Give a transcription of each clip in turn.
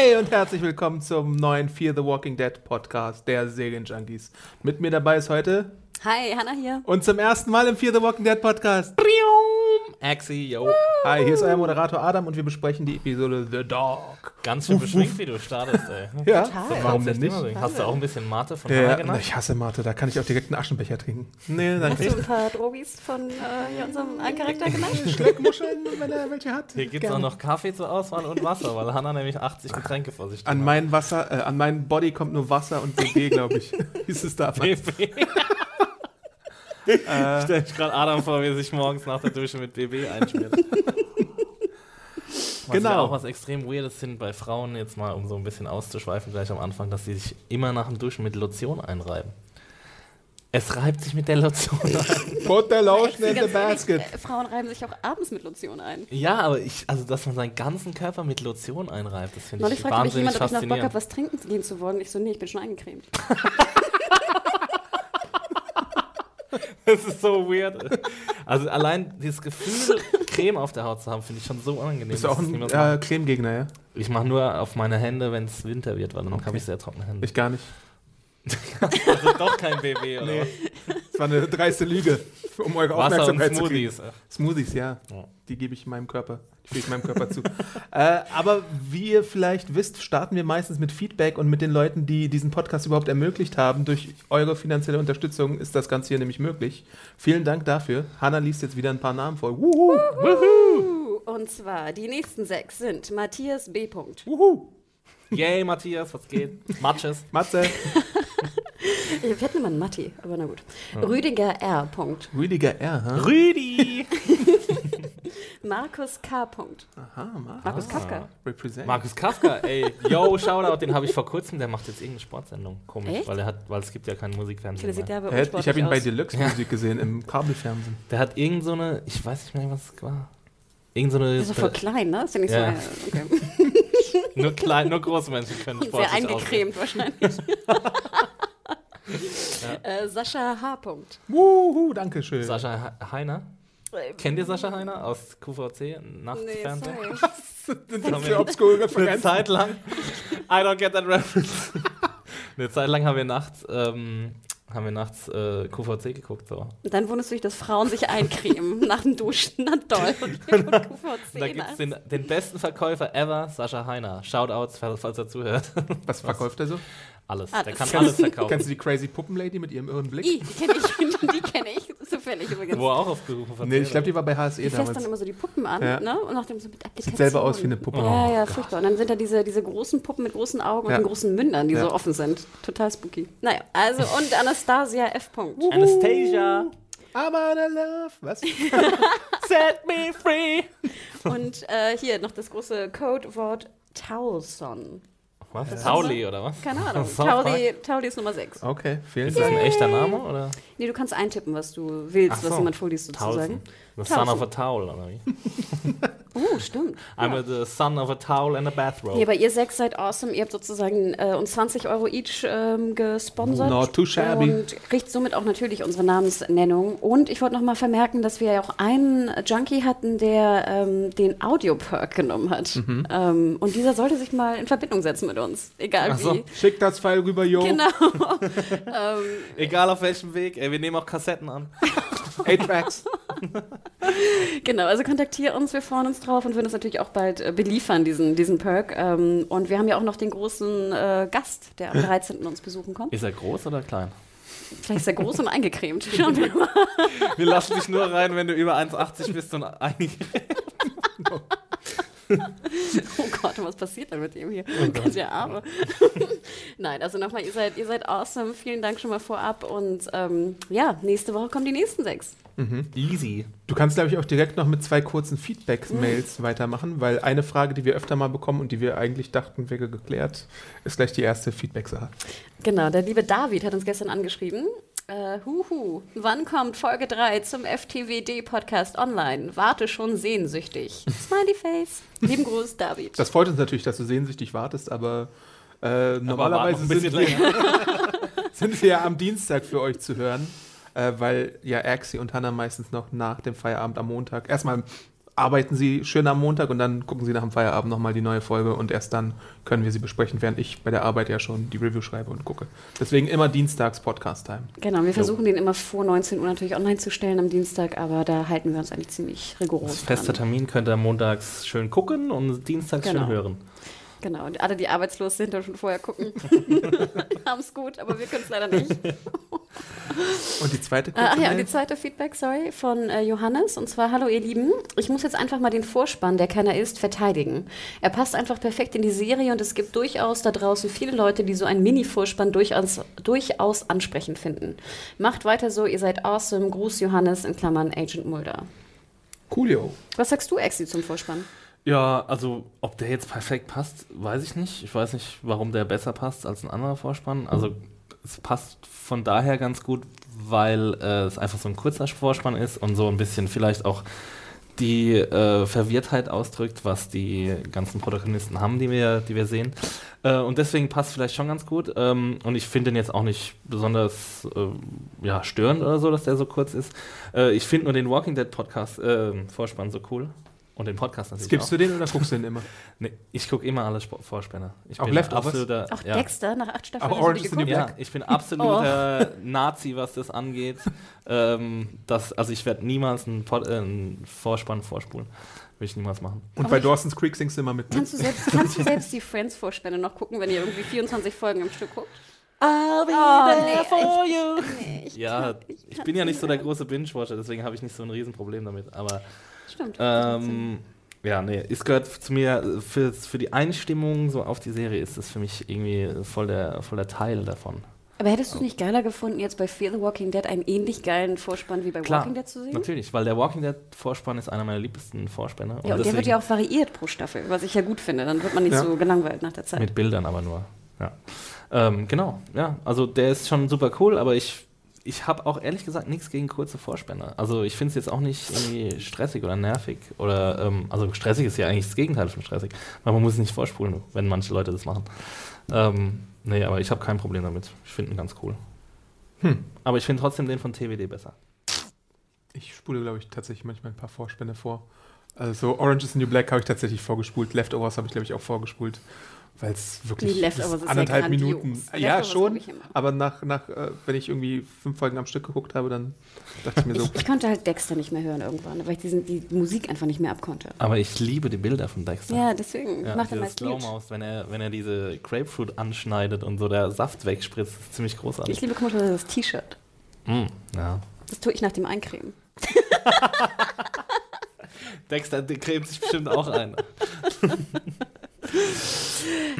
Hey und herzlich willkommen zum neuen Fear the Walking Dead Podcast der Serienjunkies. Mit mir dabei ist heute Hi, Hanna hier. und zum ersten Mal im Fear the Walking Dead Podcast. Axi, yo. Hi, hier ist euer Moderator Adam und wir besprechen die Episode The Dog. Ganz schön beschwingt, wie du startest, ey. Ja, Total. warum denn nicht? Hast du auch ein bisschen Mate von na, genannt? ich hasse Mate, da kann ich auch direkt einen Aschenbecher trinken. Nee, danke. Hast du ein paar Drogis von äh, hier unserem einen Charakter genannt? Schleckmuscheln, wenn er welche hat. Hier gibt es auch noch Kaffee zur Auswahl und Wasser, weil Hanna nämlich 80 Getränke vor sich An mein Wasser, äh, an meinen Body kommt nur Wasser und BB, glaube ich. Hieß es da. BB. Äh. Stell ich gerade Adam vor, wie er sich morgens nach der Dusche mit BB einschmiert. Was Genau. ja auch was extrem Weirdes sind bei Frauen, jetzt mal um so ein bisschen auszuschweifen gleich am Anfang, dass sie sich immer nach dem Duschen mit Lotion einreiben. Es reibt sich mit der Lotion ein. Put the lotion in the basket. ehrlich, äh, Frauen reiben sich auch abends mit Lotion ein. Ja, aber ich, also dass man seinen ganzen Körper mit Lotion einreibt, das finde Neulich ich fragte mich wahnsinnig jemand, ob ich noch Bock faszinierend. habe, was trinken gehen zu wollen. Ich so, nee, ich bin schon eingecremt. Das ist so weird. Also allein dieses Gefühl, Creme auf der Haut zu haben, finde ich schon so unangenehm. Bist du auch ein äh, Cremegegner, ja? ich mache nur auf meine Hände, wenn es Winter wird, weil dann habe ich sehr trockene Hände. Ich gar nicht. also doch kein BB oder Nee. Das war eine dreiste Lüge, um eure Wasser und Aufmerksamkeit zu kriegen. Smoothies. Smoothies, ja. Ja. Die gebe ich meinem Körper. Füge ich meinem Körper zu. Äh, aber wie ihr vielleicht wisst, starten wir meistens mit Feedback und mit den Leuten, die diesen Podcast überhaupt ermöglicht haben. Durch eure finanzielle Unterstützung ist das Ganze hier nämlich möglich. Vielen Dank dafür. Hanna liest jetzt wieder ein paar Namen vor. Wuhu! Uh, Und zwar, die nächsten sechs sind Matthias B. Punkt. Wuhu! Yay, Matthias, was geht? Matches. Matze, Wir hätten immer einen Matti, aber na gut. Rüdiger R. Punkt. Rüdiger R. Ha? Rüdi. Markus K. Punkt. Aha, Mar Markus Kafka. Represent. Markus Kafka, ey. Yo, Shoutout, den habe ich vor kurzem, der macht jetzt irgendeine Sportsendung. Komisch, Echt? weil er hat, weil es gibt ja keinen Okay, Musikfernsehen das sieht mehr. hat- ich habe ihn bei Deluxe Musik gesehen im Kabelfernsehen. Der hat irgend so eine, ich weiß nicht mehr, was es war. Irgend so eine, aus. So voll klein, ne? Ist ja nicht Ja. so. Okay. nur klein, nur große Menschen können Sehr sportlich eingecremt wahrscheinlich. äh, Sascha H. Punkt. Wuhu, danke schön. aussehen. Sascha He- Heiner. Kennt ihr Sascha Heiner aus QVC, Nee, Nachtfernsehen? sorry. Das ist obskure Eine Referenzen. Zeit lang. I don't get that reference. Eine Zeit lang haben wir nachts, ähm, haben wir nachts äh, QVC geguckt. So. Und dann wunderst du dich, dass Frauen sich eincremen nach dem Duschen. Na toll. Und da QVC gibt es den, den besten Verkäufer ever, Sascha Heiner. Shoutouts, falls falls er zuhört. Was verkauft er so? Alles. Ah, Der das kann alles verkaufen. Kennst du die Crazy Puppenlady mit ihrem irren Blick? I, die kenne ich, die kenne ich zufällig übrigens. Wo er auch aufgerufen hat. Nee, ich glaube, die war bei HSE Die fässt damals. dann immer so die Puppen an, Ja. ne? Und nachdem so mit. Sieht selber aus wie eine Puppe. Ja, Oh ja, Gott. furchtbar. Und dann sind da diese, diese großen Puppen mit großen Augen und Ja. den großen Mündern, die Ja. so offen sind. Total spooky. Naja, also und Anastasia F. Anastasia, I'm out of love. Was? set me free. Und äh, hier noch das große Codewort Taulson. Was? Tauli oder was? Keine Ahnung. Tauli, Tauli ist Nummer 6. Okay, vielen Ist das Dank. ein echter Name oder? Nee, du kannst eintippen, was du willst, Ach was so. jemand vorliest sozusagen. Tausend. The son of a towel, oder wie? Oh, stimmt. I'm a, the son of a towel and a bathrobe. Nee, aber ihr sechs seid awesome. Ihr habt sozusagen äh, uns 20 Euro each ähm, gesponsert. Not too shabby. Und kriegt somit auch natürlich unsere Namensnennung. Und ich wollte noch mal vermerken, dass wir ja auch einen Junkie hatten, der ähm, den Audio-Perk genommen hat. Mhm. Ähm, und dieser sollte sich mal in Verbindung setzen mit uns. Egal Ach so. wie. Schick das Pfeil rüber, yo. Genau. Egal auf welchem Weg, ey, wir nehmen auch Kassetten an. A-Tracks. genau, also kontaktier uns, wir freuen uns drauf und würden uns natürlich auch bald äh, beliefern, diesen, diesen Perk. Ähm, und wir haben ja auch noch den großen äh, Gast, der am 13. uns besuchen kommt. Ist er groß oder klein? Vielleicht ist er groß und eingecremt. Schauen wir mal. Wir lassen dich nur rein, wenn du über 1,80 bist und einig. Oh Gott, was passiert denn mit ihm hier? Ganz ja Arme. Nein, also nochmal, ihr seid, ihr seid awesome. Vielen Dank schon mal vorab. Und ähm, ja, nächste Woche kommen die nächsten sechs. Easy. Du kannst, glaube ich, auch direkt noch mit zwei kurzen Feedback-Mails weitermachen, weil eine Frage, die wir öfter mal bekommen und die wir eigentlich dachten, wäre geklärt, ist gleich die erste Feedback-Sache. Genau, der liebe David hat uns gestern angeschrieben. Äh, huhu, wann kommt Folge 3 zum FTWD-Podcast online? Warte schon sehnsüchtig. Smiley Face. Lieben Gruß, David. Das freut uns natürlich, dass du sehnsüchtig wartest, aber äh, normalerweise bisschen sind, wir, sind wir ja am Dienstag für euch zu hören, äh, weil ja Axie und Hannah meistens noch nach dem Feierabend am Montag, erstmal arbeiten sie schön am Montag und dann gucken sie nach dem Feierabend nochmal die neue Folge und erst dann können wir sie besprechen, während ich bei der Arbeit ja schon die Review schreibe und gucke. Deswegen immer dienstags Podcast-Time. Genau, wir versuchen den immer vor 19 Uhr natürlich online zu stellen am Dienstag, aber da halten wir uns eigentlich ziemlich rigoros. Das fester dran. Termin könnt ihr montags schön gucken und dienstags Genau. schön hören. Genau, und alle, die arbeitslos sind und schon vorher gucken, haben es gut, aber wir können es leider nicht. Und die zweite kurze Ach ja, und die zweite Feedback, sorry, von äh, Johannes. Und zwar, hallo ihr Lieben, ich muss jetzt einfach mal den Vorspann, der keiner ist, verteidigen. Er passt einfach perfekt in die Serie und es gibt durchaus da draußen viele Leute, die so einen Mini-Vorspann durchaus, durchaus ansprechend finden. Macht weiter so, ihr seid awesome. Gruß Johannes in Klammern Agent Mulder. Coolio. Was sagst du, Exi, zum Vorspann? Ja, also ob der jetzt perfekt passt, weiß ich nicht. Ich weiß nicht, warum der besser passt als ein anderer Vorspann. Also es passt von daher ganz gut, weil äh, es einfach so ein kurzer Vorspann ist und so ein bisschen vielleicht auch die äh, Verwirrtheit ausdrückt, was die ganzen Protagonisten haben, die wir, die wir sehen. Äh, und deswegen passt vielleicht schon ganz gut. Ähm, und ich finde den jetzt auch nicht besonders äh, ja, störend oder so, dass der so kurz ist. Äh, ich finde nur den Walking Dead Podcast äh, Vorspann so cool. Und den Podcast natürlich Skippst auch. du den oder guckst du den immer? Nee, ich gucke immer alle Sp Vorspänner. Ich Auch bin Leftovers? absoluter, Auch ja. Dexter nach acht Staffeln. Auch du Orange die is the New geguckt? Ja, ich bin absoluter Nazi, was das angeht. ähm, das, also ich werde niemals einen, Pod, äh, einen Vorspann vorspulen. Will ich niemals machen. Und Aber bei ich- Dawson's Creek singst du immer mit. ne? Kannst du selbst, kannst du selbst die Friends-Vorspänne noch gucken, wenn ihr irgendwie 24 Folgen am Stück guckt? I'll be Oh, there for you. Nee, ich Ja, kann- ich kann bin ja nicht so der große Binge-Watcher, deswegen habe ich nicht so ein Riesenproblem damit. Aber Stimmt. ähm, ja, nee, es gehört zu mir, für, für die Einstimmung so auf die Serie ist das für mich irgendwie voll der, voll der Teil davon. Aber hättest du es nicht geiler gefunden, jetzt bei Fear the Walking Dead einen ähnlich geilen Vorspann wie bei Klar, Walking Dead zu sehen? natürlich, weil der Walking Dead Vorspann ist einer meiner liebsten Vorspänne. Ja, und der wird ja auch variiert pro Staffel, was ich ja gut finde. Dann wird man nicht Ja. so gelangweilt nach der Zeit. Mit Bildern aber nur. Ja. Ähm, genau, ja. Also der ist schon super cool, aber ich, ich habe auch ehrlich gesagt nichts gegen kurze Vorspänner. Also ich finde es jetzt auch nicht irgendwie stressig oder nervig. Oder ähm, also stressig ist ja eigentlich das Gegenteil von stressig. Weil man muss es nicht vorspulen, wenn manche Leute das machen. Ähm, nee, aber ich habe kein Problem damit. Ich finde ihn ganz cool. Hm. Aber ich finde trotzdem den von TWD besser. Ich spule, glaube ich, tatsächlich manchmal ein paar Vorspänne vor. Also Orange is the New Black habe ich tatsächlich vorgespult. Leftovers habe ich, glaube ich, auch vorgespult. Weil es wirklich Die Leftovers ist ja anderthalb grandios. Minuten. Ja, Leftovers schon. ich immer. Aber nach, nach äh, wenn ich irgendwie fünf Folgen am Stück geguckt habe, dann dachte ich mir so, Ich, ich konnte halt Dexter nicht mehr hören irgendwann, weil ich diesen, die Musik einfach nicht mehr abkonnte. Aber ich liebe die Bilder von Dexter. Ja, deswegen Ja, macht er Mute. Slow-Mouse, wenn er, wenn er diese Grapefruit anschneidet und so der Saft wegspritzt, ist ziemlich großartig. Ich liebe komischerweise das T-Shirt. Mm, ja. Das tue ich nach dem Eincremen. Dexter cremt sich bestimmt auch ein.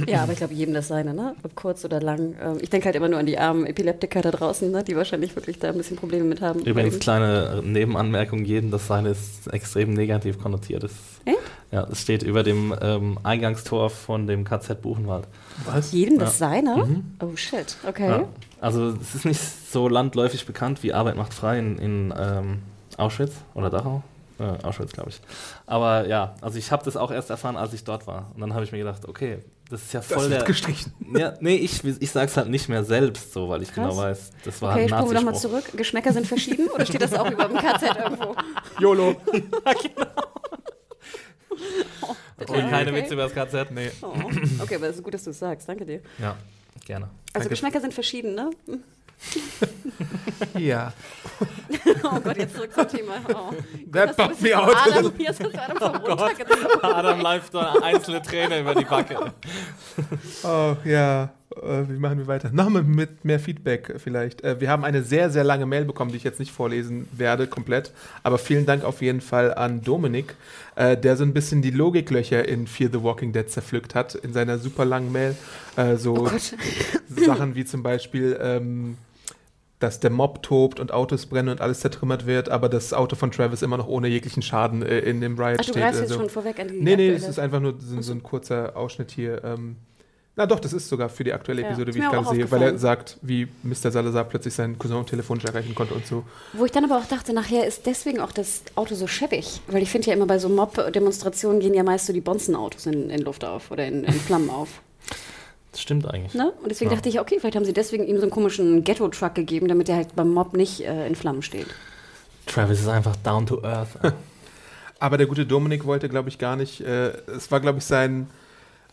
Ja, aber ich glaube, jedem das seine, ne? Ob kurz oder lang. Ähm, Ich denke halt immer nur an die armen Epileptiker da draußen, ne? die wahrscheinlich wirklich da ein bisschen Probleme mit haben. Übrigens, kleine Nebenanmerkung: jeden, das seine ist extrem negativ konnotiert. Das, Echt? ja, es steht über dem ähm, Eingangstor von dem KZ Buchenwald. was? Jedem das seine? Oh shit, okay. Ja. Also, es ist nicht so landläufig bekannt wie Arbeit macht frei in, in ähm, Auschwitz oder Dachau. Äh, Auschwitz, glaube ich. Aber ja, also ich habe das auch erst erfahren, als ich dort war. Und dann habe ich mir gedacht, okay, das ist ja Das voll wird der. gestrichen. Ja, nee, ich, ich sag's halt nicht mehr selbst so, weil ich Krass. genau weiß, das war Okay, ein spulen wir nochmal zurück. Geschmäcker sind verschieden oder steht das auch über dem KZ irgendwo? YOLO. Und keine Okay. Witze über das KZ, nee. Oh. Okay, aber es ist gut, dass du es sagst. Danke dir. Ja, gerne. Also Danke. Geschmäcker sind verschieden, ne? Ja. Oh Gott, jetzt zurück zum Thema. Oh. That bumped me out. Adam, hier ist das Adam vom runtergezogen. Adam läuft so eine einzelne Träne über die Backe. Oh, ja. Äh, wie machen wir weiter? Nochmal mit mehr Feedback vielleicht. Äh, wir haben eine sehr, sehr lange Mail bekommen, die ich jetzt nicht vorlesen werde, komplett. Aber vielen Dank auf jeden Fall an Dominik, äh, der so ein bisschen die Logiklöcher in Fear the Walking Dead zerpflückt hat in seiner super langen Mail. So Oh Gott. Sachen wie zum Beispiel, ähm, dass der Mob tobt und Autos brennen und alles zertrümmert wird, aber das Auto von Travis immer noch ohne jeglichen Schaden äh, in dem Riot Ach, du steht. greifst jetzt Also- schon vorweg an die Nee, nee, es ist einfach nur so, so ein kurzer Ausschnitt hier. Ähm, na doch, das ist sogar für die aktuelle Ja, Episode, ist wie ich gerade sehe, weil er sagt, wie Mr. Salazar plötzlich seinen Cousin telefonisch erreichen konnte und so. Wo ich dann aber auch dachte, nachher ist deswegen auch das Auto so schäbig. Weil ich finde ja immer bei so Mob-Demonstrationen gehen ja meist so die Bonzenautos in, in Luft auf oder in, in Flammen auf. Das stimmt eigentlich. Ne? Und deswegen Ja. dachte ich, okay, vielleicht haben sie deswegen ihm so einen komischen Ghetto-Truck gegeben, damit er halt beim Mob nicht äh, in Flammen steht. Travis ist einfach down to earth. Aber der gute Dominik wollte, glaube ich, gar nicht, äh, es war, glaube ich, sein,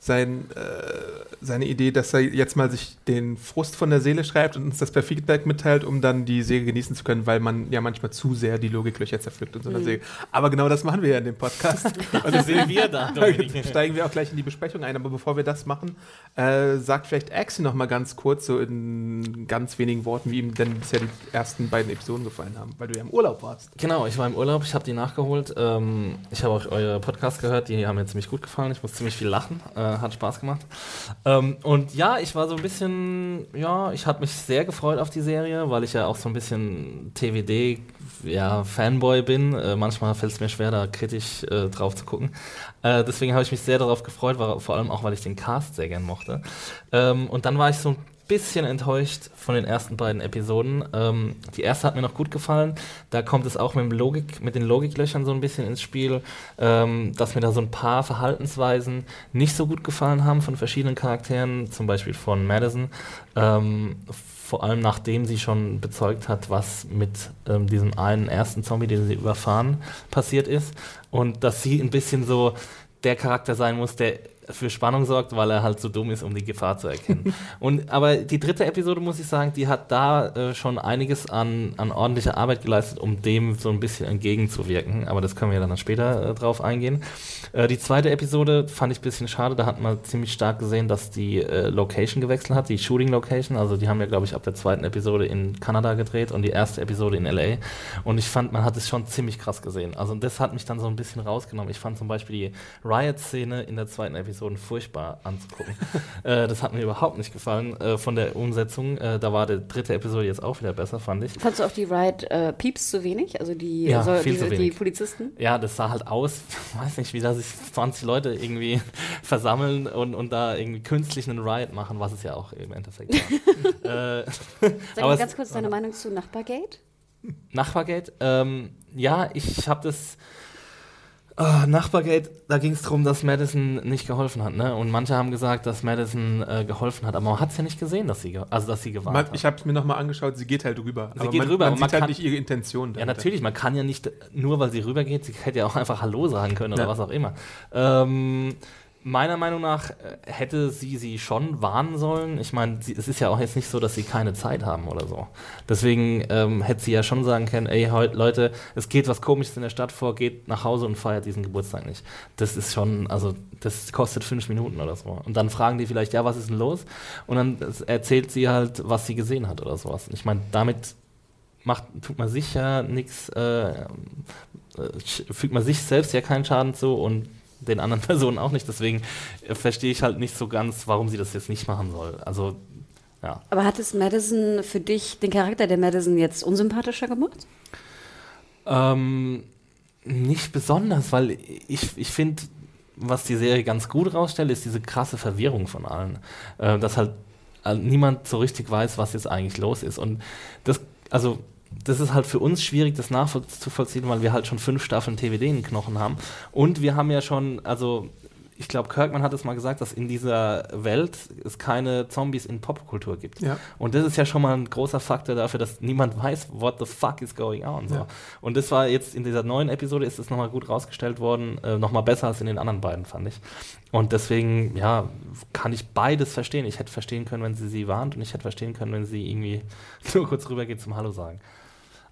sein, äh, seine Idee, dass er jetzt mal sich den Frust von der Seele schreibt und uns das per Feedback mitteilt, um dann die Serie genießen zu können, weil man ja manchmal zu sehr die Logiklöcher zerpflückt in so einer Serie. Aber genau das machen wir ja in dem Podcast. Und das sehen wir da, steigen wir auch gleich in die Besprechung ein. Aber bevor wir das machen, äh, sagt vielleicht Axie noch mal ganz kurz, so in ganz wenigen Worten, wie ihm denn bisher die ersten beiden Episoden gefallen haben, weil du ja im Urlaub warst. Genau, ich war im Urlaub, ich habe die nachgeholt. Ähm, ich habe auch eure Podcasts gehört, die haben mir ziemlich gut gefallen. Ich muss ziemlich viel lachen, äh, hat Spaß gemacht. Ähm, und ja, ich war so ein bisschen, ja, ich hatte mich sehr gefreut auf die Serie, weil ich ja auch so ein bisschen TWD, ja, Fanboy bin. Äh, manchmal fällt es mir schwer, da kritisch äh, drauf zu gucken. Äh, deswegen habe ich mich sehr darauf gefreut, war, vor allem auch, weil ich den Cast sehr gern mochte. Ähm, und dann war ich so ein bisschen enttäuscht von den ersten beiden Episoden. Ähm, die erste hat mir noch gut gefallen. Da kommt es auch mit, dem Logik, mit den Logiklöchern so ein bisschen ins Spiel, ähm, dass mir da so ein paar Verhaltensweisen nicht so gut gefallen haben von verschiedenen Charakteren, zum Beispiel von Madison. Ähm, vor allem nachdem sie schon bezeugt hat, was mit ähm, diesem einen ersten Zombie, den sie überfahren, passiert ist. Und dass sie ein bisschen so der Charakter sein muss, der für Spannung sorgt, weil er halt so dumm ist, um die Gefahr zu erkennen. Und aber die dritte Episode, muss ich sagen, die hat da äh, schon einiges an, an ordentlicher Arbeit geleistet, um dem so ein bisschen entgegenzuwirken. Aber das können wir dann später äh, drauf eingehen. Äh, die zweite Episode fand ich ein bisschen schade. Da hat man ziemlich stark gesehen, dass die äh, Location gewechselt hat, die Shooting Location. Also die haben ja, glaube ich, ab der zweiten Episode in Kanada gedreht und die erste Episode in LA. Und ich fand, man hat es schon ziemlich krass gesehen. Also das hat mich dann so ein bisschen rausgenommen. Ich fand zum Beispiel die Riot-Szene in der zweiten Episode furchtbar anzugucken. äh, das hat mir überhaupt nicht gefallen äh, von der Umsetzung. Äh, da war die dritte Episode jetzt auch wieder besser, fand ich. Fandst du auch die Riot äh, Peeps zu wenig? Also die, Ja, also viel die, zu die wenig. Polizisten? Ja, das sah halt aus, weiß nicht, wie da sich 20 Leute irgendwie versammeln und, und da irgendwie künstlich einen Riot machen, was es ja auch im Endeffekt war. äh, Sag mal ganz kurz deine Meinung zu Nachbargate. Nachbargate? Ähm, ja, ich habe das. Ah, Nachbargate, da ging es darum, dass Madison nicht geholfen hat, ne? Und manche haben gesagt, dass Madison äh, geholfen hat, aber man hat es ja nicht gesehen, dass sie, also dass sie gewarnt Man, hat. ich habe es mir nochmal angeschaut, sie geht halt rüber. Sie geht rüber, man aber man sieht halt kann- nicht ihre Intention. Ja, dahinter. natürlich, man kann ja nicht, nur weil sie rübergeht, sie hätte ja auch einfach Hallo sagen können oder Ja. was auch immer. Ähm, meiner Meinung nach äh, hätte sie sie schon warnen sollen. Ich meine, es ist ja auch jetzt nicht so, dass sie keine Zeit haben oder so. Deswegen ähm, hätte sie ja schon sagen können, ey, Leute, es geht was Komisches in der Stadt vor, geht nach Hause und feiert diesen Geburtstag nicht. Das ist schon, also das kostet fünf Minuten oder so. Und dann fragen die vielleicht, ja, was ist denn los? Und dann erzählt sie halt, was sie gesehen hat oder sowas. Ich meine, damit macht, tut man sich ja nichts, äh, äh, fügt man sich selbst ja keinen Schaden zu und den anderen Personen auch nicht. Deswegen äh, verstehe ich halt nicht so ganz, warum sie das jetzt nicht machen soll. Also, ja. Aber hat es Madison für dich, den Charakter der Madison jetzt unsympathischer gemacht? Ähm, nicht besonders, weil ich, ich finde, was die Serie ganz gut rausstellt, ist diese krasse Verwirrung von allen. Äh, dass halt äh, niemand so richtig weiß, was jetzt eigentlich los ist. Und das, also, das ist halt für uns schwierig, das nachzuvollziehen, weil wir halt schon fünf Staffeln TWD in den Knochen haben. Und wir haben ja schon, also ich glaube, Kirkman hat es mal gesagt, dass in dieser Welt es keine Zombies in Popkultur gibt. Ja. Und das ist ja schon mal ein großer Faktor dafür, dass niemand weiß, what the fuck is going on. So. Ja. Und das war jetzt in dieser neuen Episode ist es nochmal gut rausgestellt worden, äh, nochmal besser als in den anderen beiden, fand ich. Und deswegen, ja, kann ich beides verstehen. Ich hätte verstehen können, wenn sie sie warnt und ich hätte verstehen können, wenn sie irgendwie nur kurz rübergeht zum Hallo sagen.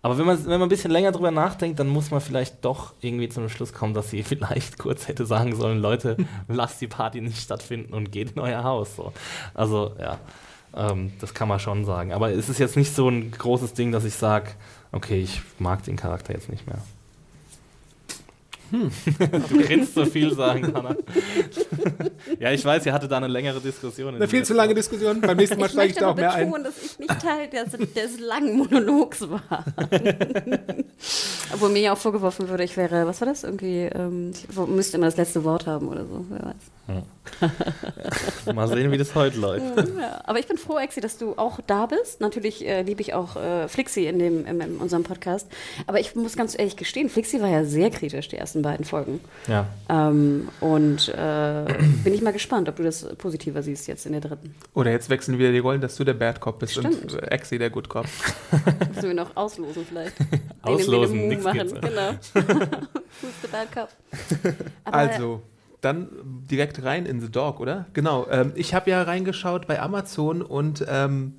Aber wenn man, wenn man ein bisschen länger drüber nachdenkt, dann muss man vielleicht doch irgendwie zu einem Schluss kommen, dass sie vielleicht kurz hätte sagen sollen, Leute, lasst die Party nicht stattfinden und geht in euer Haus. So. Also ja, ähm, das kann man schon sagen. Aber es ist jetzt nicht so ein großes Ding, dass ich sage, okay, ich mag den Charakter jetzt nicht mehr. Hm. du grinst so viel sagen, Hannah. ja, ich weiß, ihr hattet da eine längere Diskussion. Eine viel zu lange Diskussion. Beim nächsten Mal steige ich da auch mehr ein. Ich dass ich nicht Teil des, des langen Monologs war. Obwohl mir ja auch vorgeworfen würde, ich wäre, was war das? Irgendwie, ähm, ich müsste immer das letzte Wort haben oder so, wer weiß. Ja. Mal sehen, wie das heute läuft. Ja, aber ich bin froh, Exi, dass du auch da bist. Natürlich äh, liebe ich auch äh, Flixi in, dem, in, in, unserem Podcast. Aber ich muss ganz ehrlich gestehen, Flixi war ja sehr kritisch, die ersten beiden Folgen. Ja. Ähm, und äh, bin ich mal gespannt, ob du das positiver siehst jetzt in der dritten. Oder jetzt wechseln wieder die Rollen, dass du der Bad Cop bist Stimmt. und Exi der Good Cop. Müssen wir noch auslosen vielleicht. auslosen, nichts machen. Genau. Who's the Bad Cop? Aber also dann direkt rein in The Dog, oder? Genau. Ähm, ich habe ja reingeschaut bei Amazon und ähm,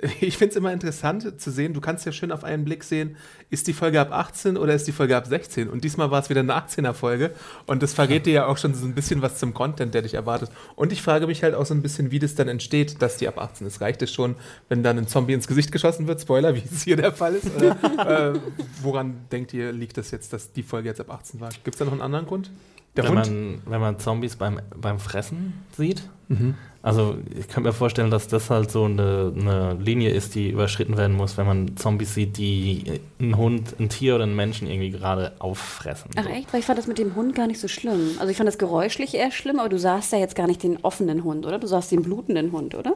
ich finde es immer interessant zu sehen, du kannst ja schön auf einen Blick sehen, ist die Folge ab 18 oder ist die Folge ab 16? Und diesmal war es wieder eine 18er Folge und das verrät dir ja auch schon so ein bisschen was zum Content, der dich erwartet. Und ich frage mich halt auch so ein bisschen, wie das dann entsteht, dass die ab 18 ist. Reicht es schon, wenn dann ein Zombie ins Gesicht geschossen wird? Spoiler, wie es hier der Fall ist? Oder äh, woran denkt ihr, liegt das jetzt, dass die Folge jetzt ab 18 war? Gibt es da noch einen anderen Grund? Der wenn, Hund? Man, wenn man Zombies beim, beim Fressen sieht. Mhm. Also ich könnte mir vorstellen, dass das halt so eine, eine, Linie ist, die überschritten werden muss, wenn man Zombies sieht, die einen Hund, ein Tier oder einen Menschen irgendwie gerade auffressen. Ach echt? Weil ich fand das mit dem Hund gar nicht so schlimm. Also ich fand das geräuschlich eher schlimm, aber du sahst ja jetzt gar nicht den offenen Hund, oder? Du sahst den blutenden Hund, oder?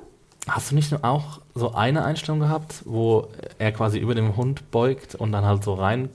Hast du nicht auch so eine Einstellung gehabt, wo er quasi über dem Hund beugt und dann halt so rein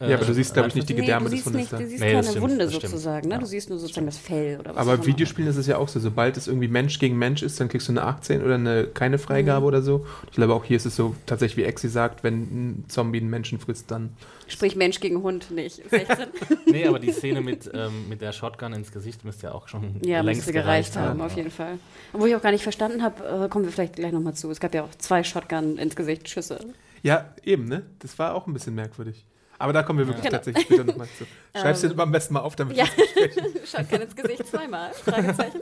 ja, aber du siehst, glaube ich, nicht die Gedärme nee, des Hundes. Nicht, du siehst nee, keine stimmt, Wunde sozusagen, ne? du siehst nur sozusagen das Fell oder was. Aber Videospielen ist es ja auch so, sobald es irgendwie Mensch gegen Mensch ist, dann kriegst du eine 18 oder eine keine Freigabe mhm. oder so. Ich glaube, auch hier ist es so, tatsächlich wie Exi sagt, wenn ein Zombie einen Menschen frisst, dann. Sprich Mensch gegen Hund, nicht 16. nee, aber die Szene mit, ähm, mit der Shotgun ins Gesicht müsste ja auch schon ja, längst gereicht, gereicht haben. auf jeden Fall. Obwohl ich auch gar nicht verstanden habe, äh, kommen wir vielleicht gleich nochmal zu. Es gab ja auch zwei Shotgun ins Gesicht Schüsse. Ja, eben, ne? Das war auch ein bisschen merkwürdig. Aber da kommen wir wirklich genau. tatsächlich später nochmal zu. Schreibst ähm, du am besten mal auf, damit ja. Schaut kein ins Gesicht zweimal. Fragezeichen.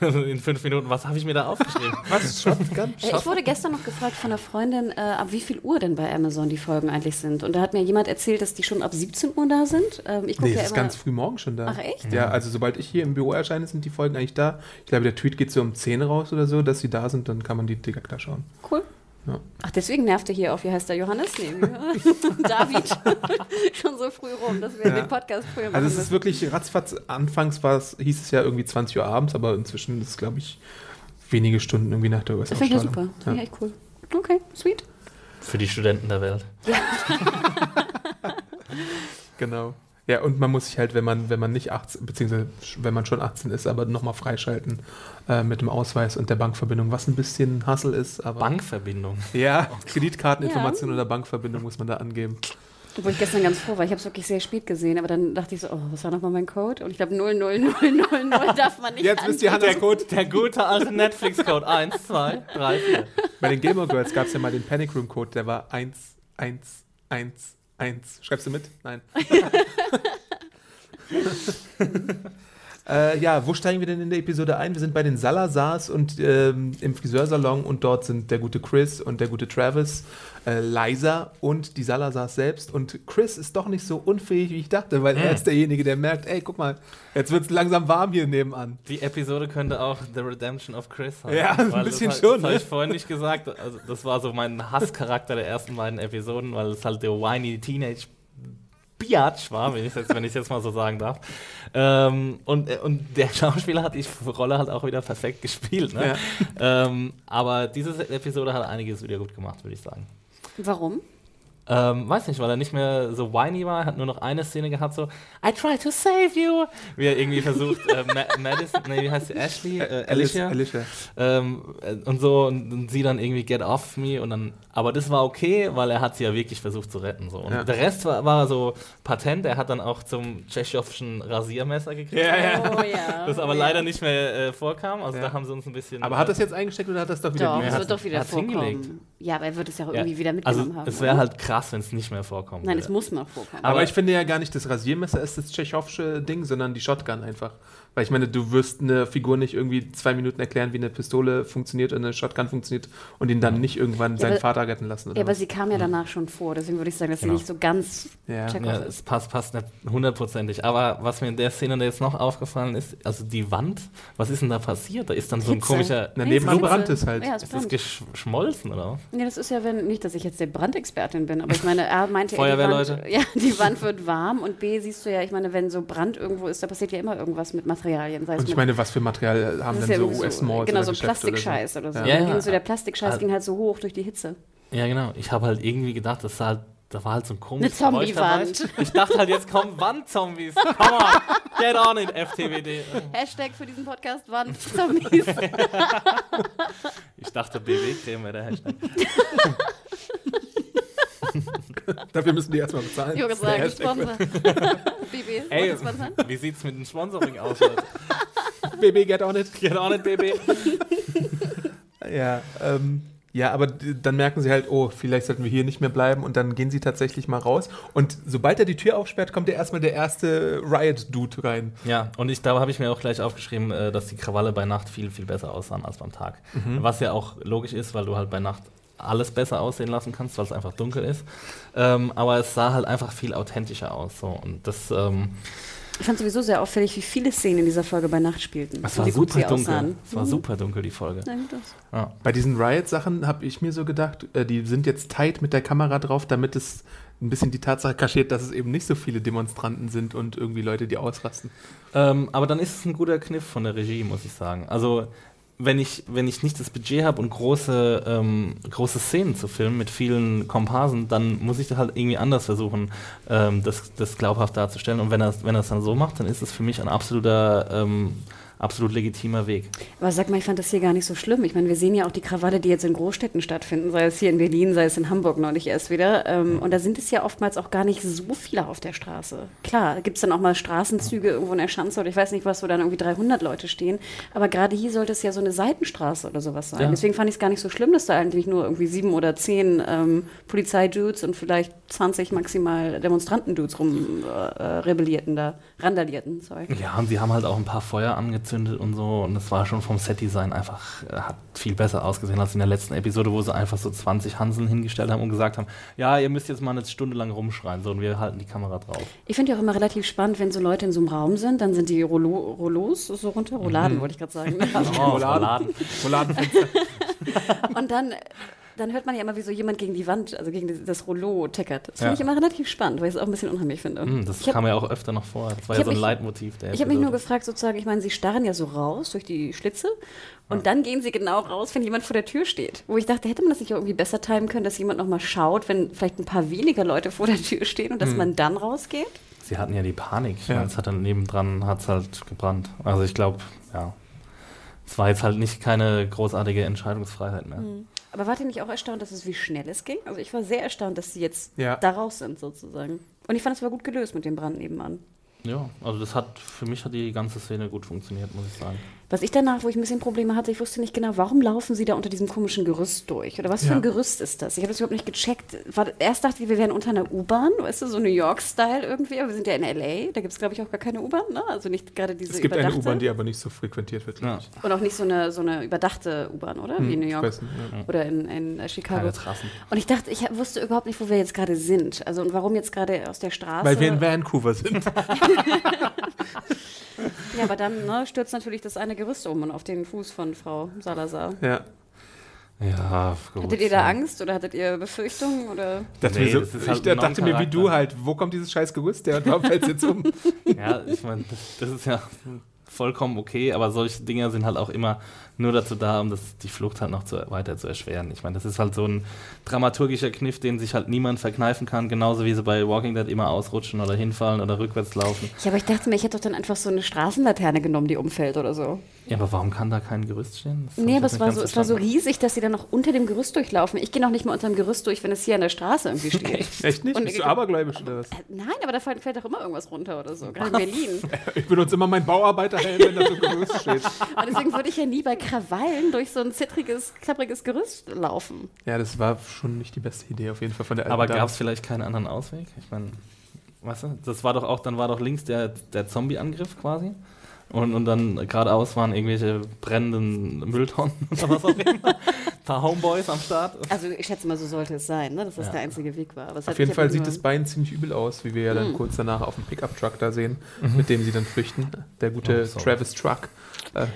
In fünf Minuten, was habe ich mir da aufgeschrieben? was? Shotgun? Äh, ich wurde gestern noch gefragt von einer Freundin, äh, ab wie viel Uhr denn bei Amazon die Folgen eigentlich sind. Und da hat mir jemand erzählt, dass die schon ab 17 Uhr da sind. Ähm, ich nee, ja ist ganz früh morgen schon da. Ach echt? Ja, also sobald ich hier im Büro erscheine, sind die Folgen eigentlich da. Ich glaube, der Tweet geht so um 10 raus oder so, dass sie da sind, dann kann man die direkt da schauen. Cool. Ja. Ach, deswegen nervt er hier auf, wie heißt der Johannes? Nee, David. Schon so früh rum, dass wir ja. den Podcast früher machen. Also es ist wirklich ratzfatz, anfangs war es, hieß es ja irgendwie 20 Uhr abends, aber inzwischen ist es, glaube ich, wenige Stunden irgendwie nach der US-Ausstrahlung. Das finde ich super. Das finde ich echt cool. Okay, sweet. Für die Studenten der Welt. Ja. genau. Ja, und man muss sich halt, wenn man, wenn man nicht 18, beziehungsweise wenn man schon 18 ist, aber nochmal freischalten äh, mit dem Ausweis und der Bankverbindung, was ein bisschen Hassel ist. Aber Bankverbindung? Ja, Kreditkarteninformation ja. oder Bankverbindung muss man da angeben. Obwohl ich gestern ganz froh war, ich habe es wirklich sehr spät gesehen, aber dann dachte ich so, oh, was war nochmal mein Code? Und ich glaube 00000 darf man nicht Jetzt wisst ihr, der, Code, der gute alte Netflix-Code 1, 2, 3, 4. Bei den Gamer Girls gab es ja mal den Panic Room Code, der war 1, 1, 1, Eins. Schreibst du mit? Nein. äh, ja, wo steigen wir denn in der Episode ein? Wir sind bei den Salazars und ähm, im Friseursalon und dort sind der gute Chris und der gute Travis, äh, Liza und die Salazars selbst. Und Chris ist doch nicht so unfähig, wie ich dachte, weil mhm. er ist derjenige, der merkt, ey, guck mal, jetzt wird es langsam warm hier nebenan. Die Episode könnte auch The Redemption of Chris sein. Ja, ein bisschen das, schon. Das habe ich vorhin nicht gesagt. Also, das war so mein Hasscharakter der ersten beiden Episoden, weil es halt der whiny Teenage Biatch war, wenn ich es jetzt, jetzt mal so sagen darf. Ähm, und, und der Schauspieler hat die Rolle halt auch wieder perfekt gespielt. Ne? Ja. Ähm, aber diese Episode hat einiges wieder gut gemacht, würde ich sagen. Warum? Ähm, weiß nicht, weil er nicht mehr so whiny war, hat nur noch eine Szene gehabt, so I try to save you, wie er irgendwie versucht, äh, Ma Madison, nee, wie heißt sie, Ashley, äh, Alicia, Alicia. Ähm, äh, und so und, und, sie dann irgendwie get off me! Und dann, aber das war okay, weil er hat sie ja wirklich versucht zu retten, so. Und ja. der Rest war, war, so patent, er hat dann auch zum tschechowschen Rasiermesser gekriegt, ja, ja. Oh, ja. das aber oh, leider nicht mehr äh, vorkam, also da haben sie uns ein bisschen... Aber hat das jetzt eingesteckt oder hat das doch wieder... Doch, das wird doch wieder vorkommen. Ja, aber er wird es ja auch Ja, irgendwie wieder also mitgenommen haben. es wäre halt krass, wenn es nicht mehr vorkommt. Nein, es muss noch vorkommen. Aber, Aber- ich finde ja gar nicht, das Rasiermesser ist das tschechovsche Ding, sondern die Shotgun einfach. Weil ich meine, du wirst eine Figur nicht irgendwie zwei Minuten erklären, wie eine Pistole funktioniert und eine Shotgun funktioniert und ihn dann nicht irgendwann seinen aber- Vater retten lassen. Oder ja, aber was. sie kam ja danach schon vor, deswegen würde ich sagen, dass Genau. sie nicht so ganz Ja. Ja, ist. es passt, passt nicht hundertprozentig. Aber was mir in der Szene jetzt noch aufgefallen ist, also die Wand, was ist denn da passiert? Da ist dann so ein Hitze. komischer. Na, Nee, nebenan Hitze. es halt. Ja, es Ist das geschmolzen oder was? Ja, das ist ja, wenn, nicht, dass ich jetzt der Brandexpertin bin, aber ich meine, er meinte, er, die Feuerwehrleute? Wand, ja, die Wand wird warm und B, siehst du ja, ich meine, wenn so Brand irgendwo ist, da passiert ja immer irgendwas mit Materialien. Sei es Und ich meine, was für Material haben denn ja so US-Malls Genau, so Geschäfte oder Plastikscheiß oder so. Ja. Ja, so der Plastikscheiß Also- ging halt so hoch durch die Hitze. Ja, genau. Ich habe halt irgendwie gedacht, das war halt, da war halt so ein komisches Eine. Zombie-Wand. Ich dachte halt, jetzt kommen Wandzombies. Come on, get on it, FTWD. Hashtag für diesen Podcast waren Zombies. Ich dachte, BW-Creme wäre der Hashtag. Dafür müssen die erstmal bezahlen. Ich würde sagen, Sponsor. BB, Ey, wie sieht's mit dem Sponsoring aus, BB get on it. Get on it, BB. Ja, ähm, ja, aber dann merken sie halt, oh, vielleicht sollten wir hier nicht mehr bleiben und dann gehen sie tatsächlich mal raus. Und sobald er die Tür aufsperrt, kommt ja erstmal der erste Riot-Dude rein. Ja, und ich, da habe ich mir auch gleich aufgeschrieben, äh, dass die Krawalle bei Nacht viel, viel besser aussahen als beim Tag. Was ja auch logisch ist, weil du halt bei Nacht alles besser aussehen lassen kannst, weil es einfach dunkel ist. Ähm, aber es sah halt einfach viel authentischer aus. So. Und das, ähm, Ich fand sowieso sehr auffällig, wie viele Szenen in dieser Folge bei Nacht spielten. es war super dunkel. aussahen. Es war super dunkel, die Folge. Aus. Ja. Bei diesen Riot-Sachen habe ich mir so gedacht, äh, die sind jetzt tight mit der Kamera drauf, damit es ein bisschen die Tatsache kaschiert, dass es eben nicht so viele Demonstranten sind und irgendwie Leute, die ausrasten. Ähm, aber dann ist es ein guter Kniff von der Regie, muss ich sagen. Also, wenn ich, wenn ich nicht das Budget habe und große, ähm, große Szenen zu filmen mit vielen Komparsen, dann muss ich da halt irgendwie anders versuchen, ähm, das, das glaubhaft darzustellen. Und wenn er wenn er es dann so macht, dann ist es für mich ein absoluter, ähm, absolut legitimer Weg. Aber sag mal, ich fand das hier gar nicht so schlimm. Ich meine, wir sehen ja auch die Krawalle, die jetzt in Großstädten stattfinden, sei es hier in Berlin, sei es in Hamburg neulich erst wieder. Ähm, und da sind es ja oftmals auch gar nicht so viele auf der Straße. Klar, gibt es dann auch mal Straßenzüge irgendwo in der Schanze oder ich weiß nicht was, wo dann irgendwie 300 Leute stehen. Aber gerade hier sollte es ja so eine Seitenstraße oder sowas sein. Ja. Deswegen fand ich es gar nicht so schlimm, dass da eigentlich nur irgendwie sieben oder zehn ähm, Polizeidudes und vielleicht 20 maximal Demonstranten-Dudes rum äh, äh, rebellierten da, randalierten, sorry. Ja, und sie haben halt auch ein paar Feuer angezündet und so. Und das war schon vom Setdesign einfach, äh, hat viel besser ausgesehen als in der letzten Episode, wo sie einfach so 20 Hanseln hingestellt haben und gesagt haben, ja, ihr müsst jetzt mal eine Stunde lang rumschreien, so, und wir halten die Kamera drauf. Ich finde ja auch immer relativ spannend, wenn so Leute in so einem Raum sind, dann sind die Rollo, Rollos so runter, Rouladen wollte ich gerade sagen. Oh, Rouladen. Rouladenfenster. Und dann, dann hört man ja immer, wie so jemand gegen die Wand, also gegen das Rollo teckert. Das Ja. finde ich immer relativ spannend, weil ich es auch ein bisschen unheimlich finde. Hm, das ich hab- kam ja auch öfter noch vor. Das war ja hab so ein mich- Leitmotiv der Ich habe mich nur gefragt, sozusagen, ich meine, sie starren ja so raus durch die Schlitze und dann gehen sie genau raus, wenn jemand vor der Tür steht. Wo ich dachte, hätte man das nicht auch irgendwie besser timen können, dass jemand nochmal schaut, wenn vielleicht ein paar weniger Leute vor der Tür stehen und dass Hm. man dann rausgeht? Sie hatten ja die Panik. Ja. es hat dann nebendran hat's halt gebrannt. Also ich glaube, ja. Es war jetzt halt nicht keine großartige Entscheidungsfreiheit mehr. Aber wart ihr nicht auch erstaunt, dass es wie schnell es ging? Also ich war sehr erstaunt, dass sie jetzt Ja. da raus sind, sozusagen. Und ich fand, es war gut gelöst mit dem Brand nebenan. Ja, also das hat, für mich hat die ganze Szene gut funktioniert, muss ich sagen. Was ich danach, wo ich ein bisschen Probleme hatte, ich wusste nicht genau, warum laufen sie da unter diesem komischen Gerüst durch? Oder was für Ja. ein Gerüst ist das? Ich habe das überhaupt nicht gecheckt. War, erst dachte ich, wir wären unter einer U-Bahn, weißt du, so New York-Style irgendwie, aber wir sind ja in L.A., da gibt es, glaube ich, auch gar keine U-Bahn, ne? Also nicht gerade diese Es gibt eine überdachte. U-Bahn, die aber nicht so frequentiert wird. Ja. ich. und auch nicht so eine, so eine überdachte U-Bahn, oder? Wie in New Ich York. weiß nicht, ja. Oder in, in äh, Chicago. Keine Trassen. Und ich dachte, ich wusste überhaupt nicht, wo wir jetzt gerade sind. Also und warum jetzt gerade aus der Straße. Weil wir in Vancouver sind. ja, aber dann ne, stürzt natürlich das eine Gerüst um und auf den Fuß von Frau Salazar. ja. Ja, gut. Hattet ihr da Angst oder hattet ihr Befürchtungen? Oder? Dachte Nee, so, das ist ich halt dachte mir wie du halt, wo kommt dieses scheiß Gerüst her und warum fällt es jetzt um? Ja, ich meine, das, das ist ja vollkommen okay, aber solche Dinge sind halt auch immer nur dazu da, um das, die Flucht halt noch zu, weiter zu erschweren. Ich meine, das ist halt so ein dramaturgischer Kniff, den sich halt niemand verkneifen kann, genauso wie sie bei Walking Dead immer ausrutschen oder hinfallen oder rückwärts laufen. Ja, aber ich dachte mir, ich hätte doch dann einfach so eine Straßenlaterne genommen, die umfällt oder so. Ja, aber warum kann da kein Gerüst stehen? Das Nee, aber es war, so, es war so riesig, dass sie dann noch unter dem Gerüst durchlaufen. Ich gehe noch nicht mal unter dem Gerüst durch, wenn es hier an der Straße irgendwie steht. Echt nicht? Und- Bist du abergläubisch oder was? Äh, Nein, aber da fällt, fällt doch immer irgendwas runter oder so, gerade in Berlin. Ich benutze immer meinen Bauarbeiterhelm, wenn da so ein Gerüst steht. Und deswegen würde ich ja nie bei Krawallen durch so ein zittriges, klappriges Gerüst laufen. Ja, das war schon nicht die beste Idee auf jeden Fall von der alten Aber gab es vielleicht keinen anderen Ausweg? Ich meine, weißt du, das war doch auch, dann war doch links der, der Zombie-Angriff quasi. Und, und dann geradeaus waren irgendwelche brennenden Mülltonnen oder was auch immer. Ein paar Homeboys am Start. Also ich schätze mal, so sollte es sein, ne? dass das Ja. der einzige Weg war. Auf jeden Fall sieht das Bein ziemlich übel aus, wie wir ja Hm. dann kurz danach auf dem Pickup-Truck da sehen, mit dem sie dann flüchten. Der gute Oh. Travis Truck. Äh,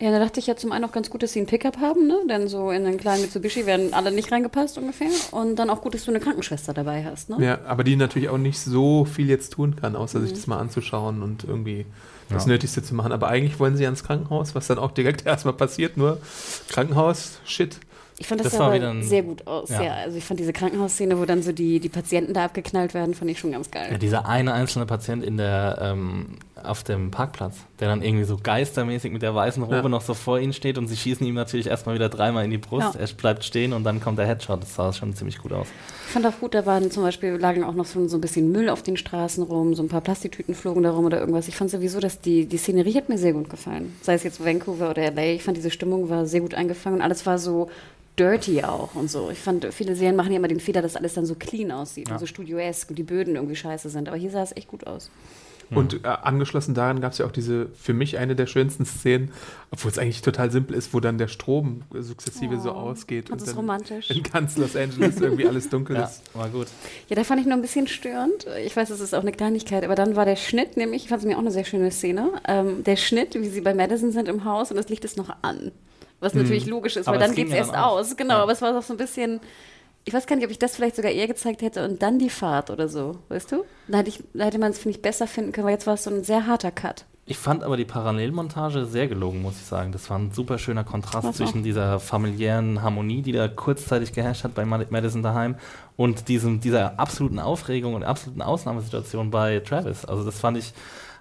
Ja, da dachte ich ja zum einen auch ganz gut, dass sie ein Pickup haben, ne? Denn so in einen kleinen Mitsubishi werden alle nicht reingepasst ungefähr. Und dann auch gut, dass du eine Krankenschwester dabei hast, ne? ja, aber die natürlich auch nicht so viel jetzt tun kann, außer sich das mal anzuschauen und irgendwie das Ja. Nötigste zu machen. Aber eigentlich wollen sie ans Krankenhaus, was dann auch direkt erstmal passiert, nur Krankenhaus, shit. Ich fand das, Das aber wieder ein- sehr gut aus. Ja. ja. also ich fand diese Krankenhausszene, wo dann so die, die Patienten da abgeknallt werden, fand ich schon ganz geil. Ja, dieser eine einzelne Patient in der, ähm, auf dem Parkplatz, der dann irgendwie so geistermäßig mit der weißen Robe Ja. noch so vor ihnen steht und sie schießen ihm natürlich erstmal wieder dreimal in die Brust. Ja. Er bleibt stehen und dann kommt der Headshot. Das sah schon ziemlich gut aus. Ich fand auch gut, da waren zum Beispiel, lagen auch noch so, so ein bisschen Müll auf den Straßen rum, so ein paar Plastiktüten flogen da rum oder irgendwas. Ich fand sowieso, dass die, die Szenerie hat mir sehr gut gefallen. Sei es jetzt Vancouver oder LA, ich fand diese Stimmung war sehr gut eingefangen und alles war so dirty auch und so. Ich fand, viele Serien machen ja immer den Fehler, dass alles dann so clean aussieht und so studioesk und die Böden irgendwie scheiße sind. Aber hier sah es echt gut aus. Und äh, angeschlossen daran gab es ja auch diese, für mich eine der schönsten Szenen, obwohl es eigentlich total simpel ist, wo dann der Strom sukzessive so ausgeht. das und ist dann romantisch. In ganz Los Angeles irgendwie alles dunkel Ja, ist. war gut. Ja, da fand ich nur ein bisschen störend. Ich weiß, es ist auch eine Kleinigkeit, aber dann war der Schnitt, nämlich, ich fand es mir auch eine sehr schöne Szene, ähm, der Schnitt, wie sie bei Madison sind im Haus und das Licht ist noch an. Was natürlich logisch ist, Aber weil dann geht es ja erst aus. Genau, Ja. aber es war auch so ein bisschen, ich weiß gar nicht, ob ich das vielleicht sogar eher gezeigt hätte und dann die Fahrt oder so, weißt du? Da hätte, ich- da hätte man es, finde ich, besser finden können, weil jetzt war es so ein sehr harter Cut. Ich fand aber die Parallelmontage sehr gelungen, muss ich sagen. Das war ein super schöner Kontrast Was zwischen dieser familiären Harmonie, die da kurzzeitig geherrscht hat bei Mad- Madison daheim und diesem, dieser absoluten Aufregung und absoluten Ausnahmesituation bei Travis. Also das fand ich,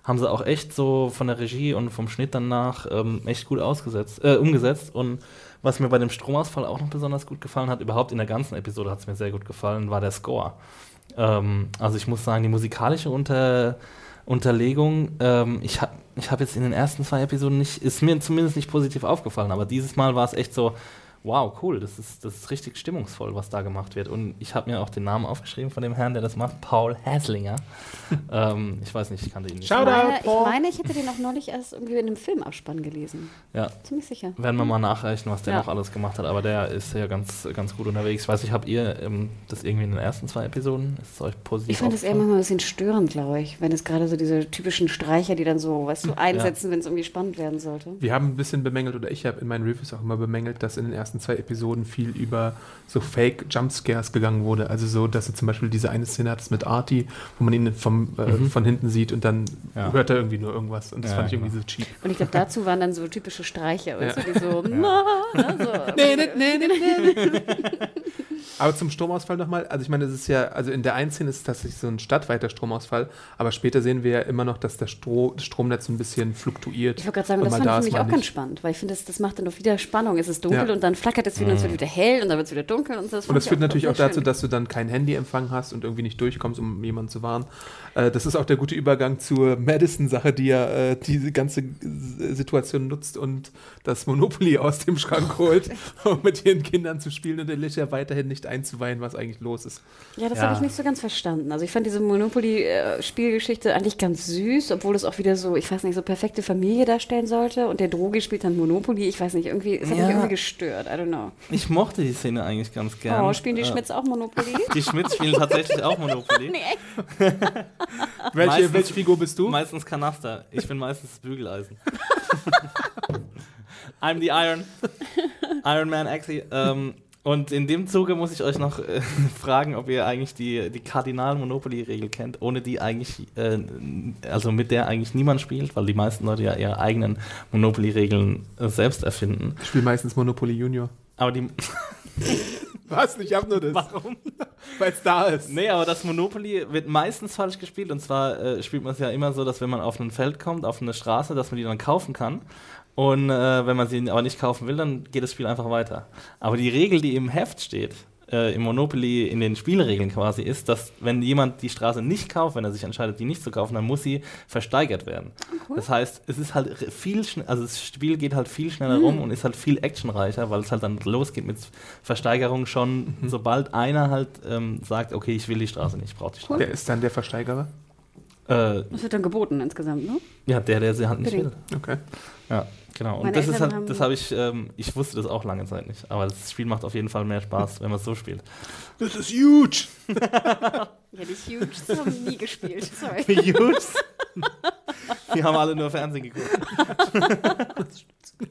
haben sie auch echt so von der Regie und vom Schnitt danach ähm, echt gut ausgesetzt, äh, umgesetzt. Und was mir bei dem Stromausfall auch noch besonders gut gefallen hat, überhaupt in der ganzen Episode hat es mir sehr gut gefallen, war der Score. Ähm, also ich muss sagen, die musikalische Unter Unterlegung, ähm, ich habe ich hab jetzt in den ersten zwei Episoden nicht, ist mir zumindest nicht positiv aufgefallen, aber dieses Mal war es echt so, wow, cool, das ist, das ist richtig stimmungsvoll, was da gemacht wird. Und ich habe mir auch den Namen aufgeschrieben von dem Herrn, der das macht, Paul Haslinger. ähm, ich weiß nicht, ich kannte ihn nicht. Schau Ich da, meine, ich Paul. meine, ich hätte den auch neulich erst irgendwie in einem Filmabspann gelesen. Ja, Ziemlich sicher. werden wir mal nachreichen, was der Ja. noch alles gemacht hat, aber der ist ja ganz, ganz gut unterwegs. Ich weiß nicht, habt ihr ähm, das irgendwie in den ersten zwei Episoden? Ist es euch positiv Ich fand das eher manchmal ein bisschen störend, glaube ich, wenn es gerade so diese typischen Streicher, die dann so, weißt du, einsetzen, wenn es irgendwie spannend werden sollte. Wir haben ein bisschen bemängelt, oder ich habe in meinen Reviews auch immer bemängelt, dass in den ersten zwei Episoden viel über so Fake-Jumpscares gegangen wurde. Also so, dass er zum Beispiel diese eine Szene hat mit Artie, wo man ihn vom, äh, von hinten sieht und dann Ja. hört er irgendwie nur irgendwas. Und das Ja, fand ich genau. irgendwie so cheap. Und ich glaube, dazu waren dann so typische Streicher, Ja. die so, na, ne, so. Aber zum Stromausfall nochmal, also ich meine, das ist ja, also in der einen Szene ist es tatsächlich so ein stadtweiter Stromausfall, aber später sehen wir ja immer noch, dass das, Stro das Stromnetz ein bisschen fluktuiert. Ich wollte gerade sagen, das fand da ich nämlich auch ganz nicht. spannend, weil ich finde, das, das macht dann doch wieder Spannung. Es ist dunkel Ja. und dann flackert es wieder und es wird wieder hell und dann wird es wieder dunkel und das Und das führt natürlich auch dazu, schön. dass du dann keinen Handyempfang hast und irgendwie nicht durchkommst, um jemanden zu warnen. Äh, das ist auch der gute Übergang zur Madison-Sache, die ja äh, diese ganze Situation nutzt und das Monopoly aus dem Schrank holt, um mit ihren Kindern zu spielen und Alicia weiterhin nicht einzuweihen, was eigentlich los ist. Ja, das Ja. habe ich nicht so ganz verstanden. Also ich fand diese Monopoly-Spielgeschichte eigentlich ganz süß, obwohl es auch wieder so, ich weiß nicht, so perfekte Familie darstellen sollte. Und der Drogi spielt dann Monopoly. Ich weiß nicht, irgendwie, es hat Ja. mich irgendwie gestört. I don't know. Ich mochte die Szene eigentlich ganz gern. Oh, spielen die Äh, Schmitz auch Monopoly? Die Schmitz spielen tatsächlich auch Monopoly. nee, echt? Welche, Meistens- welche Figur bist du? Meistens Kanaster. Ich bin meistens das Bügeleisen. I'm the Iron. Iron Man Axie. Ähm, und in dem Zuge muss ich euch noch äh, fragen, ob ihr eigentlich die, die Kardinal-Monopoly-Regel kennt, ohne die eigentlich, äh, also mit der eigentlich niemand spielt, weil die meisten Leute ja ihre eigenen Monopoly-Regeln äh, selbst erfinden. Ich spiele meistens Monopoly Junior. Aber die, Was? Ich hab nur das. Warum? Weil es da ist. Nee, aber das Monopoly wird meistens falsch gespielt. Und zwar äh, spielt man es ja immer so, dass wenn man auf ein Feld kommt, auf eine Straße, dass man die dann kaufen kann. Und äh, wenn man sie aber nicht kaufen will, dann geht das Spiel einfach weiter. Aber die Regel, die im Heft steht, äh, im Monopoly in den Spielregeln quasi, ist, dass wenn jemand die Straße nicht kauft, wenn er sich entscheidet, die nicht zu kaufen, dann muss sie versteigert werden. Das heißt, es ist halt viel also das Spiel geht halt viel schneller rum und ist halt viel actionreicher, weil es halt dann losgeht mit Versteigerung schon, sobald einer halt ähm, sagt, okay, ich will die Straße nicht, ich brauche die Straße. Der ist dann der Versteigerer? Äh, Das wird dann geboten insgesamt, ne? ja, der, der sie halt nicht will. Bedingt. Okay. Ja, genau. Und Meine das ist halt, das habe ich, ähm, ich wusste das auch lange Zeit nicht. Aber das Spiel macht auf jeden Fall mehr Spaß, wenn man es so spielt. Das ist huge. Ja, die Huge das haben nie gespielt. Sorry. Gut. Die haben alle nur Fernsehen geguckt.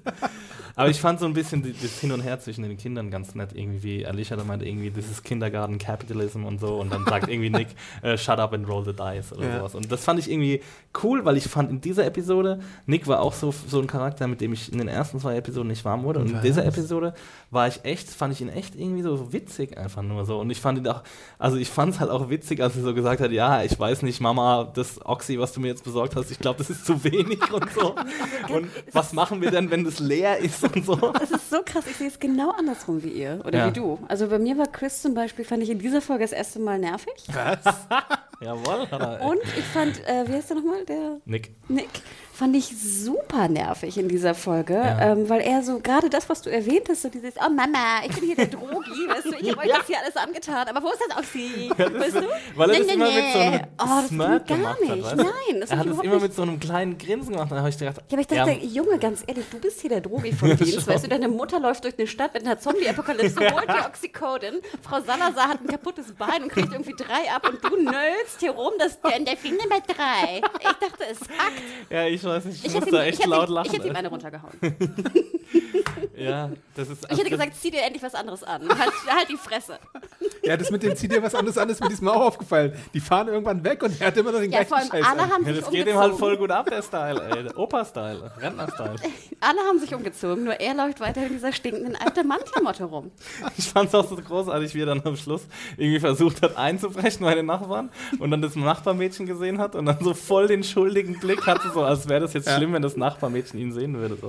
Aber ich fand so ein bisschen das Hin und Her zwischen den Kindern ganz nett. Irgendwie, wie Alicia da meinte, irgendwie, das ist Kindergarten Capitalism und so. Und dann sagt irgendwie Nick, äh, shut up and roll the dice oder Ja. sowas. Und das fand ich irgendwie cool, weil ich fand in dieser Episode, Nick war auch so, so ein Charakter, mit dem ich in den ersten zwei Episoden nicht warm wurde. Und in dieser Episode war ich echt, fand ich ihn echt irgendwie so witzig einfach nur so. Und ich fand ihn auch, also ich fand es halt auch witzig, als er so gesagt hat, ja, ich weiß nicht, Mama, das Oxy, was du mir jetzt besorgt hast, ich glaube, das ist zu wenig und so. Und was machen wir denn, wenn das leer ist und so? Das ist so krass. Ich sehe es genau andersrum wie ihr oder Ja. wie du. Also bei mir war Chris zum Beispiel, fand ich in dieser Folge das erste Mal nervig. Jawohl. aber- Und ich fand, äh, wie heißt der nochmal? Der Nick. Nick. Fand ich super nervig in dieser Folge, Ja. ähm, weil er so, gerade das, was du erwähnt hast, so dieses, oh Mama, ich bin hier der Drogi, weißt du, ich habe euch das hier alles angetan, aber wo ist das Oxy? Weißt du? Weil er Nee, das nee, immer nee. mit so einem oh, das Smirk gar gemacht nicht. Nein, das Er hat es immer nicht. mit so einem kleinen Grinsen gemacht. Dann habe ich gedacht, Ja, aber ich dachte, Junge, ganz ehrlich, du bist hier der Drogi vom Dienst. Weißt du, deine Mutter läuft durch eine Stadt mit einer Zombie-Apokalypse, holt dir Oxycodin. Frau Salazar hat ein kaputtes Bein und kriegt irgendwie drei ab und du nölst hier rum, dass der Delfin Nummer drei. Ich dachte, es hackt. ja, ich weiß nicht, ich, Ich muss hätte da ihm, echt ich laut ihm- lachen. ich hätte ihm eine runtergehauen. ja, das ist. Ich hätte gesagt, zieh dir endlich was anderes an. Halt, halt die Fresse. Ja, das mit dem zieh dir was anderes an, ist mir diesmal auch aufgefallen. Die fahren irgendwann weg und er hat immer noch den Ja, gleichen vor allem Scheiß alle an. haben ja, sich das geht umgezogen. ihm halt voll gut ab, der Style, ey. Opa-Style, Rentner-Style. Alle haben sich umgezogen, nur er läuft weiter in dieser stinkenden alten Mannklamotte rum. Ich fand es auch so großartig, wie er dann am Schluss irgendwie versucht hat einzubrechen bei den Nachbarn und dann das Nachbarmädchen gesehen hat und dann so voll den schuldigen Blick hatte, so als wäre das jetzt schlimm, wenn das Nachbarmädchen ihn sehen würde. So.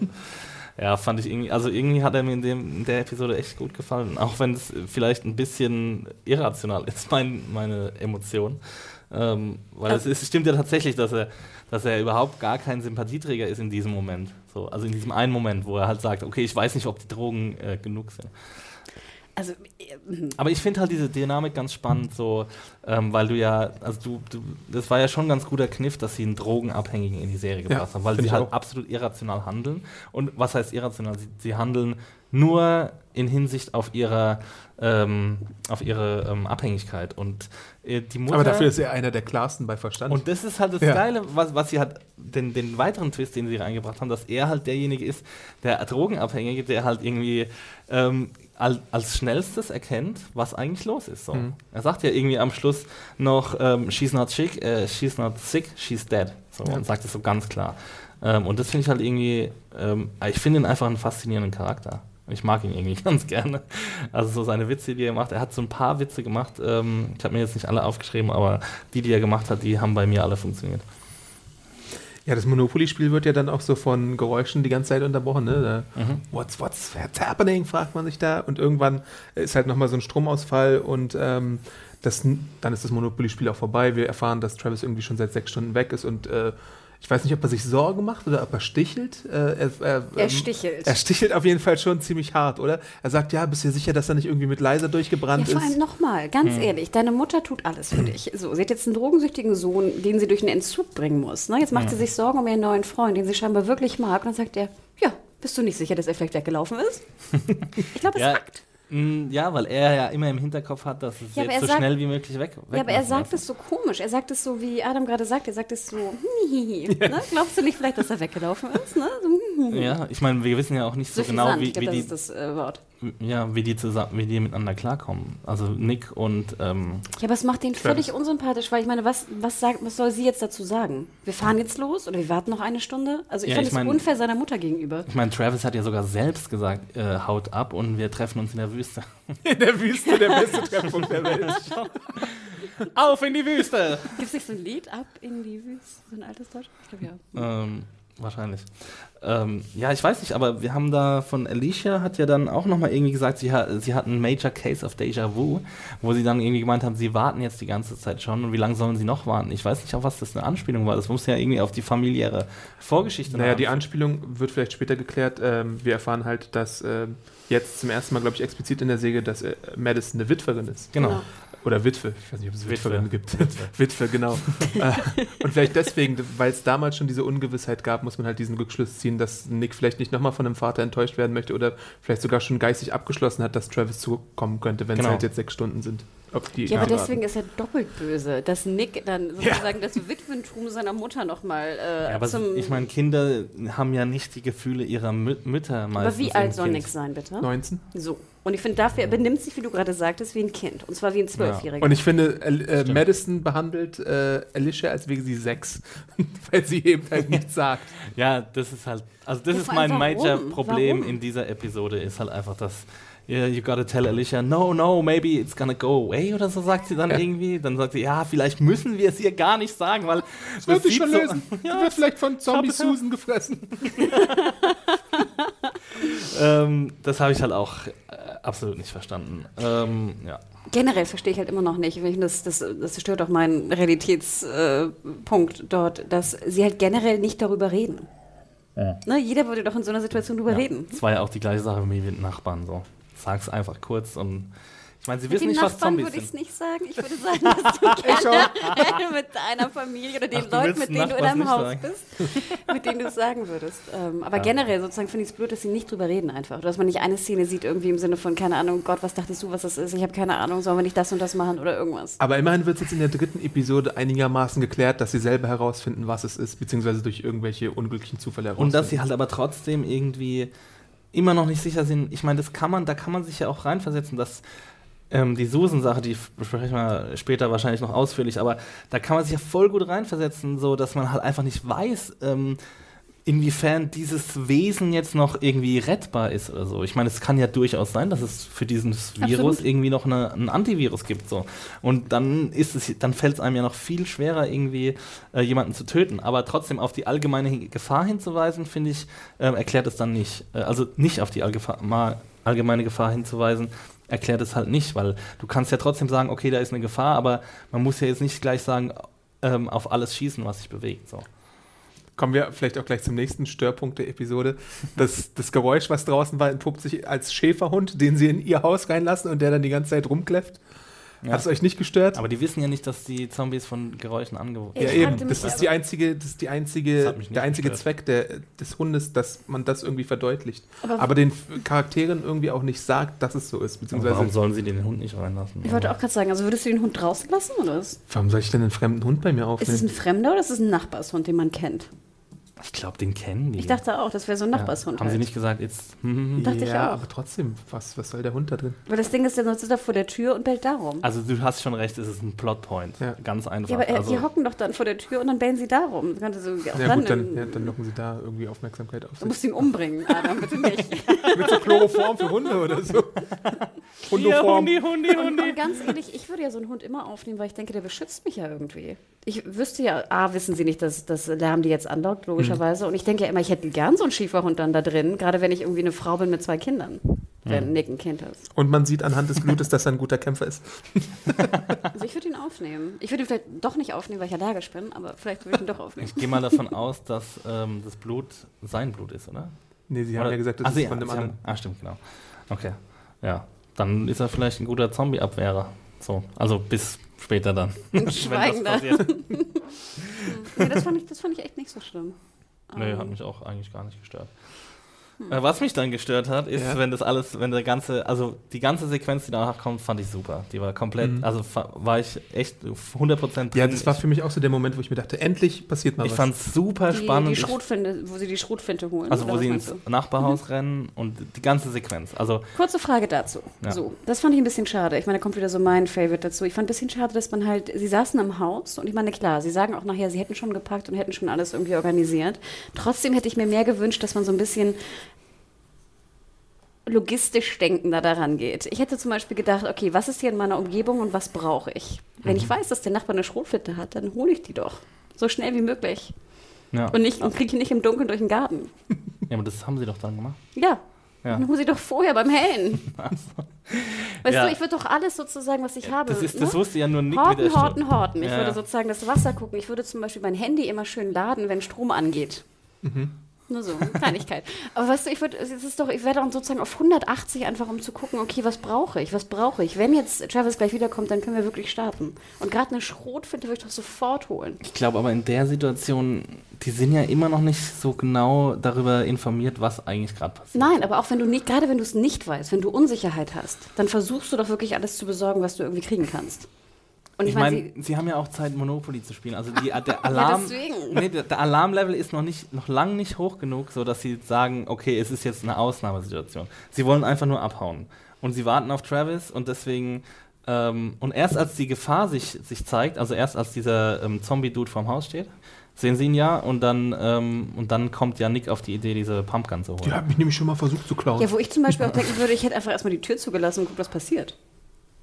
Ja, fand ich irgendwie, also irgendwie hat er mir in, dem, in der Episode echt gut gefallen, auch wenn es vielleicht ein bisschen irrational ist, mein, meine Emotion. Ähm, weil es, ist, stimmt ja tatsächlich, dass er, dass er überhaupt gar kein Sympathieträger ist in diesem Moment. So, also in diesem einen Moment, wo er halt sagt, okay, ich weiß nicht, ob die Drogen äh, genug sind. Also, äh, Aber ich finde halt diese Dynamik ganz spannend, so, ähm, weil du ja, also du, du, das war ja schon ein ganz guter Kniff, dass sie einen Drogenabhängigen in die Serie gebracht haben, weil sie halt auch. absolut irrational handeln. Und was heißt irrational? Sie, sie handeln nur in Hinsicht auf ihre, ähm, auf ihre ähm, Abhängigkeit. Und äh, die Mutter. Aber dafür ist er einer der klarsten bei Verstand. Und das ist halt das Ja. Geile, was, was sie halt, den, den weiteren Twist, den sie reingebracht haben, dass er halt derjenige ist, der Drogenabhängige, der halt irgendwie ähm, als schnellstes erkennt, was eigentlich los ist. So. Mhm. Er sagt ja irgendwie am Schluss noch, ähm, she's not sick, äh, she's not sick, she's dead. So, Ja. Und sagt es so ganz klar. Ähm, und das finde ich halt irgendwie, ähm, ich finde ihn einfach einen faszinierenden Charakter. Ich mag ihn irgendwie ganz gerne. Also so seine Witze, die er macht. Er hat so ein paar Witze gemacht. Ähm, ich habe mir jetzt nicht alle aufgeschrieben, aber die, die er gemacht hat, die haben bei mir alle funktioniert. Ja, das Monopoly-Spiel wird ja dann auch so von Geräuschen die ganze Zeit unterbrochen. Ne? Mhm. What's, what's, what's happening, fragt man sich da. Und irgendwann ist halt nochmal so ein Stromausfall und ähm, das, dann ist das Monopoly-Spiel auch vorbei. Wir erfahren, dass Travis irgendwie schon seit sechs Stunden weg ist und äh, ich weiß nicht, ob er sich Sorgen macht oder ob er stichelt. Äh, er, er, Er ähm, stichelt. Er stichelt auf jeden Fall schon ziemlich hart, oder? Er sagt, ja, bist du dir sicher, dass er nicht irgendwie mit leiser Ja, durchgebrannt vor allem ist? nochmal, ganz ehrlich, deine Mutter tut alles für dich. So, sie hat jetzt einen drogensüchtigen Sohn, den sie durch einen Entzug bringen muss. Ne? Jetzt macht sie sich Sorgen um ihren neuen Freund, den sie scheinbar wirklich mag. Und dann sagt er, ja, bist du nicht sicher, dass er vielleicht weggelaufen ist? Ich glaube, es Ja, hackt. Mm, Ja, weil er ja immer im Hinterkopf hat, dass es Ja, jetzt so sagt- schnell wie möglich weg Ja, aber er sagt es so komisch. Er sagt es so, wie Adam gerade sagt. Er sagt es so, hm, hihihi. Ne? Glaubst du nicht vielleicht, dass er weggelaufen ist? Ne? So, Ja, ich meine, wir wissen ja auch nicht so, genau, suffisant, wie, wie, das die, ist das äh, Wort. Ja, wie, die zusammen, wie die miteinander klarkommen. Also Nick und ähm, Ja, aber es macht den völlig unsympathisch, weil ich meine, was, was, sagt, was soll sie jetzt dazu sagen? Wir fahren jetzt los oder wir warten noch eine Stunde? Also ich Ja, fand ich es mein- unfair seiner Mutter gegenüber. ich meine, Travis hat ja sogar selbst gesagt, äh, haut ab und wir treffen uns in der Wüste. In der Wüste der beste Treffpunkt der Welt. Auf in die Wüste! Gibt es nicht so ein Lied, ab in die Wüste, so ein altes Deutsch? Ich glaube ja. Ähm, wahrscheinlich. Ähm, ja, ich weiß nicht, aber wir haben da von Alicia hat ja dann auch nochmal irgendwie gesagt, sie hat, sie hat einen Major Case of Déjà Vu, wo sie dann irgendwie gemeint haben, sie warten jetzt die ganze Zeit schon und wie lange sollen sie noch warten? Ich weiß nicht, auf was das eine Anspielung war. Das muss ja irgendwie auf die familiäre Vorgeschichte Naja, haben. die Anspielung wird vielleicht später geklärt. Ähm, wir erfahren halt, dass ähm, jetzt zum ersten Mal, glaube ich, explizit in der Säge, dass äh, Madison eine Witwerin ist. Genau. Genau. Oder Witwe. Ich weiß nicht, ob es Witwe. Witwerin gibt. Witwe, genau. Äh, und vielleicht deswegen, weil es damals schon diese Ungewissheit gab, muss man halt diesen Rückschluss ziehen, dass Nick vielleicht nicht nochmal von einem Vater enttäuscht werden möchte oder vielleicht sogar schon geistig abgeschlossen hat, dass Travis zurückkommen könnte, wenn es Genau. halt jetzt sechs Stunden sind. Ja, aber deswegen ist er doppelt böse, dass Nick dann sozusagen das Witwentum seiner Mutter nochmal äh, Ja, aber zum. ich meine, Kinder haben ja nicht die Gefühle ihrer Mü Mütter meistens. aber wie alt soll Kind. Nick sein, bitte? 19. So. Und ich finde, dafür, benimmt sich, wie du gerade sagtest, wie ein Kind. Und zwar wie ein Zwölfjähriger. Und ich finde, äh, äh, Madison behandelt äh, Alicia, als wäre sie sechs, weil sie eben halt nichts sagt. Ja, das ist halt, also das Ja, ist mein allem, major warum? Problem Warum? in dieser Episode, ist halt einfach das, yeah, you gotta tell Alicia, no, no, maybe it's gonna go away oder so sagt sie dann irgendwie. Dann sagt sie, ja, vielleicht müssen wir es ihr gar nicht sagen, weil das, Wird sich schon so, lösen. Die wird vielleicht von Zombie Susan gefressen. Ähm, das habe ich halt auch äh, absolut nicht verstanden. Ähm, ja. Generell verstehe ich halt immer noch nicht, das, das, das stört auch meinen Realitätspunkt äh, dort, dass sie halt generell nicht darüber reden. Ne, jeder würde doch in so einer Situation drüber ja. reden. Das war ja auch die gleiche Sache wie mit Nachbarn so. Sag's einfach kurz und meine, sie Mit wissen nicht, was Nachbarn Zombies würde ich es nicht sagen. Ich würde sagen, dass du gerne mit deiner Familie oder den Ach, Leuten, mit denen du in deinem Haus sagen. bist, mit denen du es sagen würdest. Ähm, aber generell sozusagen finde ich es blöd, dass sie nicht drüber reden einfach. Dass man nicht eine Szene sieht irgendwie im Sinne von, keine Ahnung, Gott, was dachtest du, was das ist? Ich habe keine Ahnung, sollen wir nicht das und das machen oder irgendwas. Aber immerhin wird es jetzt in der dritten Episode einigermaßen geklärt, dass sie selber herausfinden, was es ist, beziehungsweise durch irgendwelche unglücklichen Zufälle Und dass sie herausfinden. halt aber trotzdem irgendwie immer noch nicht sicher sind. Ich meine, das kann man, da kann man sich ja auch reinversetzen, dass ähm, die Susan-Sache, die besprechen wir später wahrscheinlich noch ausführlich, aber da kann man sich ja voll gut reinversetzen, so dass man halt einfach nicht weiß, ähm, inwiefern dieses Wesen jetzt noch irgendwie rettbar ist oder so. Ich meine, es kann ja durchaus sein, dass es für dieses Virus Absolut. irgendwie noch eine, ein Antivirus gibt. So. Und dann ist es, dann fällt es einem ja noch viel schwerer, irgendwie äh, jemanden zu töten. Aber trotzdem auf die allgemeine Gefahr hinzuweisen, finde ich, ähm, erklärt es dann nicht. Äh, also nicht auf die allgemeine Gefahr hinzuweisen, erklärt es halt nicht, weil du kannst ja trotzdem sagen, okay, da ist eine Gefahr, aber man muss ja jetzt nicht gleich sagen, ähm, auf alles schießen, was sich bewegt. So. Kommen wir vielleicht auch gleich zum nächsten Störpunkt der Episode. Das, das Geräusch, was draußen war, entpuppt sich als Schäferhund, den sie in ihr Haus reinlassen und der dann die ganze Zeit rumkläfft. Ja. Hat es euch nicht gestört? Aber die wissen ja nicht, dass die Zombies von Geräuschen angewohnt Ich ja, eben. Das ist die einzige, das ist die einzige, der einzige gestört. Zweck der, des Hundes, dass man das irgendwie verdeutlicht. Aber- Aber, den Charakteren irgendwie auch nicht sagt, dass es so ist. Aber Beziehungsweise, warum sollen sie den Hund nicht reinlassen? Ich wollte auch gerade sagen, also würdest du den Hund draußen lassen oder was? warum soll ich denn einen fremden Hund bei mir Ist es ein aufnehmen? Fremder oder ist es ein Nachbarshund, den man kennt? Ich glaube, den kennen die. Ich dachte auch, das wäre so ein ja. Nachbarshund. Haben sie halt. nicht gesagt, jetzt. Hm, dachte ich ja, auch. aber trotzdem, was, was soll der Hund da drin? Weil das Ding ist, der sitzt da vor der Tür und bellt darum. also du hast schon recht, es ist ein Plotpoint. Ja. Ganz einfach. Ja, aber äh, also, die hocken doch dann vor der Tür und dann bellen sie darum. Könnte so Ja dann, gut, dann, in- ja, dann locken sie da irgendwie Aufmerksamkeit auf Du musst ihn umbringen, Adam, bitte nicht. Mit so Chloroform für Hunde oder so. Hier, Hundeform. Hundi, Hundi, Hundi. Und ganz ehrlich, ich würde ja so einen Hund immer aufnehmen, weil ich denke, der beschützt mich ja irgendwie. Ich wüsste ja, A, wissen sie nicht, dass das Lärm die jetzt anlockt, logischerweise. Und ich denke ja immer, ich hätte gern so einen Schieferhund dann da drin, gerade wenn ich irgendwie eine Frau bin mit zwei Kindern. Wenn Nick ein Kind ist. Und man sieht anhand des Blutes, dass er ein guter Kämpfer ist. Also ich würde ihn aufnehmen. Ich würde ihn vielleicht doch nicht aufnehmen, weil ich allergisch bin, aber vielleicht würde ich ihn doch aufnehmen. Ich gehe mal davon aus, dass ähm, das Blut sein Blut ist, oder? Nee, sie haben Oder- ja gesagt, das Ach, ist sie- von dem sie haben- anderen. Ah, stimmt, genau. Okay. Ja. Dann ist er vielleicht ein guter Zombie-Abwehrer. So. Also bis später dann. Wenn das Schweigender. passiert. Nee, das, fand ich, das fand ich echt nicht so schlimm. Nee, Ähm, hat mich auch eigentlich gar nicht gestört. Äh, Was mich dann gestört hat, ist, Ja. wenn das alles, wenn der ganze, also die ganze Sequenz, die danach kommt, fand ich super. Die war komplett, also fa- war ich echt 100% drin. Mhm. Ja, das war ich, für mich auch so der Moment, wo ich mir dachte, endlich passiert mal ich was. fand es super Die, spannend. die Ich- Schrotfinte, wo sie die Schrotfinte holen. also wo sie ins du? Nachbarhaus rennen und die ganze Sequenz. Also Kurze Frage dazu. Ja. So, das fand ich ein bisschen schade. Ich meine, da kommt wieder so mein Favorite dazu. Ich fand ein bisschen schade, dass man halt, sie saßen im Haus und ich meine, klar, sie sagen auch nachher, sie hätten schon gepackt und hätten schon alles irgendwie organisiert. Trotzdem hätte ich mir mehr gewünscht, dass man so ein bisschen logistisch denkender daran geht. Ich hätte zum Beispiel gedacht, okay, was ist hier in meiner Umgebung und was brauche ich? Wenn Mhm. ich weiß, dass der Nachbar eine Schrotflinte hat, dann hole ich die doch. So schnell wie möglich. ja. Und nicht und kriege nicht im Dunkeln durch den Garten. ja, aber das haben sie doch dann gemacht. Ja. Ja. Dann hol sie doch vorher beim Hellen. Weißt Ja. du, ich würde doch alles sozusagen, was ich habe. Das, ist, das ne? wusste ja nur Nick Horten, horten, horten. Ich würde sozusagen das Wasser gucken. Ich würde zum Beispiel mein Handy immer schön laden, wenn Strom angeht. Mhm. Nur so, Kleinigkeit. Aber weißt du, ich würde, es ist doch, ich wäre dann sozusagen auf 180 einfach, um zu gucken, okay, was brauche ich, was brauche ich? Wenn jetzt Travis gleich wiederkommt, dann können wir wirklich starten. Und gerade eine Schrotfinte würde ich doch sofort holen. Ich glaube aber in der Situation, die sind ja immer noch nicht so genau darüber informiert, was eigentlich gerade passiert. Nein, aber auch wenn du nicht, gerade wenn du es nicht weißt, wenn du Unsicherheit hast, dann versuchst du doch wirklich alles zu besorgen, was du irgendwie kriegen kannst. Und Ich ich meine, meine, sie- sie haben ja auch Zeit, Monopoly zu spielen. Also die, der Alarm, deswegen. nee, der, der Alarmlevel ist noch nicht, noch lang nicht hoch genug, so dass sie sagen, okay, es ist jetzt eine Ausnahmesituation. Sie wollen einfach nur abhauen und sie warten auf Travis und deswegen ähm, und erst als die Gefahr sich, sich zeigt, also erst als dieser ähm, Zombie-Dude vorm Haus steht, sehen sie ihn ja und dann ähm, und dann kommt ja Nick auf die Idee, diese Pumpgun zu holen. Die hat mich nämlich schon mal versucht zu klauen. Ja, wo ich zum Beispiel auch denken würde, ich hätte einfach erstmal die Tür zugelassen und guckt, was passiert.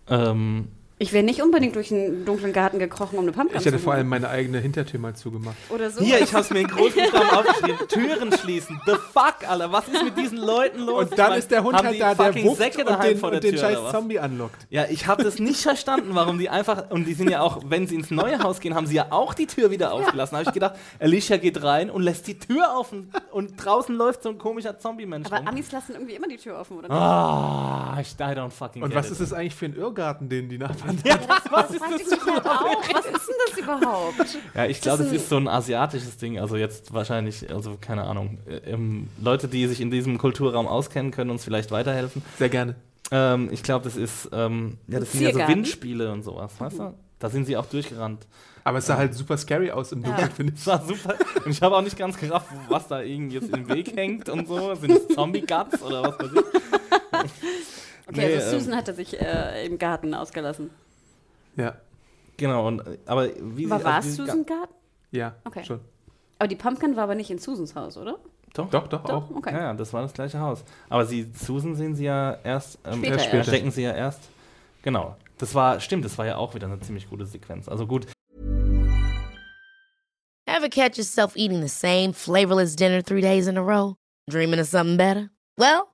Ähm, Ich wäre nicht unbedingt durch einen dunklen Garten gekrochen, um eine Pumpkin ich hätte zu vor allem meine eigene Hintertür mal zugemacht. Oder so. Hier, ich hab's mir in Großbuchstaben aufgeschrieben. Türen schließen. The fuck, Alter. Was ist mit diesen Leuten los? Und dann Ich ist der Hund halt da, der fucking wuppt Säcke und daheim den, vor der und den Tür, scheiß? Zombie anlockt. Ja, ich habe das nicht verstanden, warum die einfach, und die sind ja auch, wenn sie ins neue Haus gehen, haben sie ja auch die Tür wieder aufgelassen. Da habe ich gedacht, Alicia geht rein und lässt die Tür offen und draußen läuft so ein komischer Zombie-Mensch Aber rum. Amis lassen irgendwie immer die Tür offen, oder? Ah, ich I don't fucking Und get was it. ist das eigentlich für ein Irrgarten, den die Nachbarn was ist das auch. Was ist denn das überhaupt? Ja, ich glaube, Das ist so ein asiatisches Ding. Also jetzt wahrscheinlich, also keine Ahnung. äh, Ähm, Leute, die sich in diesem Kulturraum auskennen, können uns vielleicht weiterhelfen. Sehr gerne. Ähm, ich glaube, das ist, ähm, ja, das sind ja so? Windspiele und sowas, weißt du? Da sind sie auch durchgerannt. Aber es sah halt super scary aus im Dunkeln, finde ich. Das war super. Und ich habe auch nicht ganz gerafft, was da irgendwie jetzt im Weg hängt und so. Sind es Zombie-Guts oder was weiß ich? Okay, Nee, also ähm, Susan hatte sich äh, im Garten ausgelassen. Ja, Genau, und, aber wie Aber sie- war also es diese Susan Garten? ja, Okay. schon. Aber die Pumpkin war aber nicht in Susans Haus, oder? Doch, Doch, doch, auch. Doch, okay. Ja, ja, das war das gleiche Haus. Aber sie, Susan sehen sie ja erst, ähm, Später erst. später. stecken sie ja erst. Genau. Das war, stimmt, das war ja auch wieder eine ziemlich gute Sequenz. Also gut, Ever catch yourself eating the same flavorless dinner three days in a row? Dreaming of something better? Well,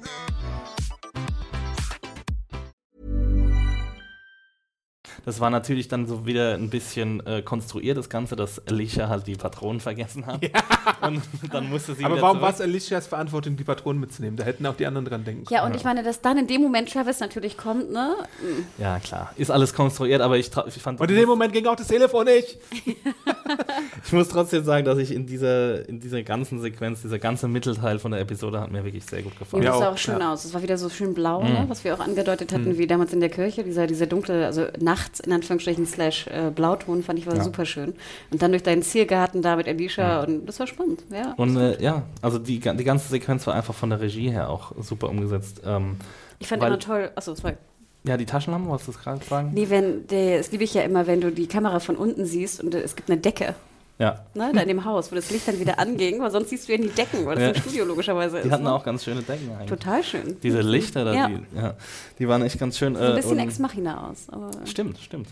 Das war natürlich dann so wieder ein bisschen äh, konstruiert, das Ganze, dass Alicia halt die Patronen vergessen hat. Und dann musste sie Aber warum war es Alicias Verantwortung, die Patronen mitzunehmen? Da hätten auch die anderen dran denken können. Ja, und ich meine, dass dann in dem Moment Travis natürlich kommt, ne? Ja, klar. Ist alles konstruiert, aber ich, ich fand. Und in dem Moment ging auch das Telefon nicht. Ich muss trotzdem sagen, dass ich in dieser, in dieser ganzen Sequenz, dieser ganze Mittelteil von der Episode hat mir wirklich sehr gut Ja, gefallen. Ja, das sah auch, schön ja. aus. Es war wieder so schön blau, Mhm. ne? was wir auch angedeutet hatten, wie damals in der Kirche. Dieser, dieser dunkle, also nachts in Anführungsstrichen slash äh, Blauton fand ich war Ja. super schön. Und dann durch deinen Ziergarten da mit Alicia und das war spannend. Ja. Und äh, ja, also die, die ganze Sequenz war einfach von der Regie her auch super umgesetzt. Ähm, ich fand immer toll, achso, sorry. ja, die Taschenlampen, wolltest du das gerade sagen? Nee, wenn, der, das liebe ich ja immer, wenn du die Kamera von unten siehst und äh, es gibt eine Decke. Ja. Ne, da in dem Haus, wo das Licht dann wieder anging, weil sonst siehst du ja nie Decken, weil das Ja. im Studio logischerweise ist. Die hatten ne? auch ganz schöne Decken eigentlich. Total schön. Diese Lichter da, Ja. die, ja, die waren echt ganz schön. So ein äh, bisschen Ex Machina aus. Stimmt, stimmt.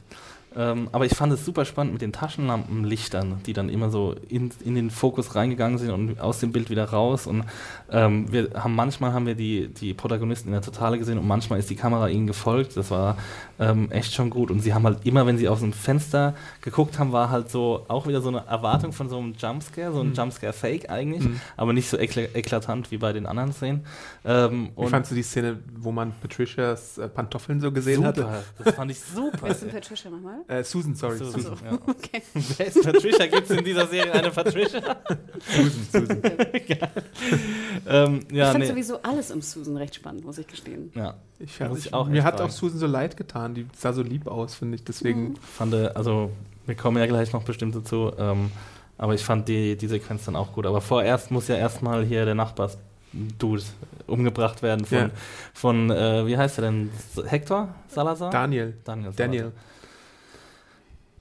Ähm, aber ich fand es super spannend mit den Taschenlampenlichtern, die dann immer so in, in den Fokus reingegangen sind und aus dem Bild wieder raus. Und ähm, wir haben manchmal haben wir die, die Protagonisten in der Totale gesehen und manchmal ist die Kamera ihnen gefolgt. Das war ähm, echt schon gut. Und sie haben halt immer, wenn sie aus dem Fenster geguckt haben, war halt so auch wieder so eine Erwartung von so einem Jumpscare, so ein Jumpscare-Fake eigentlich, aber nicht so ekla eklatant wie bei den anderen Szenen. Ähm, Wie fandst du die Szene, wo man Patricias äh, Pantoffeln so gesehen super, hatte? das fand ich super. wer ist denn Patricia nochmal? Äh, Susan, sorry. So, Susan. ja. Okay. Wer ist Patricia? Gibt es in dieser Serie eine Patricia? Susan, Susan. ähm, ich ja, fand nee. sowieso alles im Susan recht spannend, muss ich gestehen. Ja, Ich, Muss ich, ich auch mir hat auch Susan so leid getan. Die sah so lieb aus, finde ich. Deswegen. fand, äh, also wir kommen ja gleich noch bestimmt dazu, ähm, aber ich fand die, die Sequenz dann auch gut. Aber vorerst muss ja erstmal hier der Nachbars-Dude umgebracht werden von, Ja. von äh, wie heißt er denn? Hector Salazar? Daniel. Daniel. Daniel.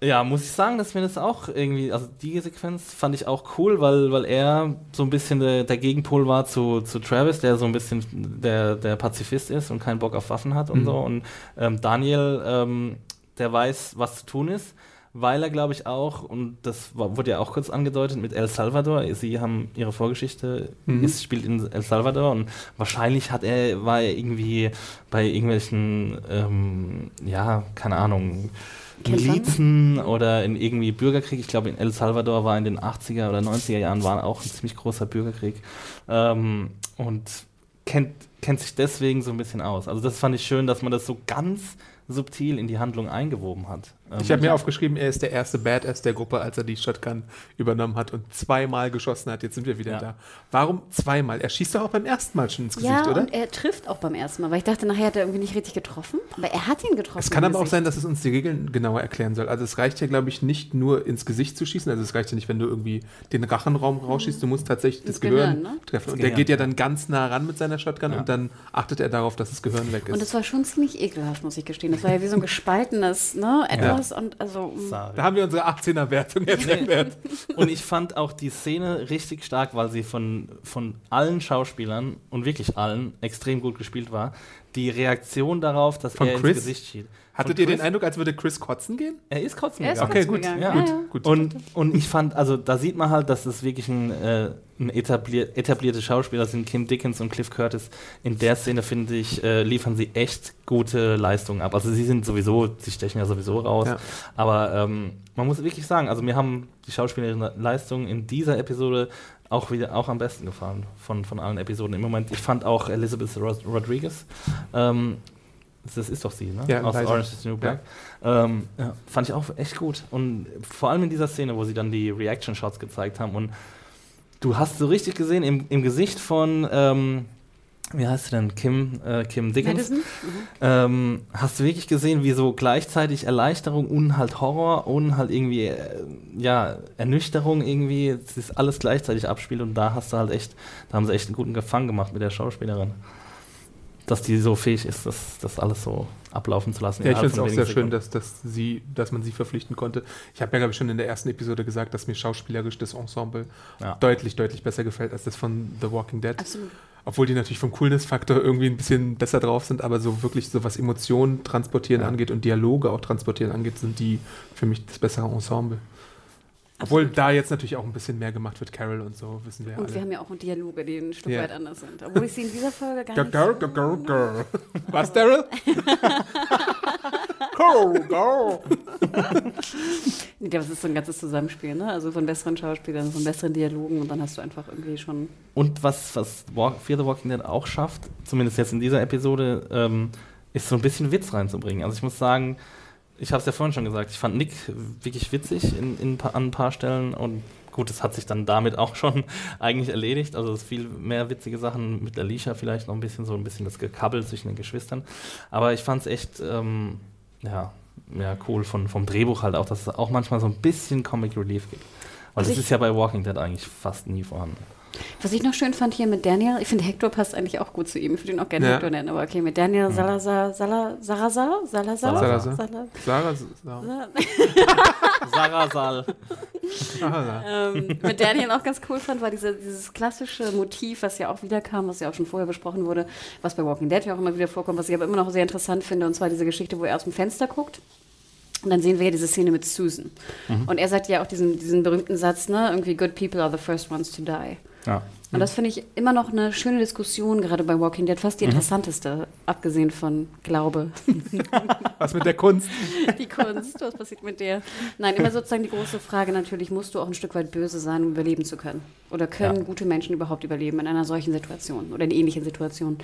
Ja, muss ich sagen, dass mir das auch irgendwie, also die Sequenz fand ich auch cool, weil, weil er so ein bisschen der, der Gegenpol war zu, zu Travis, der so ein bisschen der, der Pazifist ist und keinen Bock auf Waffen hat und Mhm. so. Und ähm, Daniel, ähm, der weiß, was zu tun ist, weil er, glaube ich, auch, und das war, wurde ja auch kurz angedeutet mit El Salvador, sie haben ihre Vorgeschichte, Mhm. ist, spielt in El Salvador und wahrscheinlich hat er, war er irgendwie bei irgendwelchen, ähm, ja, keine Ahnung? Milizen oder in irgendwie Bürgerkrieg. Ich glaube, in El Salvador war in den 80er oder 90er Jahren war auch ein ziemlich großer Bürgerkrieg. Ähm, und kennt, kennt sich deswegen so ein bisschen aus. Also das fand ich schön, dass man das so ganz subtil in die Handlung eingewoben hat. Ähm, Ich habe mir aufgeschrieben, er ist der erste Badass der Gruppe, als er die Shotgun übernommen hat und zweimal geschossen hat. Jetzt sind wir wieder Ja. da. Warum zweimal? Er schießt doch auch beim ersten Mal schon ins Gesicht, ja, oder? und er trifft auch beim ersten Mal, weil ich dachte, nachher hat er irgendwie nicht richtig getroffen. Aber er hat ihn getroffen. Es kann aber auch Gesicht. sein, dass es uns die Regeln genauer erklären soll. Also es reicht ja, glaube ich, nicht nur ins Gesicht zu schießen. Also es reicht ja nicht, wenn du irgendwie den Rachenraum rausschießt. Du musst tatsächlich das Ins Gehirn, Gehirn, ne? treffen. Und Das der Gehirn, geht ja dann ganz nah ran mit seiner Shotgun Ja. und dann achtet er darauf, dass das Gehirn weg ist. Und es war schon ziemlich ekelhaft, muss ich gestehen. Das war ja wie so ein gespaltenes, ne, etwas und also. mm. Sorry. da haben wir unsere 18er-Wertung jetzt erklärt. Und ich fand auch die Szene richtig stark, weil sie von, von allen Schauspielern und wirklich allen extrem gut gespielt war. Die Reaktion darauf, dass Von er Chris? ins Gesicht schießt. Hattet ihr den? Eindruck, als würde Chris kotzen gehen? Er ist kotzen Er ist gegangen. Okay, gut. gegangen. Ja. Ja, Gut, ja. gut. Und, und ich fand, also da sieht man halt, dass es wirklich ein, äh, ein etablier etablierte Schauspieler sind. Kim Dickens und Cliff Curtis. In der Szene, finde ich, äh, liefern sie echt gute Leistungen ab. Also sie sind sowieso, sie stechen ja sowieso raus. Ja. Aber ähm, man muss wirklich sagen, also mir haben die schauspielerischen Leistungen in dieser Episode auch wieder auch am besten gefallen von, von allen Episoden. Im Moment, ich fand auch Elizabeth Rod Rodriguez, ähm, das ist doch sie, ne? Ja, Aus Liza. Orange is the New Black. Ähm, ja, fand ich auch echt gut. Und vor allem in dieser Szene, wo sie dann die Reaction-Shots gezeigt haben. Und du hast so richtig gesehen, im, im Gesicht von, ähm, wie heißt sie denn, Kim, äh, Kim Dickens, Madison? ähm, hast du wirklich gesehen, wie so gleichzeitig Erleichterung und halt Horror und halt irgendwie, äh, ja, Ernüchterung irgendwie, es ist alles gleichzeitig abspielt und da hast du halt echt, da haben sie echt einen guten Gefang gemacht mit der Schauspielerin. Dass die so fähig ist, das, das alles so ablaufen zu lassen. Ja, ich finde es auch sehr schön, dass, dass, sie, dass man sie verpflichten konnte. Ich habe ja, glaube ich, schon in der ersten Episode gesagt, dass mir schauspielerisch das Ensemble Ja. deutlich, deutlich besser gefällt als das von The Walking Dead. Absolut. Obwohl die natürlich vom Coolness-Faktor irgendwie ein bisschen besser drauf sind, aber so wirklich so was Emotionen transportieren Ja. angeht und Dialoge auch transportieren angeht, sind die für mich das bessere Ensemble. Obwohl da jetzt natürlich auch ein bisschen mehr gemacht wird, Carol und so, wissen wir ja Und wir alle. haben ja auch Dialoge, die ein Stück Ja. weit anders sind. Obwohl ich sie in dieser Folge gar Girl, nicht. girl, girl, girl, girl. Was, Daryl? girl, girl. Nee, das ist so ein ganzes Zusammenspiel, ne? Also von besseren Schauspielern, von besseren Dialogen und dann hast du einfach irgendwie schon. Und was, was Walk, Fear the Walking Dead auch schafft, zumindest jetzt in dieser Episode, ähm, ist so ein bisschen Witz reinzubringen. Also ich muss sagen, ich habe es ja vorhin schon gesagt, ich fand Nick wirklich witzig in, in, an ein paar Stellen und gut, das hat sich dann damit auch schon eigentlich erledigt. Also es viel mehr witzige Sachen mit Alicia vielleicht noch ein bisschen, so ein bisschen das Gekabbel zwischen den Geschwistern. Aber ich fand es echt, ähm, ja, ja, cool von, vom Drehbuch halt auch, dass es auch manchmal so ein bisschen Comic Relief gibt. Weil Also das ist ja bei Walking Dead eigentlich fast nie vorhanden. Was ich noch schön fand hier mit Daniel, ich finde Hector passt eigentlich auch gut zu ihm. Ich würde ihn auch gerne Ja. Hector nennen, aber okay, mit Daniel Salazar, Sala, Salazar, Salazar, Salazar. Sala- Sarah, Sarah, Sarasal. Sarah. ähm, mit Daniel auch ganz cool fand, war diese, dieses klassische Motiv, was ja auch wiederkam, was ja auch schon vorher besprochen wurde, was bei Walking Dead ja auch immer wieder vorkommt, was ich aber immer noch sehr interessant finde, und zwar diese Geschichte, wo er aus dem Fenster guckt. Und dann sehen wir ja diese Szene mit Susan. Und er sagt ja auch diesen, diesen berühmten Satz, ne, irgendwie, good people are the first ones to die. Ja. Und das finde ich immer noch eine schöne Diskussion, gerade bei Walking Dead, fast die interessanteste, abgesehen von Glaube. Was mit der Kunst? die Kunst, was passiert mit der? Nein, immer sozusagen die große Frage, natürlich musst du auch ein Stück weit böse sein, um überleben zu können. Oder können Ja. gute Menschen überhaupt überleben in einer solchen Situation oder in ähnlichen Situationen?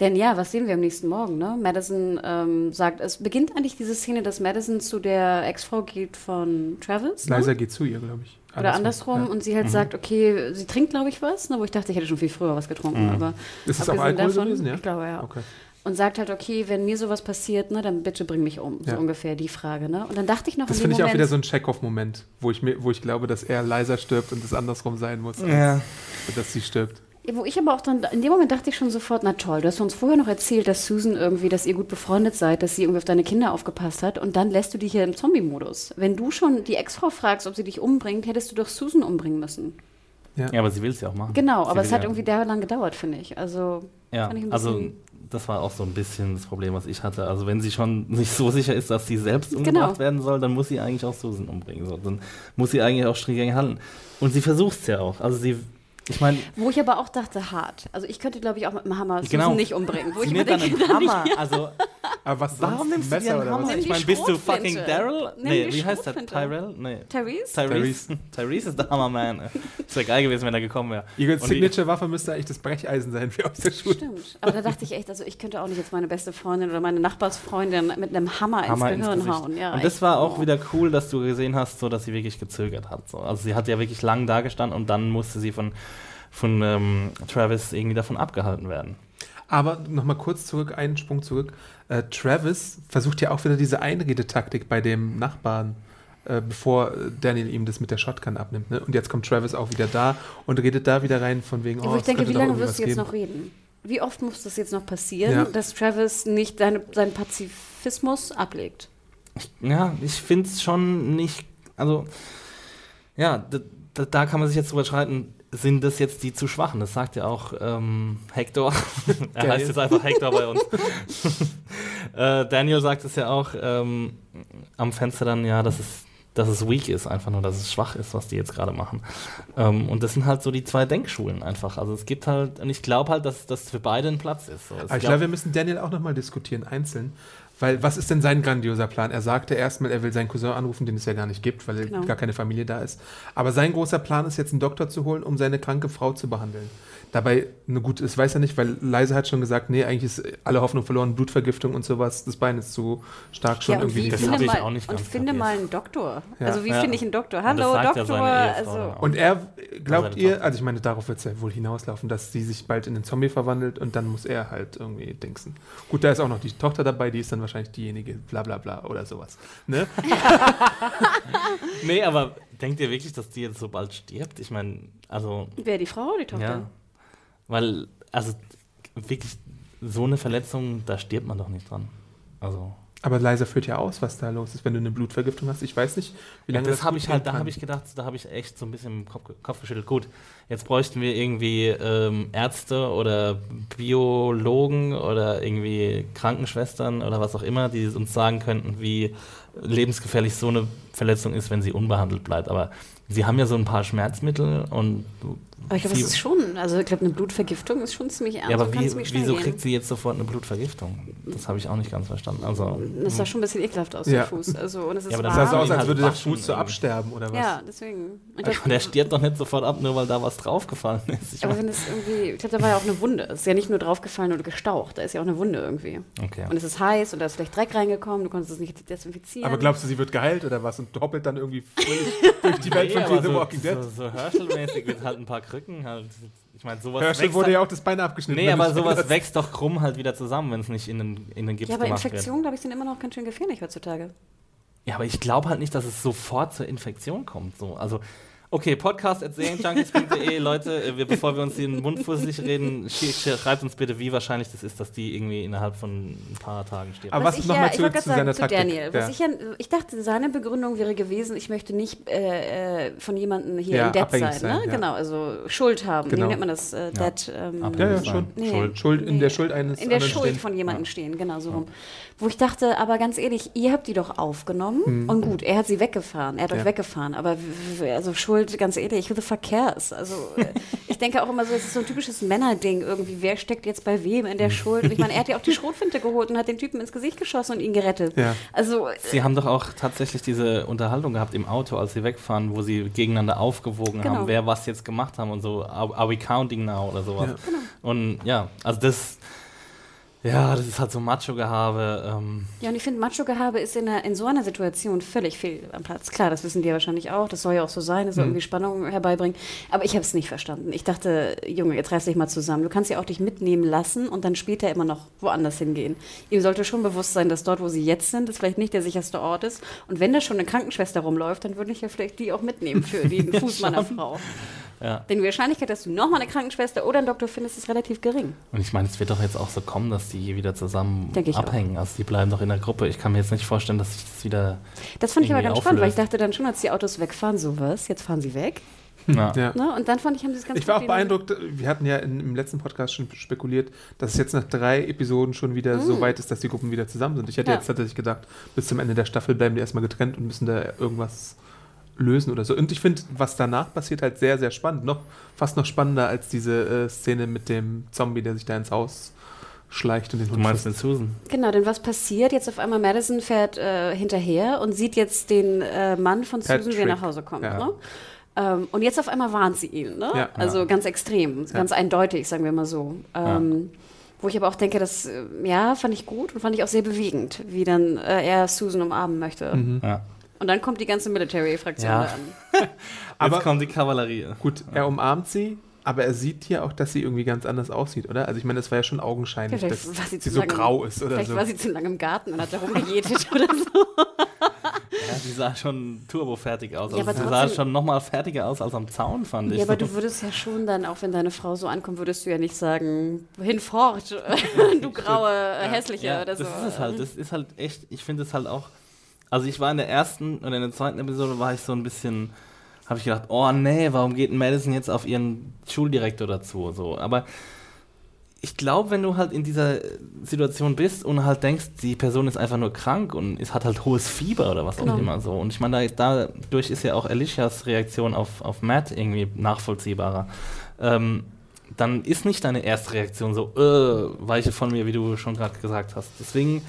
Denn ja, was sehen wir am nächsten Morgen? Ne? Madison ähm, sagt, es beginnt eigentlich diese Szene, dass Madison zu der Ex-Frau geht von Travis. Ne? Leiser geht zu ihr, glaube ich. Oder andersrum Ja. und sie halt sagt, okay, sie trinkt, glaube ich, was, ne, wo ich dachte, ich hätte schon viel früher was getrunken, aber Ist es auch Alkohol gewesen, ja? Ich glaube, ja. Okay. Und sagt halt, okay, wenn mir sowas passiert, ne, dann bitte bring mich um. So Ja. ungefähr die Frage, ne? Und dann dachte ich noch Das finde ich auch wieder so ein Chekhov-Moment, wo ich, mir, wo ich glaube, dass er leiser stirbt und es andersrum sein muss, als Ja. dass sie stirbt. Wo ich aber auch dann, in dem Moment dachte ich schon sofort, na toll, du hast uns vorher noch erzählt, dass Susan irgendwie, dass ihr gut befreundet seid, dass sie irgendwie auf deine Kinder aufgepasst hat und dann lässt du die hier im Zombie-Modus. Wenn du schon die Ex-Frau fragst, ob sie dich umbringt, hättest du doch Susan umbringen müssen. ja, aber sie will es ja auch machen. Genau, Sie aber es hat ja- irgendwie der lang gedauert, finde ich. Also, Ja, fand ich ein also bisschen- das war auch so ein bisschen das Problem, was ich hatte. Also wenn sie schon nicht so sicher ist, dass sie selbst Genau. umgebracht werden soll, dann muss sie eigentlich auch Susan umbringen. So. Dann muss sie eigentlich auch streng handeln. Und sie versucht es ja auch. Also sie, ich meine, Wo ich aber auch dachte, hart. Also ich könnte, glaube ich, auch mit dem Hammer Susan Genau. nicht umbringen. Wo sie ich mir nimmt dann denke, einen dann Hammer. Also Aber was warum sonst? nimmst du Ein dir einen oder Hammer? Ich meine, bist du fucking Daryl? Nee, wie heißt der? Tyrell? Nee. Tyrese? Tyrese. Tyrese ist der Hammerman. Es wäre geil gewesen, wenn er gekommen wäre. Die- Signature-Waffe müsste eigentlich das Brecheisen sein, wie aus der Schule. Stimmt. Aber da dachte ich echt, also ich könnte auch nicht jetzt meine beste Freundin oder meine Nachbarsfreundin mit einem Hammer, Hammer ins ins Gehirn Gesicht. hauen. Ja, und das war auch Oh. wieder cool, dass du gesehen hast, so dass sie wirklich gezögert hat. So. Also sie hat ja wirklich lang da gestanden und dann musste sie von, von ähm, Travis irgendwie davon abgehalten werden. Aber nochmal kurz zurück, einen Sprung zurück. Äh, Travis versucht ja auch wieder diese Einredetaktik bei dem Nachbarn, äh, bevor äh, Daniel ihm das mit der Shotgun abnimmt. Ne? Und jetzt kommt Travis auch wieder da und redet da wieder rein von wegen, oh, wo ich denke, wie lange wirst du jetzt geben. noch reden? Wie oft muss das jetzt noch passieren, Ja. dass Travis nicht seine, seinen Pazifismus ablegt? Ja, ich finde es schon nicht, also ja, da, da, da kann man sich jetzt drüber streiten, sind das jetzt die zu schwachen? Das sagt ja auch ähm, Hector. er Daniel. heißt jetzt einfach Hector bei uns. äh, Daniel sagt es ja auch ähm, am Fenster dann, ja, dass es, dass es weak ist, einfach nur, dass es schwach ist, was die jetzt gerade machen. Ähm, und das sind halt so die zwei Denkschulen einfach. Also es gibt halt, und ich glaube halt, dass das für beide ein Platz ist. So, ich glaub- glaube, wir müssen Daniel auch nochmal diskutieren, einzeln. Weil, was ist denn sein grandioser Plan? Er sagte erstmal, er will seinen Cousin anrufen, den es ja gar nicht gibt, weil Genau. gar keine Familie da ist. Aber sein großer Plan ist jetzt, einen Doktor zu holen, um seine kranke Frau zu behandeln. Dabei, ne gut, das weiß er nicht, weil Leise hat schon gesagt, nee, eigentlich ist alle Hoffnung verloren, Blutvergiftung und sowas, das Bein ist zu stark schon ja, und irgendwie. wie Das finde hab ich mal, auch nicht und ganz finde kapiert. mal einen Doktor. Ja. Also wie Ja. finde ich einen Doktor? Und Hallo, ja Doktor. also. Und er, glaubt ihr, also ich meine, darauf wird es ja wohl hinauslaufen, dass sie sich bald in einen Zombie verwandelt und dann muss er halt irgendwie dingsen. Gut, da ist auch noch die Tochter dabei, die ist dann wahrscheinlich diejenige, bla bla bla oder sowas. Ne? Nee, aber denkt ihr wirklich, dass die jetzt so bald stirbt? Ich meine, also, wer die Frau oder die Tochter? Ja. Weil, also, wirklich, so eine Verletzung, da stirbt man doch nicht dran. Also, Aber Leiser führt ja aus, was da los ist, wenn du eine Blutvergiftung hast. Ich weiß nicht, wie lange das habe gut ich halt, gehen da kann. habe ich gedacht, da habe ich echt so ein bisschen im Kopf, Kopf geschüttelt. Gut, jetzt bräuchten wir irgendwie ähm, Ärzte oder Biologen oder irgendwie Krankenschwestern oder was auch immer, die uns sagen könnten, wie lebensgefährlich so eine Verletzung ist, wenn sie unbehandelt bleibt. Aber sie haben ja so ein paar Schmerzmittel und Aber ich glaube, das ist schon, also ich glaube, eine Blutvergiftung ist schon ziemlich ernst. ja, aber wie, wieso gehen. kriegt sie jetzt sofort eine Blutvergiftung? Das habe ich auch nicht ganz verstanden. Also, Das sah schon ein bisschen ekelhaft aus, Ja. der Fuß. Also, und es ist Ja, aber das sah so aus, als halt würde der Fuß so absterben oder was? Ja, deswegen. Meine, der stirbt doch nicht sofort ab, nur weil da was draufgefallen ist. Ich aber wenn es irgendwie, ich glaube, da war ja auch eine Wunde. Es ist ja nicht nur draufgefallen oder gestaucht, da ist ja auch eine Wunde irgendwie. okay. Und es ist heiß und da ist vielleicht Dreck reingekommen, du konntest es nicht desinfizieren. Aber glaubst du, sie wird geheilt oder was und hoppelt dann irgendwie durch die Welt Nee, von the Walking Dead? So, so Herschel-mäßig mit halt ein paar Krücken halt. Ich meine, sowas Herschel wächst wurde halt, ja auch das Bein abgeschnitten. Nee, aber sowas wächst doch krumm halt wieder zusammen, wenn es nicht in den, in den Gips ja, aber gemacht Infektionen, glaube ich, sind immer noch ganz schön gefährlich heutzutage. wird. Ja, aber ich glaube halt nicht, dass es sofort zur Infektion kommt. So. Also Okay, podcast.serienjunkies.de, Leute, äh, wir, bevor wir uns den Mund fusselig reden, sch- sch- schreibt uns bitte, wie wahrscheinlich das ist, dass die irgendwie innerhalb von ein paar Tagen stirbt. Aber was ich nochmal ja, zu, zu seiner sagen, zu Taktik? Daniel. Was Ja. ich, ja, ich dachte, seine Begründung wäre gewesen, ich möchte nicht äh, äh, von jemandem hier Ja, in Debt sein. sein, ne? ja. Genau, also Schuld haben. Genau. Wie nennt man das? Äh, Debt. Ähm, ja, ja, schon. Nee. Schuld, Schuld in Nee. der Schuld eines in der Schuld stehen. von jemandem stehen, genau so rum. Wo ich dachte, aber ganz ehrlich, ihr habt die doch aufgenommen und gut, er hat sie weggefahren, er hat. Ja. euch weggefahren, aber also Schuld, ganz ehrlich, who the fuck cares? Also äh, ich denke auch immer so, es ist so ein typisches Männerding irgendwie, wer steckt jetzt bei wem in der Schuld? Und ich meine, er hat ja auch die Schrotfinte geholt und hat den Typen ins Gesicht geschossen und ihn gerettet. Ja. Also äh, Sie haben doch auch tatsächlich diese Unterhaltung gehabt im Auto, als sie wegfahren, wo sie gegeneinander aufgewogen Genau. haben, wer was jetzt gemacht haben und so, are, are we counting now oder sowas. Ja. Genau. Und ja, also das, ja, das ist halt so Macho-Gehabe. Ähm, Ja, und ich finde, Macho-Gehabe ist in, einer, in so einer Situation völlig fehl am Platz. Klar, das wissen die ja wahrscheinlich auch. Das soll ja auch so sein. Das soll irgendwie Spannung herbeibringen. Aber ich habe es nicht verstanden. Ich dachte, Junge, jetzt reiß dich mal zusammen. Du kannst ja auch dich mitnehmen lassen und dann später immer noch woanders hingehen. Ihm sollte schon bewusst sein, dass dort, wo sie jetzt sind, das vielleicht nicht der sicherste Ort ist. Und wenn da schon eine Krankenschwester rumläuft, dann würde ich ja vielleicht die auch mitnehmen für den Fuß meiner Frau. Ja. Denn die Wahrscheinlichkeit, dass du nochmal eine Krankenschwester oder einen Doktor findest, ist relativ gering. Und ich meine, es wird doch jetzt auch so kommen, dass die wieder zusammen ich auch. abhängen. Also die bleiben doch in der Gruppe. Ich kann mir jetzt nicht vorstellen, dass sich das wieder. Das fand ich aber ganz spannend, weil ich auflöst. dachte dann schon, als die Autos wegfahren, so was, jetzt fahren sie weg. Ja. Ja. Ne? Und dann fand ich, haben sie es ganz Ich war auch beeindruckt, wir hatten ja in, im letzten Podcast schon spekuliert, dass es jetzt nach drei Episoden schon wieder so weit ist, dass die Gruppen wieder zusammen sind. Ich hätte Mm. Ja. jetzt tatsächlich gedacht, bis zum Ende der Staffel bleiben die erstmal getrennt und müssen da irgendwas lösen oder so. Und ich finde, was danach passiert, halt sehr, sehr spannend. Noch, fast noch spannender als diese äh, Szene mit dem Zombie, der sich da ins Haus schleicht und den Du Hund meinst frisst. mit Susan? Genau, denn was passiert? Jetzt auf einmal Madison fährt äh, hinterher und sieht jetzt den äh, Mann von Susan, Patrick. nach Hause kommt. Ja. Ne? Ähm, und jetzt auf einmal warnt sie ihn. Ne? Ja. also ganz extrem, ganz eindeutig, sagen wir mal so. Ähm, Wo ich aber auch denke, das äh, ja, fand ich gut und fand ich auch sehr bewegend, wie dann äh, er Susan umarmen möchte. Mhm. Ja. Und dann kommt die ganze Military-Fraktion Ja. an. Aber- jetzt kommt die Kavallerie. Gut, er umarmt sie, aber er sieht hier auch, dass sie irgendwie ganz anders aussieht, oder? Also ich meine, es war ja schon augenscheinlich, Vielleicht dass war sie sie zu so grau ist oder Vielleicht so. war sie zu lange im Garten und hat da rumgejätet oder so. Ja, die sah schon turbo-fertig aus. Ja, Also aber sie sah schon noch mal fertiger aus als am Zaun, fand ich. Ja, aber du würdest ja schon dann, auch wenn deine Frau so ankommt, würdest du ja nicht sagen, hinfort, du graue, hässliche ja, oder so. das ist es halt. Das ist halt echt, ich finde es halt auch. Also ich war in der ersten und in der zweiten Episode war ich so ein bisschen, habe ich gedacht, oh nee, warum geht Madison jetzt auf ihren Schuldirektor dazu? So, aber ich glaube, wenn du halt in dieser Situation bist und halt denkst, die Person ist einfach nur krank und es hat halt hohes Fieber oder was Genau. auch immer so. Und ich meine, da, dadurch ist ja auch Alicias Reaktion auf, auf Matt irgendwie nachvollziehbarer. Ähm, dann ist nicht deine erste Reaktion so, äh, weiche von mir, wie du schon gerade gesagt hast. Deswegen,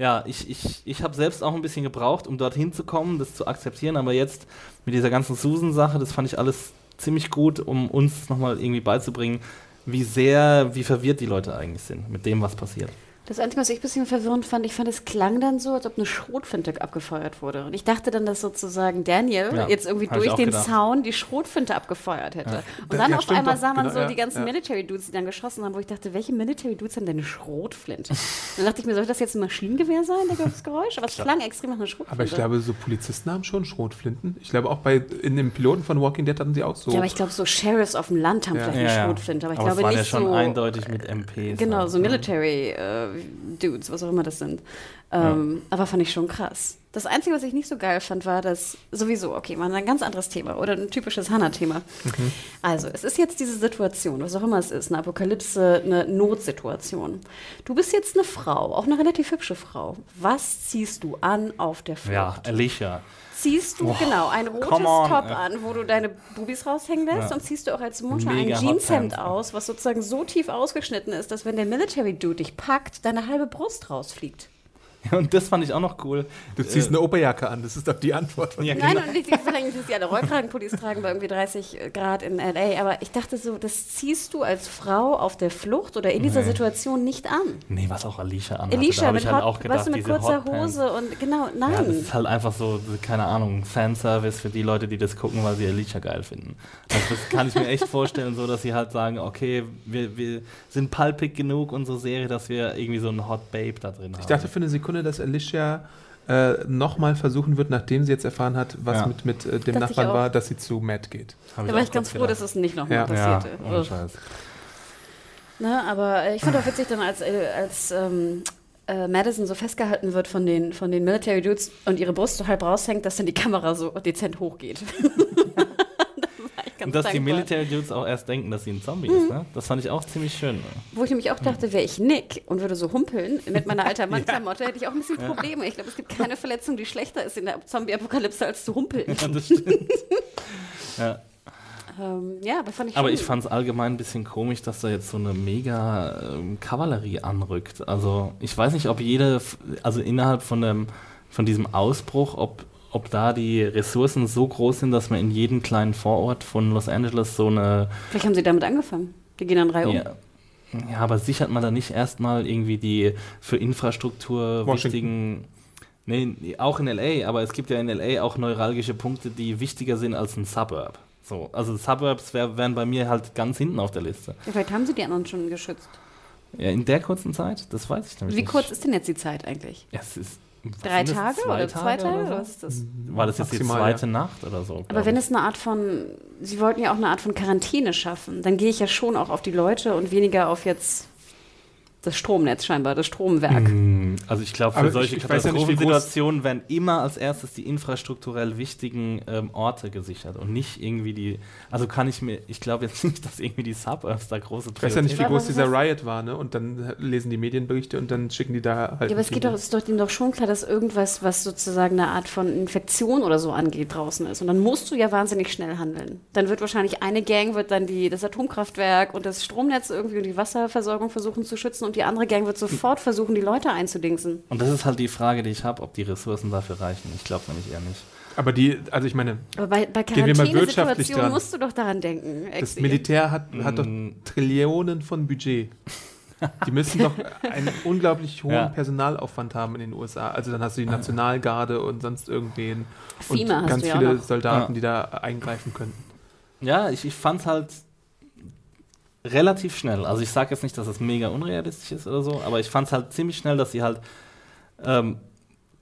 ja, ich, ich, ich habe selbst auch ein bisschen gebraucht, um dorthin zu kommen, das zu akzeptieren, aber jetzt mit dieser ganzen Susan-Sache, das fand ich alles ziemlich gut, um uns nochmal irgendwie beizubringen, wie sehr, wie verwirrt die Leute eigentlich sind mit dem, was passiert. Das Einzige, was ich ein bisschen verwirrend fand, ich fand, es klang dann so, als ob eine Schrotfinte abgefeuert wurde. Und ich dachte dann, dass sozusagen Daniel Ja, jetzt irgendwie durch den gedacht. Zaun die Schrotfinte abgefeuert hätte. Und Ja, dann ja, auf einmal sah man genau, so ja, die ganzen ja. Military-Dudes, die dann geschossen haben, wo ich dachte, welche Military-Dudes haben denn eine Schrotflinte? dann dachte ich mir, soll das jetzt ein Maschinengewehr sein, das Geräusch? Aber es klang extrem nach einer Schrotflinte. Aber ich glaube, so Polizisten haben schon Schrotflinten. Ich glaube, auch bei in dem Piloten von Walking Dead hatten sie auch so. ja, aber ich glaube, so Sheriffs auf dem Land haben Ja. vielleicht eine Schrotflinte. Aber ich es glaube waren nicht ja schon so... eindeutig mit MPs. Genau, halt, so ne? Military-Dudes, was auch immer das sind. Ähm, Aber fand ich schon krass. Das Einzige, was ich nicht so geil fand, war das sowieso, okay, mal ein ganz anderes Thema oder ein typisches Hannah-Thema. Also, es ist jetzt diese Situation, was auch immer es ist, eine Apokalypse, eine Notsituation. Du bist jetzt eine Frau, auch eine relativ hübsche Frau. Was ziehst du an auf der Flucht? Ja, Alicia. Ziehst du, genau, ein rotes on, Top ey. an, wo du deine Bubis raushängen lässt Ja. und ziehst du auch als Mutter Mega ein Jeanshemd aus, was sozusagen so tief ausgeschnitten ist, dass wenn der Military Dude dich packt, deine halbe Brust rausfliegt. Und das fand ich auch noch cool. du ziehst eine Operjacke an, das ist doch die Antwort. Von Ja, Nein, genau. und nicht verlängern, dass die alle Rollkragenpullis tragen bei irgendwie 30 Grad in L.A., aber ich dachte so, das ziehst du als Frau auf der Flucht oder in dieser Situation nicht an. Nee, was auch Alicia da Alicia hab mit, ich halt Hot, auch gedacht, weißt du, mit kurzer Hotpants. Hose und genau, Ja, das nein. ist halt einfach so, keine Ahnung, Fanservice für die Leute, die das gucken, weil sie Alicia geil finden. Also das kann ich mir echt vorstellen, so dass sie halt sagen, okay, wir, wir sind palpig genug, unsere Serie, dass wir irgendwie so ein Hot Babe da drin haben. Ich dachte für eine Sekunde, dass Alicia äh, nochmal versuchen wird, nachdem sie jetzt erfahren hat, was Ja. mit, mit äh, dem ich Nachbarn war, dass sie zu Matt geht. Hab Da war ich ganz froh, gedacht. dass es nicht nochmal Ja. Ja, passierte. Ugh. Scheiß. Ne, aber äh, ich fand auch witzig dann, als, äh, als ähm, äh, Madison so festgehalten wird von den, von den Military Dudes und ihre Brust so halb raushängt, dass dann die Kamera so dezent hochgeht. da war ich ganz Und dass die dankbar. Military Dudes auch erst denken, dass sie ein Zombie ist, ne? Das fand ich auch ziemlich schön. Wo ich nämlich auch dachte, wäre ich Nick und würde so humpeln mit meiner alter Mann-Klamotte, hätte ich auch ein bisschen Probleme. Ich glaube, es gibt keine Verletzung, die schlechter ist in der Zombie-Apokalypse als zu humpeln. Ja, das stimmt. ja. Ähm, ja, aber fand ich Aber ich fand es allgemein ein bisschen komisch, dass da jetzt so eine mega ähm, Kavallerie anrückt. Also ich weiß nicht, ob jede, also innerhalb von, dem, von diesem Ausbruch, ob, ob da die Ressourcen so groß sind, dass man in jedem kleinen Vorort von Los Angeles so eine Vielleicht haben sie damit angefangen. Die gehen dann drei um. Ja. ja, aber sichert man da nicht erstmal irgendwie die für Infrastruktur Washington. wichtigen. Nee, auch in LA, aber es gibt ja in LA auch neuralgische Punkte, die wichtiger sind als ein Suburb. So, also Suburbs wär, wären bei mir halt ganz hinten auf der Liste. Ja, vielleicht haben sie die anderen schon geschützt. Ja, in der kurzen Zeit, das weiß ich nämlich Wie nicht. kurz ist denn jetzt die Zeit eigentlich? Ja, es ist, Drei Tage oder zwei Tage? oder Oder so? was ist das? War das jetzt die Maximal, zweite Nacht oder so? Aber wenn ich. es eine Art von, sie wollten ja auch eine Art von Quarantäne schaffen, dann gehe ich ja schon auch auf die Leute und weniger auf jetzt das Stromnetz scheinbar, das Stromwerk. Mm, Also ich glaube, für Aber solche weiß ja Katastrophensituationen werden immer als erstes die infrastrukturell wichtigen ähm, Orte gesichert und nicht irgendwie die. Also kann ich mir, ich glaube jetzt nicht, dass irgendwie die Suburbs da große Ich weiß ja nicht, wie groß dieser Riot war, ne? Und dann lesen die Medienberichte und dann schicken die da halt. Ja, aber es geht doch, ist doch, denen doch schon klar, dass irgendwas, was sozusagen eine Art von Infektion oder so angeht, draußen ist. Und dann musst du ja wahnsinnig schnell handeln. Dann wird wahrscheinlich eine Gang wird dann die, das Atomkraftwerk und das Stromnetz irgendwie und die Wasserversorgung versuchen zu schützen und die andere Gang wird sofort versuchen, die Leute einzudingsen. Und das ist halt die Frage, die ich habe, ob die Ressourcen dafür reichen. Ich glaube nämlich eher nicht. Aber die, also ich meine, Aber bei, bei Gehen wir mal wirtschaftlich Quarantänesituationen dran. musst du doch daran denken. das Exi. Militär hat, hat doch Mm. Trillionen von Budget. Die müssen doch einen unglaublich hohen Ja. Personalaufwand haben in den USA. Also dann hast du die Nationalgarde und sonst irgendwen und FEMA hast ganz du ja auch viele noch. Soldaten, Ja. die da eingreifen könnten. Ja, ich, ich fand es halt relativ schnell. Also ich sage jetzt nicht, dass es mega unrealistisch ist oder so, aber ich fand es halt ziemlich schnell, dass sie halt. Ähm,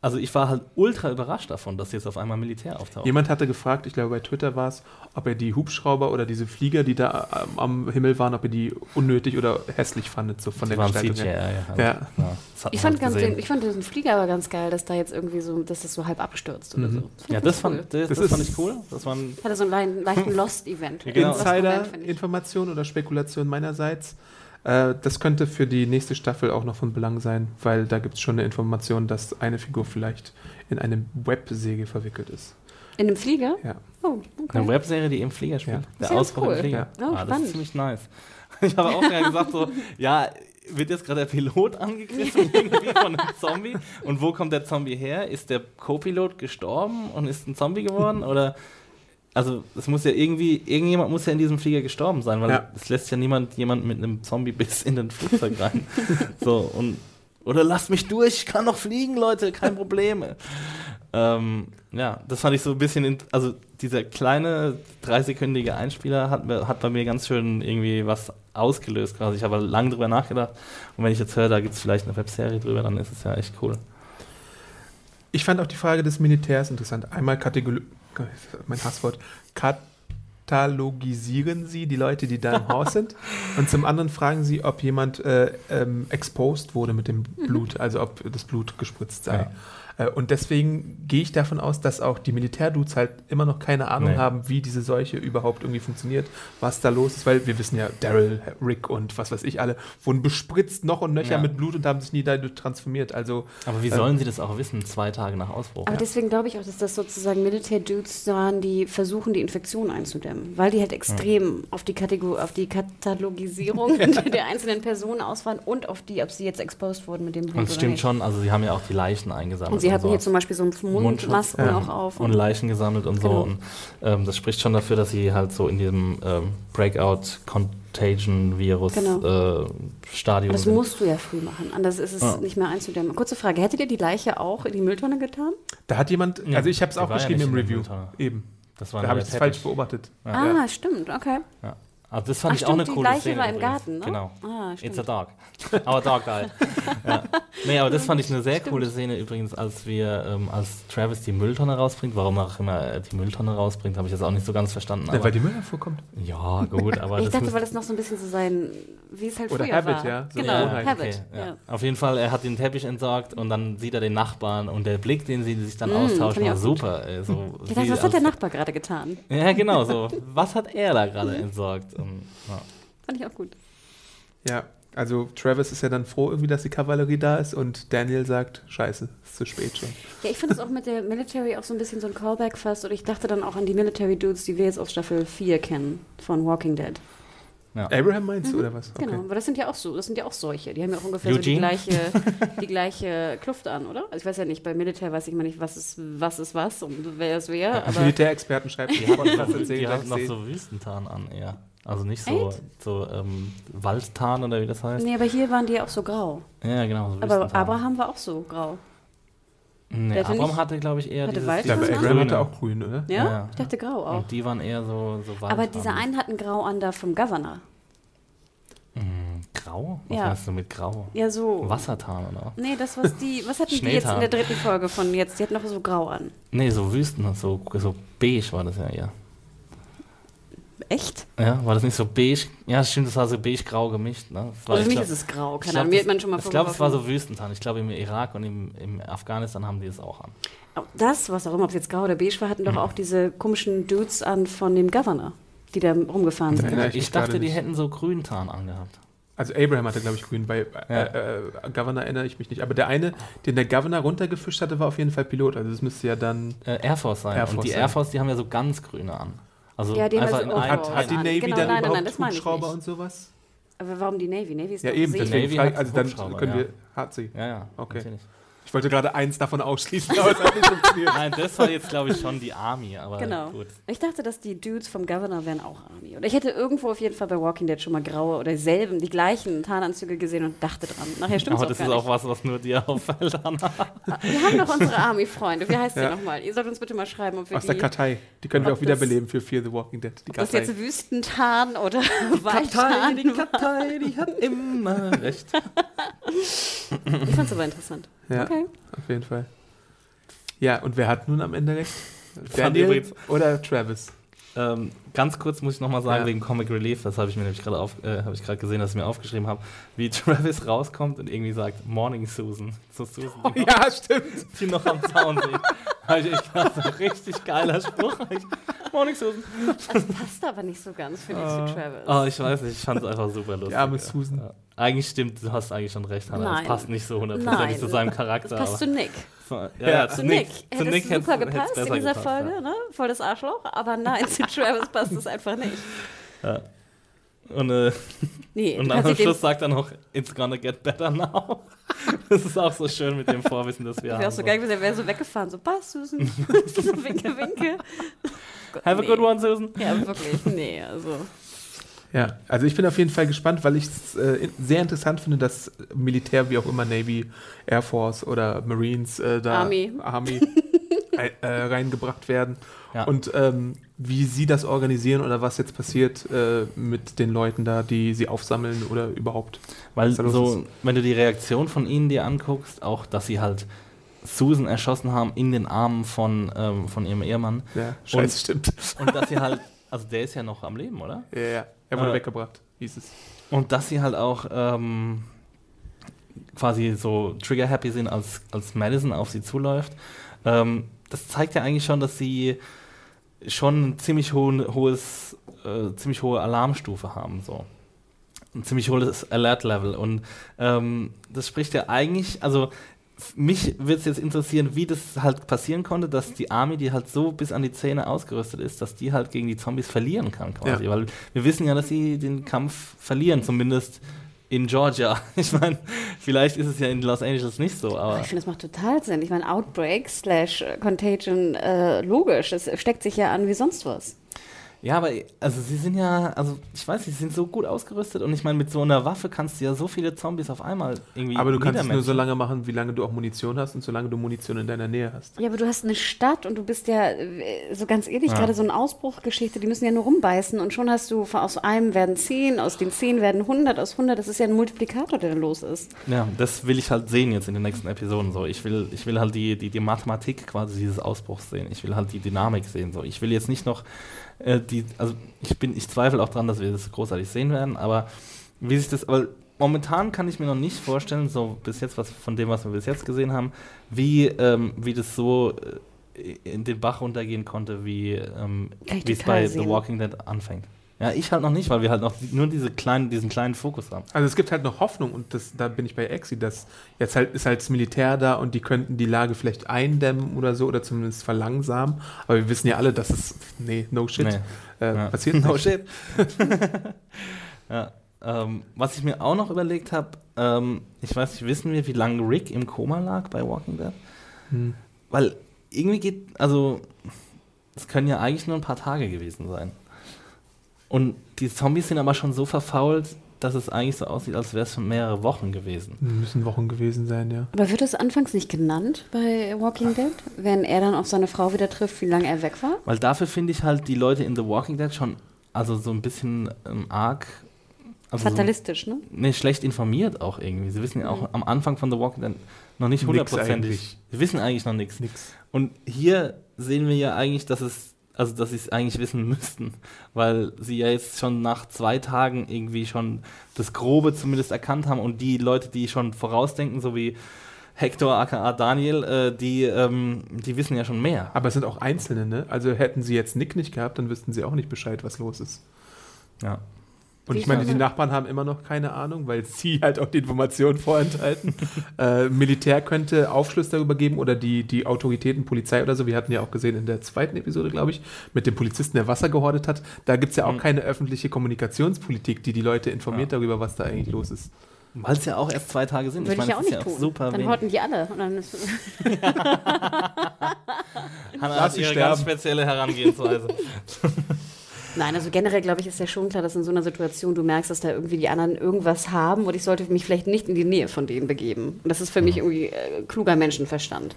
also ich war halt ultra überrascht davon, dass jetzt auf einmal Militär auftaucht. Jemand hatte gefragt, ich glaube bei Twitter war es, ob er die Hubschrauber oder diese Flieger, die da ähm, am Himmel waren, ob er die unnötig oder hässlich fandet, so von Die der waren Gestaltung CGI, her. ja. Also, Ja. das hat Ich fand, halt ganz den, ich fand diesen Flieger aber ganz geil, dass da jetzt irgendwie so, dass das so halb abstürzt oder so. Mhm. Ja, das fand, das, Das das fand ich cool. Das waren, Hatte so einen leichten, Lost-Event. Ja, genau. Insider-Information oder Spekulation meinerseits. Äh, das könnte für die nächste Staffel auch noch von Belang sein, weil da gibt es schon eine Information, dass eine Figur vielleicht in eine Websäge verwickelt ist. In einem Flieger? Ja. Oh, okay. eine Webserie, die im Flieger spielt. Ja. Der Sehr Ausbruch cool. im Flieger. Ja. Oh, ah, das ist ziemlich nice. Ich habe auch gerade gesagt so, ja, wird jetzt gerade der Pilot angegriffen irgendwie von einem Zombie? Und wo kommt der Zombie her? Ist der Co-Pilot gestorben und ist ein Zombie geworden? Oder also es muss ja irgendwie, irgendjemand muss ja in diesem Flieger gestorben sein, weil Ja. es lässt ja niemand jemand mit einem Zombie-Biss in den Flugzeug rein. so, und oder lasst mich durch, ich kann noch fliegen, Leute, kein Problem. ähm, ja, das fand ich so ein bisschen, also dieser kleine dreisekündige Einspieler hat, hat bei mir ganz schön irgendwie was ausgelöst quasi. Ich habe lange drüber nachgedacht und wenn ich jetzt höre, da gibt es vielleicht eine Webserie drüber, dann ist es ja echt cool. Ich fand auch die Frage des Militärs interessant. Einmal Kategor mein Hasswort, katalogisieren sie die Leute, die da im Haus sind. Und zum anderen fragen sie, ob jemand äh, ähm, exposed wurde mit dem Blut, also ob das Blut gespritzt sei. Äh, Und deswegen gehe ich davon aus, dass auch die Militärdudes halt immer noch keine Ahnung Nee. haben, wie diese Seuche überhaupt irgendwie funktioniert, was da los ist, weil wir wissen ja, Daryl, Rick und was weiß ich alle, wurden bespritzt noch und nöcher Ja. mit Blut und haben sich nie dadurch transformiert. Also Aber wie Ähm, sollen sie das auch wissen, zwei Tage nach Ausbruch? Aber deswegen glaube ich auch, dass das sozusagen Militär-Dudes waren, die versuchen, die Infektion einzudämmen. Weil die halt extrem auf, die Kategor auf die Katalogisierung der einzelnen Personen ausfahren und auf die, ob sie jetzt exposed wurden mit dem Blut Und es oder stimmt nicht. schon, also sie haben ja auch die Leichen eingesammelt. Und sie hatten so. hier zum Beispiel so Mundmasken ja. auch auf. und Leichen gesammelt und Genau. so. Und ähm, das spricht schon dafür, dass sie halt so in diesem ähm, Breakout-Contagion-Virus-Stadium Genau. äh, Stadium das sind. musst du ja früh machen, anders ist es Ja. nicht mehr einzudämmen. Kurze Frage, hättet ihr die Leiche auch in die Mülltonne getan? Da hat jemand, Ja, also ich habe es die auch ja geschrieben nicht im Review. Eben. Das war Da habe ich es falsch beobachtet. Ah, stimmt, okay. Also das fand Ach, ich auch eine stimmt, die coole gleiche Szene. war im übrigens. Garten, ne? Genau. Ah, It's stimmt. a dog. Our dog died. ja. Nee, aber das fand ich eine sehr coole Szene übrigens, als wir, ähm, als Travis die Mülltonne rausbringt. Warum auch immer er die Mülltonne rausbringt, habe ich jetzt auch nicht so ganz verstanden. Ja, Aber, weil die Müller vorkommt. ja, gut, aber Ich das dachte, weil das noch so ein bisschen so sein, wie es halt Oder früher Habit, war. ja, so Genau. Habit. Okay, ja. ja. Auf jeden Fall, er hat den Teppich entsorgt und dann sieht er den Nachbarn und der Blick, den sie sich dann Mm, austauschen, war super. Ey, so Ich dachte, was hat der Nachbar gerade getan? Ja, genau so. Was hat er da gerade entsorgt? Und, ja. Fand ich auch gut. Ja, also Travis ist ja dann froh irgendwie, dass die Kavallerie da ist und Daniel sagt, scheiße, ist zu spät schon. Ja, ich finde es auch mit der Military auch so ein bisschen so ein Callback fast. Oder ich dachte dann auch an die Military Dudes, die wir jetzt aus Staffel 4 kennen, von Walking Dead. Abraham meinst du, oder was? Okay. Genau, aber das sind ja auch so, das sind ja auch solche. Die haben ja auch ungefähr so die gleiche, die gleiche Kluft an, oder? Also ich weiß ja nicht, bei Militär weiß ich mal nicht, was ist was, ist was und wer ist wer. Aber Militärexperten schreibt, die haben Die hat noch so Wüstentarn an eher. Also nicht so, Echt? so ähm, Waldtarn oder wie das heißt. nee, aber hier waren die ja auch so grau. Ja, genau. So Aber. Abraham war auch so grau. Nee, der hatte Abraham hatte, glaube ich, eher hatte dieses, Wald- Ja, aber Ja, Abraham Grüne. hatte auch grün, oder? Ja? Ja. Ich dachte grau auch. Und die waren eher so, so Aber Waldfarben. dieser einen hat ein Grau an da vom Governor. Hm, Grau? Was Ja. meinst du mit Grau? Ja, so. Wassertarn, oder? Nee, das, was die, was hatten die jetzt in der dritten Folge von jetzt? Die hatten noch so grau an. Nee, so Wüsten, so, so beige war das ja eher. Echt? Ja, war das nicht so beige? Ja, stimmt, das war so beige-grau gemischt. Ne? Das war, Also für ich mich glaub- ist es grau. ich Keine glaub, Ahnung, mir hat man schon mal Ich glaube, es war so Wüstentarn. Ich glaube, im Irak und im, im Afghanistan haben die es auch an. Aber Das, was auch immer, ob es jetzt grau oder beige war, hatten Mhm. doch auch diese komischen Dudes an von dem Governor, die da rumgefahren sind. ich Ich dachte, die nicht. hätten so Grüntarn angehabt. Also Abraham hatte, glaube ich, grün. Bei äh, Ja. äh, Governor erinnere ich mich nicht. Aber der eine, den der Governor runtergefischt hatte, war auf jeden Fall Pilot. Also das müsste ja dann... Äh, Air Force sein. Air und Force die sein. Air Force, die haben ja so ganz grüne an. Also Ja, die haben einfach ja so in einem. Overalls Hat, hat die an. Navy Genau, dann nein, nein, überhaupt nein, ich Hubschrauber und sowas? Aber warum die Navy? Navy ist Ja, doch eben. See. Deswegen Navy frage, hat also dann können ja. wir... Hat sie. Ja, ja. Okay. natürlich. Ich wollte gerade eins davon ausschließen, aber es hat nicht funktioniert. Nein, das war jetzt, glaube ich, schon die Army, aber Genau. gut. Ich dachte, dass die Dudes vom Governor wären auch Army. Oder ich hätte irgendwo auf jeden Fall bei Walking Dead schon mal graue oder dieselben, die gleichen Tarnanzüge gesehen und dachte dran. Nachher stimmt es Aber auch das gar ist nicht. auch was, was nur dir auffällt, Anna. Wir haben noch unsere Army-Freunde. Wie heißt Ja. die nochmal? Ihr sollt uns bitte mal schreiben, ob wir Aus die... der Kartei. Die können wir auch wiederbeleben für Fear the Walking Dead. Die ob das Kartei. jetzt Wüstentarn oder Waldtarn die Kartei, die hat immer recht. Ich fand's aber interessant. Ja, Okay. auf jeden Fall. Ja, und wer hat nun am Ende recht? Daniel oder Travis? Ähm, ganz kurz muss ich nochmal sagen, Ja. wegen Comic Relief, das habe ich mir nämlich gerade auf, äh, habe ich gerade gesehen, dass ich mir aufgeschrieben habe, wie Travis rauskommt und irgendwie sagt, Morning Susan. Zu Susan, noch, Ja, stimmt. die noch am Zaun sieht. habe ich echt gedacht, richtig geiler Spruch. Ich, Morning Susan. Das passt aber nicht so ganz, finde ich, zu Travis. Oh, ich weiß nicht, ich fand es einfach super lustig. Die arme. Susan. Ja. Eigentlich stimmt, du hast eigentlich schon recht, Hannah. Nein. Es passt nicht so hundertprozentig zu seinem Das Charakter. passt zu aber, Nick. ja, Ja, ja, Zu Nick. Zu Hätte Nick es hätt's- super gepasst in dieser gepasst, Folge, ne? Voll das Arschloch. Aber nein, zu Travis passt es einfach nicht. Ja. Und, äh, Nee, und dann am kannst dich Schluss sagt er noch, it's gonna get better now. Das ist auch so schön mit dem Vorwissen, das wir dem, haben. wäre auch so geil gewesen, er wäre so weggefahren. So, passt, Susan. so winke, winke. Have a nee. good one, Susan. Ja, wirklich. Nee, also. Ja, also ich bin auf jeden Fall gespannt, weil ich es äh, sehr interessant finde, dass Militär, wie auch immer, Navy, Air Force oder Marines äh, da Army. Army äh, äh, reingebracht werden. Ja. Und ähm, wie sie das organisieren oder was jetzt passiert äh, mit den Leuten da, die sie aufsammeln oder überhaupt. Weil so, wenn du die Reaktion von ihnen dir anguckst, auch, dass sie halt Susan erschossen haben in den Armen von, ähm, von ihrem Ehemann. Ja, scheiße, stimmt. Und dass sie halt, also der ist ja noch am Leben, oder? Ja, ja. Er wurde Äh, weggebracht, hieß es. Und dass sie halt auch ähm, quasi so trigger-happy sind, als, als Madison auf sie zuläuft. Ähm, das zeigt ja eigentlich schon, dass sie schon ein ziemlich hohen, hohes, äh, ziemlich hohe Alarmstufe haben. So. Ein ziemlich hohes Alert-Level. Und ähm, das spricht ja eigentlich, also mich würde es jetzt interessieren, wie das halt passieren konnte, dass die Army, die halt so bis an die Zähne ausgerüstet ist, dass die halt gegen die Zombies verlieren kann quasi. Ja. Weil wir wissen ja, dass sie den Kampf verlieren, zumindest in Georgia. Ich meine, vielleicht ist es ja in Los Angeles nicht so, aber Ich finde, das macht total Sinn. Ich meine, Outbreak slash Contagion, äh, logisch. Das steckt sich ja an wie sonst was. Ja, aber also sie sind ja, also ich weiß, sie sind so gut ausgerüstet und ich meine, mit so einer Waffe kannst du ja so viele Zombies auf einmal irgendwie. Aber du kannst es nur so lange machen, wie lange du auch Munition hast und solange du Munition in deiner Nähe hast. Ja, aber du hast eine Stadt und du bist ja, äh, so ganz ehrlich, Ja. gerade so eine Ausbruchgeschichte, die müssen ja nur rumbeißen und schon hast du, aus einem werden zehn, aus den zehn werden hundert, aus hundert, das ist ja ein Multiplikator, der da los ist. Ja, das will ich halt sehen jetzt in den nächsten Episoden. So, ich will, ich will halt die, die, die Mathematik quasi dieses Ausbruchs sehen. Ich will halt die Dynamik sehen. So, ich will jetzt nicht noch äh, die, also ich bin, ich zweifle auch dran, dass wir das großartig sehen werden. Aber wie sich das, aber momentan kann ich mir noch nicht vorstellen, so bis jetzt was von dem, was wir bis jetzt gesehen haben, wie, ähm, wie das so äh, in den Bach runtergehen konnte, wie ähm, es bei The sehen. Walking Dead anfängt. Ja, ich halt noch nicht, weil wir halt noch nur diese kleinen, diesen kleinen Fokus haben. Also es gibt halt noch Hoffnung und das, da bin ich bei Exi, dass jetzt halt ist halt das Militär da und die könnten die Lage vielleicht eindämmen oder so oder zumindest verlangsamen. Aber wir wissen ja alle, dass es, nee, no shit, Nee. äh, Ja. passiert No shit. ja, ähm, was ich mir auch noch überlegt habe, ähm, ich weiß nicht, wissen wir, wie lange Rick im Koma lag bei Walking Dead? Hm. Weil irgendwie geht, also es können ja eigentlich nur ein paar Tage gewesen sein. Und die Zombies sind aber schon so verfault, dass es eigentlich so aussieht, als wäre es schon mehrere Wochen gewesen. Müssen Wochen gewesen sein, ja. Aber wird es anfangs nicht genannt bei Walking Dead, wenn er dann auf seine Frau wieder trifft, wie lange er weg war? Weil dafür finde ich halt die Leute in The Walking Dead schon, also so ein bisschen ähm, arg. Also so- Fatalistisch, ne? nee, schlecht informiert auch irgendwie. Sie wissen ja auch am Anfang von The Walking Dead noch nicht hundertprozentig. Sie wissen eigentlich noch nichts. Nix. Und hier sehen wir ja eigentlich, dass es, also dass sie es eigentlich wissen müssten, weil sie ja jetzt schon nach zwei Tagen irgendwie schon das Grobe zumindest erkannt haben und die Leute, die schon vorausdenken, so wie Hector aka Daniel, äh, die, ähm, die wissen ja schon mehr. Aber es sind auch Einzelne, ne? Also hätten sie jetzt Nick nicht gehabt, dann wüssten sie auch nicht Bescheid, was los ist. Ja. Und ich meine, die? Nachbarn haben immer noch keine Ahnung, weil sie halt auch die Informationen vorenthalten. äh, Militär könnte Aufschluss darüber geben oder die, die Autoritäten, Polizei oder so. Wir hatten ja auch gesehen in der zweiten Episode, glaube ich, mit dem Polizisten, der Wasser gehortet hat. Da gibt es ja auch Mhm. keine öffentliche Kommunikationspolitik, die die Leute informiert Ja. darüber, was da eigentlich los ist. Weil es ja auch erst zwei Tage sind. Würde ich, ja auch nicht ist tun. super dann wenig. horten die alle. Und dann ist, Hannah Lass hat sie ihre sterben. ganz spezielle Herangehensweise. Nein, also generell glaube ich, ist ja schon klar, dass in so einer Situation du merkst, dass da irgendwie die anderen irgendwas haben und ich sollte mich vielleicht nicht in die Nähe von denen begeben. Und das ist für mich irgendwie äh, kluger Menschenverstand.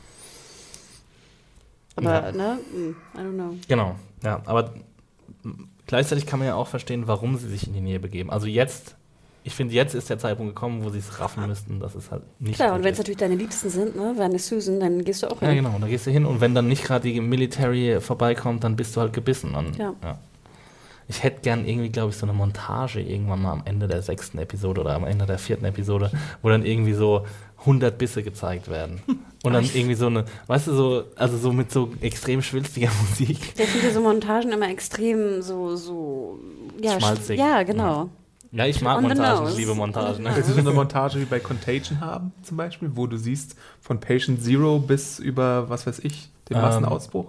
Aber, Ja. ne? hm, I don't know. Genau, ja, aber gleichzeitig kann man ja auch verstehen, warum sie sich in die Nähe begeben. Also jetzt, ich finde, jetzt ist der Zeitpunkt gekommen, wo sie es raffen müssten, dass es halt nicht Klar, und wenn es ist. natürlich deine Liebsten sind, ne? Deine Susan, dann gehst du auch Ja, hin. genau, da gehst du hin und wenn dann nicht gerade die Military vorbeikommt, dann bist du halt gebissen. Und, Ja. Ich hätte gern irgendwie, glaube ich, so eine Montage irgendwann mal am Ende der sechsten Episode oder am Ende der vierten Episode, wo dann irgendwie so 100 Bisse gezeigt werden. Und dann irgendwie so eine, weißt du, so, also so mit so extrem schwülstiger Musik. Ich finde so Montagen immer extrem so, so, ja, Schmalzig. ja, genau. Ja, ich mag On Montagen, ich liebe Montagen. Willst du so eine Montage wie bei Contagion haben, zum Beispiel, wo du siehst, von Patient Zero bis über, was weiß ich, den Ähm, Massenausbruch?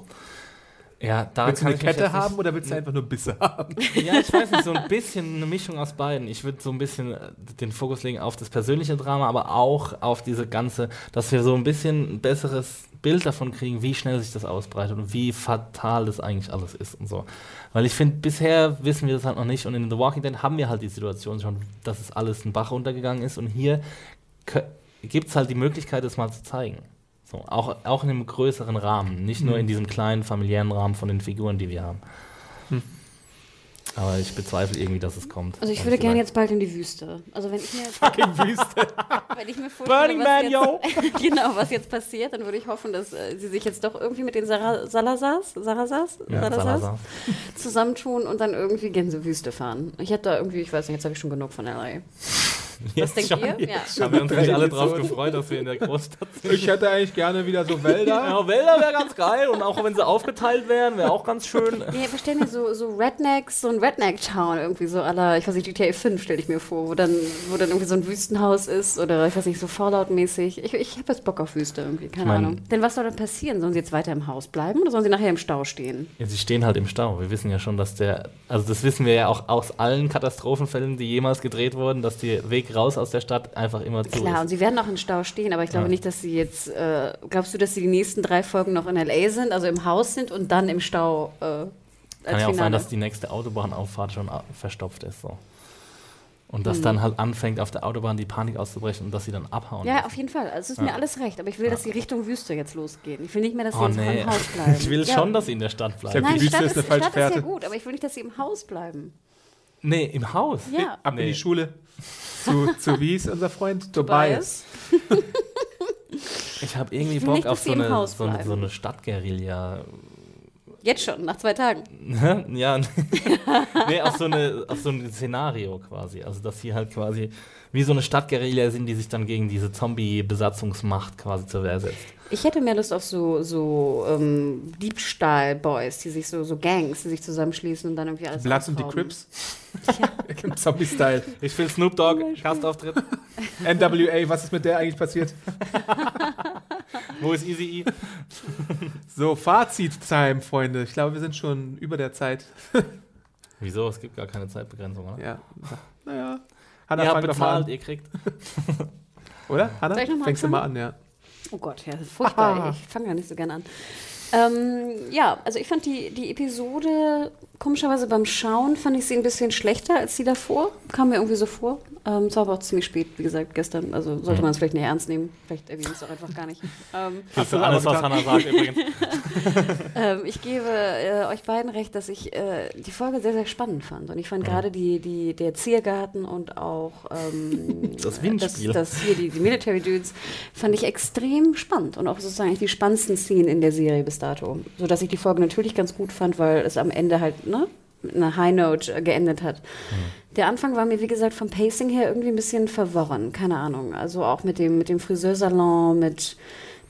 Ja, da willst du eine Kette haben oder willst du einfach nur Bisse haben? Ja, ich weiß nicht, so ein bisschen eine Mischung aus beiden. Ich würde so ein bisschen äh, den Fokus legen auf das persönliche Drama, aber auch auf diese ganze, dass wir so ein bisschen ein besseres Bild davon kriegen, wie schnell sich das ausbreitet und wie fatal das eigentlich alles ist und so. Weil ich finde, bisher wissen wir das halt noch nicht und in The Walking Dead haben wir halt die Situation schon, dass es alles einen Bach runtergegangen ist und hier gibt es halt die Möglichkeit, das mal zu zeigen. So, auch, auch in einem größeren Rahmen, nicht nur in diesem kleinen familiären Rahmen von den Figuren, die wir haben. Aber ich bezweifle irgendwie, dass es kommt. Also ich ehrlich würde gerne jetzt bald in die Wüste. Also wenn ich mir, Fucking Wüste. wenn ich mir vorstelle, Burning was Man, jetzt, genau, was jetzt passiert, dann würde ich hoffen, dass äh, sie sich jetzt doch irgendwie mit den Sara- Salazars, Salazars, Ja, Salazars Salazar. zusammentun und dann irgendwie Gänsewüste fahren. Ich hätte da irgendwie, ich weiß nicht, jetzt habe ich schon genug von LA. Was denkt ihr? Ja. Haben wir uns nicht alle drauf gefreut, dass wir in der Großstadt sind. Ich hätte eigentlich gerne wieder so Wälder. Ja, Wälder wäre ganz geil und auch wenn sie aufgeteilt wären, wäre auch ganz schön. Ja, ich verstehe mir so, so Rednecks, so ein Redneck-Town irgendwie so aller, ich weiß nicht, GTA 5 stelle ich mir vor, wo dann, wo dann irgendwie so ein Wüstenhaus ist oder ich weiß nicht, so Fallout-mäßig. Ich, ich habe jetzt Bock auf Wüste irgendwie, keine mein- Ahnung. Denn was soll dann passieren? Sollen sie jetzt weiter im Haus bleiben oder sollen sie nachher im Stau stehen? Ja, sie stehen halt im Stau. Wir wissen ja schon, dass der, also das wissen wir ja auch aus allen Katastrophenfällen, die jemals gedreht wurden, dass der Weg raus aus der Stadt einfach immer zu Klar, und ist. sie werden auch im Stau stehen, aber ich glaube Ja. nicht, dass sie jetzt, äh, glaubst du, dass sie die nächsten drei Folgen noch in L.A. sind, also im Haus sind und dann im Stau äh, Kann ja auch sein, dass die nächste Autobahnauffahrt schon a- verstopft ist. So. Und dass Hm. dann halt anfängt, auf der Autobahn die Panik auszubrechen und dass sie dann abhauen. Ja, müssen. auf jeden Fall. Also es ist mir alles recht, aber ich will, dass die Richtung Wüste jetzt losgehen. Ich will nicht mehr, dass sie Oh jetzt nee. im Haus bleiben. Ich will Ja. schon, dass sie in der Stadt bleiben. glaub, Nein, Die Wüste Stadt ist ist, eine falsche Stadt ist ja gut, aber ich will nicht, dass sie im Haus bleiben. Nee, im Haus. Ja. Ab in Nee. die Schule. Zu, zu wie ist unser Freund? Tobias. Ich habe irgendwie Bock nicht, auf so eine, so, eine, so eine Stadtguerilla. Jetzt schon, nach zwei Tagen. ja, nee, auf so, eine, auf so ein Szenario quasi. Also, dass sie halt quasi wie so eine Stadtguerilla sind, die sich dann gegen diese Zombie-Besatzungsmacht quasi zur Wehr setzt. Ich hätte mehr Lust auf so, so ähm, Diebstahl-Boys, die sich so, so Gangs, die sich zusammenschließen und dann irgendwie alles Bloods und die. Crips. Im Zombie-Style. Ich will Snoop Dogg, Gastauftritt. NWA, was ist mit der eigentlich passiert? Wo ist Easy E? So, Fazit-Time, Freunde. Ich glaube, wir sind schon über der Zeit. Wieso? Es gibt gar keine Zeitbegrenzung, oder? Ja. Naja. Hanna, Ihr habt bezahlt, an. ihr kriegt. Oder? Hanna, Soll ich noch mal fängst du mal an, ja. Oh Gott, ja, das ist furchtbar. ich fange ja nicht so gerne an. Ähm, ja, also ich fand die, die Episode, komischerweise beim Schauen, fand ich sie ein bisschen schlechter als die davor. Kam mir irgendwie so vor. Ähm, es war aber auch ziemlich spät, wie gesagt, gestern. Also sollte man es vielleicht nicht ernst nehmen. Vielleicht erwähne ich es auch einfach gar nicht. Ähm, Für alles, was Hannah sagt übrigens. ähm, ich gebe äh, euch beiden recht, dass ich äh, die Folge sehr, sehr spannend fand. Und ich fand gerade die, die, der Ziergarten und auch ähm, Das Windspiel. Das, das hier, die, die Military Dudes, fand ich extrem spannend und auch sozusagen eigentlich die spannendsten Szenen in der Serie bis dato. Sodass ich die Folge natürlich ganz gut fand, weil es am Ende halt ne, mit einer High Note äh, geendet hat. Der Anfang war mir, wie gesagt, vom Pacing her irgendwie ein bisschen verworren. Keine Ahnung. Also auch mit dem, mit dem Friseursalon, mit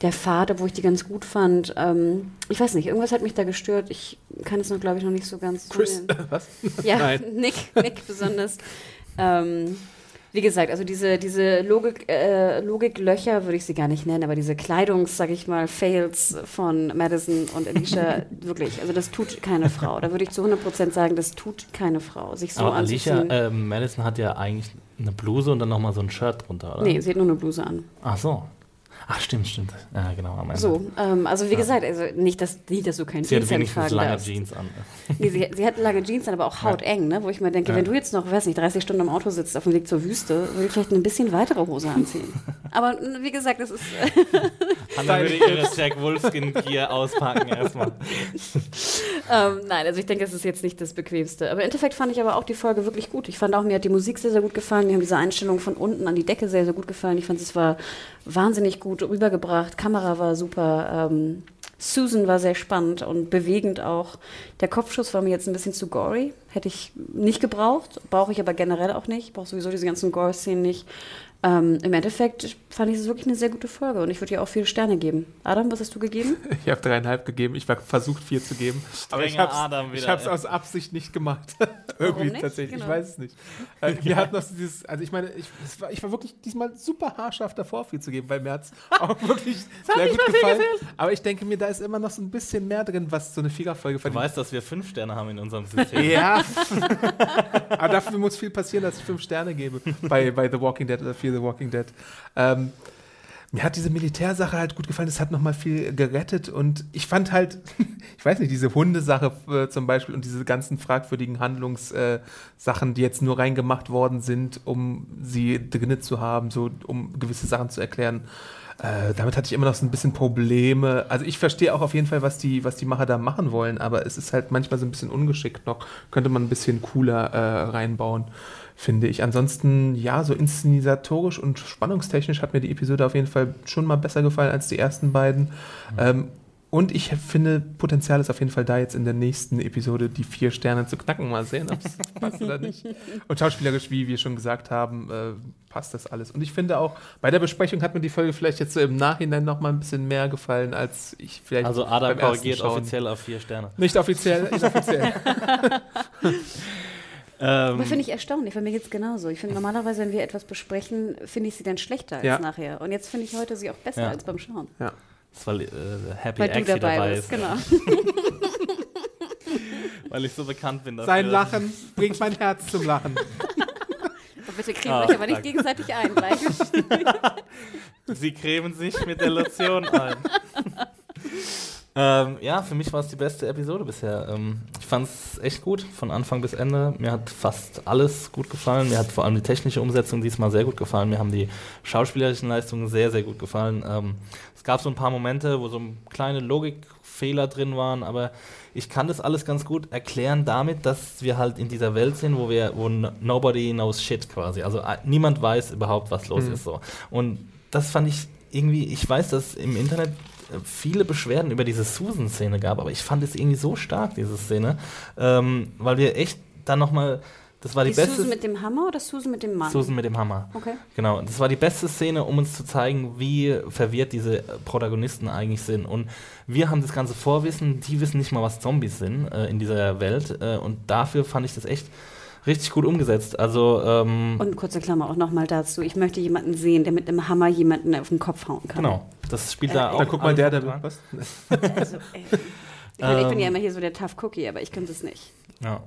der Fahrt, wo ich die ganz gut fand. Ähm, ich weiß nicht, irgendwas hat mich da gestört. Ich kann es noch, glaube ich, noch nicht so ganz. Chris, was? Ja, Nein. Nick, Nick besonders. Ähm, wie gesagt, also diese, diese Logik, äh, Logiklöcher würde ich sie gar nicht nennen, aber diese Kleidungs, sag ich mal, Fails von Madison und Alicia, wirklich, also das tut keine Frau. Da würde ich zu 100% sagen, das tut keine Frau, sich so Aber Alicia, ähm, Madison hat ja eigentlich eine Bluse und dann nochmal so ein Shirt drunter, oder? nee, sie hat nur eine Bluse an. Ach so. Ach, stimmt, stimmt. Ja, genau, am Ende. So, ähm, also wie gesagt, also nicht, dass, nicht, dass du kein Sie hat Jeanshemd wenigstens tragen lange darfst. Jeans an. Nee, sie, sie hat lange Jeans an, aber auch hauteng, ne? wo ich mir denke, wenn du jetzt noch, weiß nicht, 30 Stunden im Auto sitzt auf dem Weg zur Wüste, würde ich vielleicht eine bisschen weitere Hose anziehen. aber wie gesagt, das ist, Hannah würde ihre Jack Wolfskin Gear auspacken erstmal. ähm, nein, also ich denke, es ist jetzt nicht das Bequemste. Aber im Endeffekt fand ich aber auch die Folge wirklich gut. Ich fand auch, mir hat die Musik sehr, sehr gut gefallen. Mir haben diese Einstellungen von unten an die Decke sehr, sehr gut gefallen. Ich fand, es war wahnsinnig gut rübergebracht. Kamera war super. Ähm, Susan war sehr spannend und bewegend auch. Der Kopfschuss war mir jetzt ein bisschen zu gory. Hätte ich nicht gebraucht. Brauche ich aber generell auch nicht. Brauche sowieso diese ganzen Gore-Szenen nicht. Ähm, Im Endeffekt fand ich es wirklich eine sehr gute Folge und ich würde ihr auch viele Sterne geben. Adam, was hast du gegeben? Ich habe dreieinhalb gegeben. Ich war versucht, vier zu geben. Aber ich habe Adam es aus Absicht nicht gemacht. Irgendwie nicht? tatsächlich. Genau. Ich weiß es nicht. Äh, mir hat noch dieses, also ich meine, ich, war, ich war wirklich diesmal super haarscharf davor, viel zu geben, weil mir hat es auch wirklich sehr gut gefallen. Aber ich denke mir, da ist immer noch so ein bisschen mehr drin, was so eine Viererfolge Du verdient. weißt, dass wir fünf Sterne haben in unserem System. Ja. Aber dafür muss viel passieren, dass ich fünf Sterne gebe bei, bei The Walking Dead oder Fear the Walking Dead. Ähm, mir hat diese Militärsache halt gut gefallen. Das hat nochmal viel gerettet und ich fand halt, ich weiß nicht, diese Hundesache äh, zum Beispiel und diese ganzen fragwürdigen Handlungssachen, äh, die jetzt nur reingemacht worden sind, um sie drinne zu haben, so um gewisse Sachen zu erklären. Äh, damit hatte ich immer noch so ein bisschen Probleme. Also ich verstehe auch auf jeden Fall, was die, was die Macher da machen wollen, aber es ist halt manchmal so ein bisschen ungeschickt noch. Könnte man ein bisschen cooler äh, reinbauen, finde ich. Ansonsten, ja, so inszenatorisch und spannungstechnisch hat mir die Episode auf jeden Fall schon mal besser gefallen als die ersten beiden. Ähm, und ich finde, Potenzial ist auf jeden Fall da, jetzt in der nächsten Episode die vier Sterne zu knacken. Mal sehen, ob es passt oder nicht. Und schauspielerisch, wie wir schon gesagt haben, äh, passt das alles. Und ich finde auch, bei der Besprechung hat mir die Folge vielleicht jetzt so im Nachhinein noch mal ein bisschen mehr gefallen, als ich vielleicht Also ersten korrigiert offiziell auf vier Sterne. Nicht offiziell, inoffiziell. Ähm, Aber finde ich erstaunlich, weil mir geht es genauso. Ich finde normalerweise, wenn wir etwas besprechen, finde ich sie dann schlechter als Ja. nachher. Und jetzt finde ich heute sie auch besser Ja. als beim Schauen. ja. das weil äh, Happy Weil du Axie dabei, dabei bist, ist. genau. Weil ich so bekannt bin dafür. Sein Lachen bringt mein Herz zum Lachen. Bitte cremen Ah, euch aber nicht danke. gegenseitig ein. Gleich. Sie cremen sich mit der Lotion ein. Ähm, ja, für mich war es die beste Episode bisher. Ähm, ich fand es echt gut, von Anfang bis Ende. Mir hat fast alles gut gefallen. Mir hat vor allem die technische Umsetzung diesmal sehr gut gefallen. Mir haben die schauspielerischen Leistungen sehr, sehr gut gefallen. Ähm, es gab so ein paar Momente, wo so kleine Logikfehler drin waren, aber ich kann das alles ganz gut erklären damit, dass wir halt in dieser Welt sind, wo wir, wo nobody knows shit quasi. Also äh, niemand weiß überhaupt, was los Mhm. ist so. Und das fand ich irgendwie, ich weiß, dass im Internet viele Beschwerden über diese Susan-Szene gab, aber ich fand es irgendwie so stark, diese Szene, ähm, weil wir echt dann nochmal, das war die, Die beste Susan mit dem Hammer oder Susan mit dem Mann? Susan mit dem Hammer. Okay. Genau, das war die beste Szene, um uns zu zeigen, wie verwirrt diese Protagonisten eigentlich sind. Und wir haben das ganze Vorwissen, die wissen nicht mal, was Zombies sind äh, in dieser Welt. Äh, und dafür fand ich das echt richtig gut umgesetzt. Also, ähm, Und kurze Klammer auch nochmal dazu. Ich möchte jemanden sehen, der mit einem Hammer jemanden auf den Kopf hauen kann. genau, das spielt da auch. Dann guck mal, der, der, was? Also. Ich, meine, ich bin ja Ähm. immer hier so der Tough Cookie, aber ich könnte es nicht. Ja.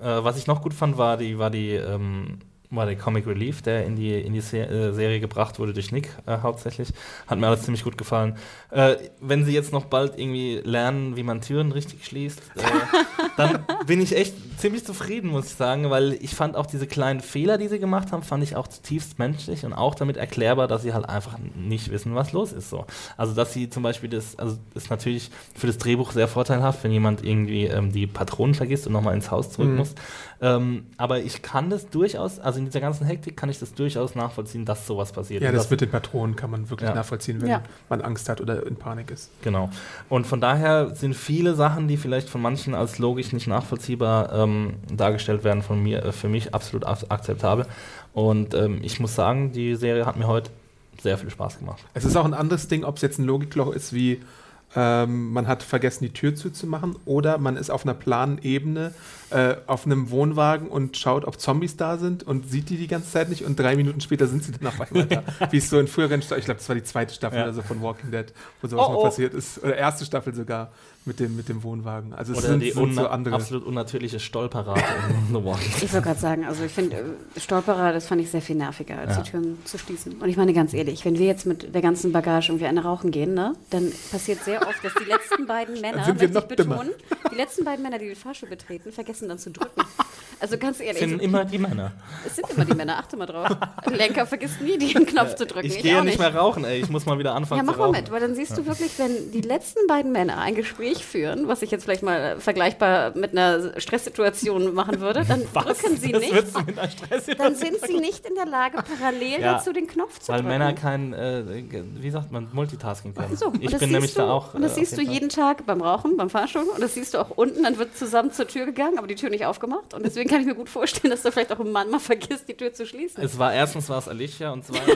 Äh, was ich noch gut fand, war die, war die, ähm, war der Comic Relief, der in die, in die Se äh, Serie gebracht wurde durch Nick äh, hauptsächlich. Hat mir alles ziemlich gut gefallen. Äh, wenn sie jetzt noch bald irgendwie lernen, wie man Türen richtig schließt, äh, dann bin ich echt ziemlich zufrieden, muss ich sagen, weil ich fand auch diese kleinen Fehler, die sie gemacht haben, fand ich auch zutiefst menschlich und auch damit erklärbar, dass sie halt einfach nicht wissen, was los ist. So. Also, dass sie zum Beispiel das, also ist natürlich für das Drehbuch sehr vorteilhaft, wenn jemand irgendwie ähm, die Patronen vergisst und nochmal ins Haus zurück Mhm. muss. Ähm, aber ich kann das durchaus, also in dieser ganzen Hektik kann ich das durchaus nachvollziehen, dass sowas passiert. Ja, Und das mit den Patronen kann man wirklich Ja. nachvollziehen, wenn Ja. man Angst hat oder in Panik ist. Genau. Und von daher sind viele Sachen, die vielleicht von manchen als logisch nicht nachvollziehbar ähm, dargestellt werden, von mir, äh, für mich absolut ak- akzeptabel. Und ähm, ich muss sagen, die Serie hat mir heute sehr viel Spaß gemacht. Es ist auch ein anderes Ding, ob es jetzt ein Logikloch ist, wie ähm, man hat vergessen, die Tür zuzumachen, oder man ist auf einer planen Ebene äh, auf einem Wohnwagen und schaut, ob Zombies da sind und sieht die die ganze Zeit nicht und drei Minuten später sind sie dann auf einmal da. Wie es so in früheren Staffeln, ich glaube, das war die zweite Staffel Ja. oder so von Walking Dead, wo sowas Oh, mal oh. passiert ist. Oder erste Staffel sogar mit dem, mit dem Wohnwagen. Also es Oder sind, die sind unna so andere. absolut unnatürliche Stolperrate in The Walking Dead. Ich wollte gerade sagen, also ich finde, äh, Stolperer, das fand ich sehr viel nerviger, als Ja. die Türen zu schließen. Und ich meine ganz ehrlich, wenn wir jetzt mit der ganzen Bagage irgendwie eine rauchen gehen, ne, dann passiert sehr oft, dass die letzten beiden Männer, sind wir möchte ich noch dümmer. betonen, die letzten beiden Männer, die den Fahrstuhl betreten, vergessen dann zu drücken. Also ganz ehrlich, sind immer die Männer. es sind immer die Männer, achte mal drauf. Ein Lenker vergisst nie, den Knopf zu drücken. Ich gehe auch ja nicht mehr rauchen, ey. Ich muss mal wieder anfangen Ja, mach zu mal rauchen. mit, weil dann siehst du wirklich, wenn die letzten beiden Männer ein Gespräch führen, was ich jetzt vielleicht mal äh, vergleichbar mit einer Stresssituation machen würde, dann drücken sie das nicht. du Dann sind sie nicht in der Lage, parallel Ja, dazu den Knopf zu Weil drücken. Männer kein, äh, wie sagt man, Multitasking können. so, und ich das bin siehst nämlich du, da auch. Und das äh, siehst du jeden Tag beim Rauchen, beim Fahrstuhl. Und das siehst du auch unten. Dann wird zusammen zur Tür gegangen, aber die Tür nicht aufgemacht. Und deswegen kann ich mir gut vorstellen, dass da vielleicht auch ein Mann mal vergisst, die Tür zu schließen. Es war erstens war es Alicia und zweitens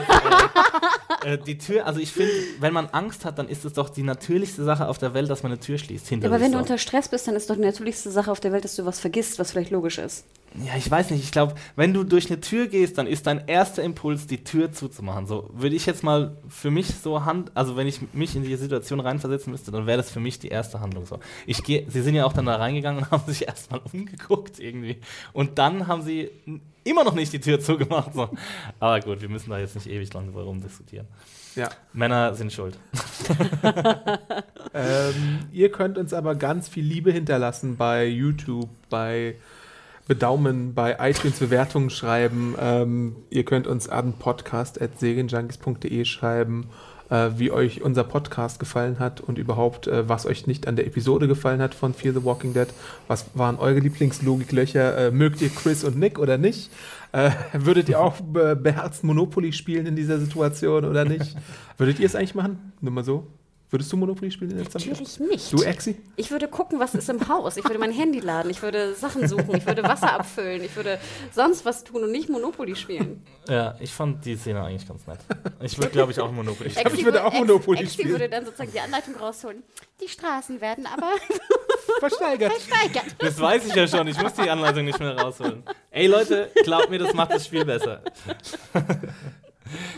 äh, äh, die Tür. Also ich finde, wenn man Angst hat, dann ist es doch die natürlichste Sache auf der Welt, dass man eine Tür schließt hinter aber wenn du unter Stress bist, dann ist doch die natürlichste Sache auf der Welt, dass du was vergisst, was vielleicht logisch ist. Ja, ich weiß nicht. Ich glaube, wenn du durch eine Tür gehst, dann ist dein erster Impuls, die Tür zuzumachen. So würde ich jetzt mal für mich so hand, also wenn ich mich in die Situation reinversetzen müsste, dann wäre das für mich die erste Handlung. So, ich gehe. Sie sind ja auch dann da reingegangen und haben sich erstmal umgeguckt irgendwie, und dann haben sie immer noch nicht die Tür zugemacht. So. Aber gut, wir müssen da jetzt nicht ewig lang drüber rumdiskutieren. Ja. Männer sind schuld. Ähm, ihr könnt uns aber ganz viel Liebe hinterlassen bei YouTube, bei Bedaumen, bei iTunes Bewertungen schreiben. Ähm, ihr könnt uns an podcast.serienjunkies.de schreiben, äh, wie euch unser Podcast gefallen hat und überhaupt, äh, was euch nicht an der Episode gefallen hat von Fear the Walking Dead. Was waren eure Lieblingslogiklöcher? Äh, mögt ihr Chris und Nick oder nicht? Äh, würdet ihr auch be beherzt Monopoly spielen in dieser Situation oder nicht? würdet ihr es eigentlich machen? Nur mal so. Würdest du Monopoly spielen in der Zeit? Natürlich nicht. Du, Exi? Ich würde gucken, was ist im Haus. Ich würde mein Handy laden. Ich würde Sachen suchen. Ich würde Wasser abfüllen. Ich würde sonst was tun und nicht Monopoly spielen. Ja, ich fand die Szene eigentlich ganz nett. Ich würde, glaube ich, auch Monopoly glaub, ich würde auch Monopoly Exi spielen. würde dann sozusagen die Anleitung rausholen. Die Straßen werden aber Versteigert. versteigert. Das weiß ich ja schon, ich muss die Anleitung nicht mehr rausholen. Ey Leute, glaubt mir, das macht das Spiel besser.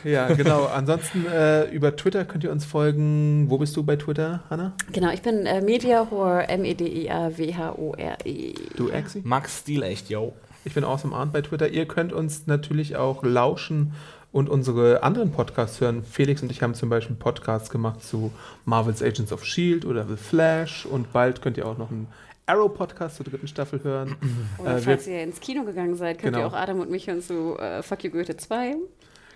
Ja, genau. Ansonsten äh, über Twitter könnt ihr uns folgen. Wo bist du bei Twitter, Hanna? Genau, ich bin äh, Mediahor, M-E-D-I-A-W-H-O-R-E. Du, Exi? Max Stil echt, yo. Ich bin Awesome Arndt bei Twitter. Ihr könnt uns natürlich auch lauschen und unsere anderen Podcasts hören. Felix und ich haben zum Beispiel Podcasts gemacht zu Marvel's Agents of S.H.I.E.L.D. oder The Flash und bald könnt ihr auch noch einen Arrow-Podcast zur dritten Staffel hören. Oder Äh, falls wir- ihr ins Kino gegangen seid, könnt Genau. ihr auch Adam und mich hören zu äh, Fuck You Goethe 2.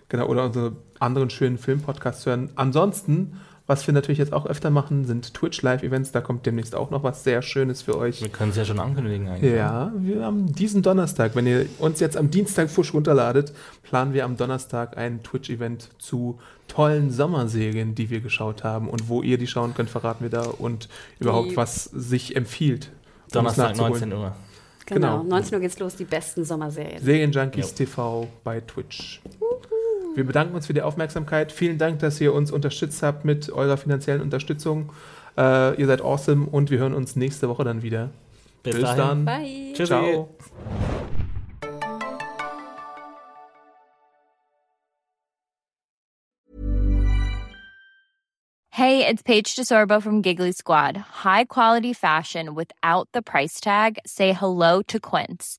Genau, oder unsere anderen schönen Filmpodcasts hören. Ansonsten, was wir natürlich jetzt auch öfter machen, sind Twitch-Live-Events. Da kommt demnächst auch noch was sehr Schönes für euch. Wir können es ja schon ankündigen eigentlich. Ja, wir haben diesen Donnerstag, wenn ihr uns jetzt am Dienstag frisch runterladet, planen wir am Donnerstag ein Twitch-Event zu tollen Sommerserien, die wir geschaut haben. Und wo ihr die schauen könnt, verraten wir da und überhaupt, was sich empfiehlt. Donnerstag, nachzuholen. 19 Uhr. Genau. Genau. 19 Uhr geht's los, die besten Sommerserien. Serienjunkies Jo. TV bei Twitch. Wir bedanken uns für die Aufmerksamkeit. Vielen Dank, dass ihr uns unterstützt habt mit eurer finanziellen Unterstützung. Äh, ihr seid awesome und wir hören uns nächste Woche dann wieder. Bis, Bis dann. Bye. Tschüssi. Ciao. Hey, it's Paige DeSorbo from Giggly Squad. High quality fashion without the price tag. Say hello to Quince.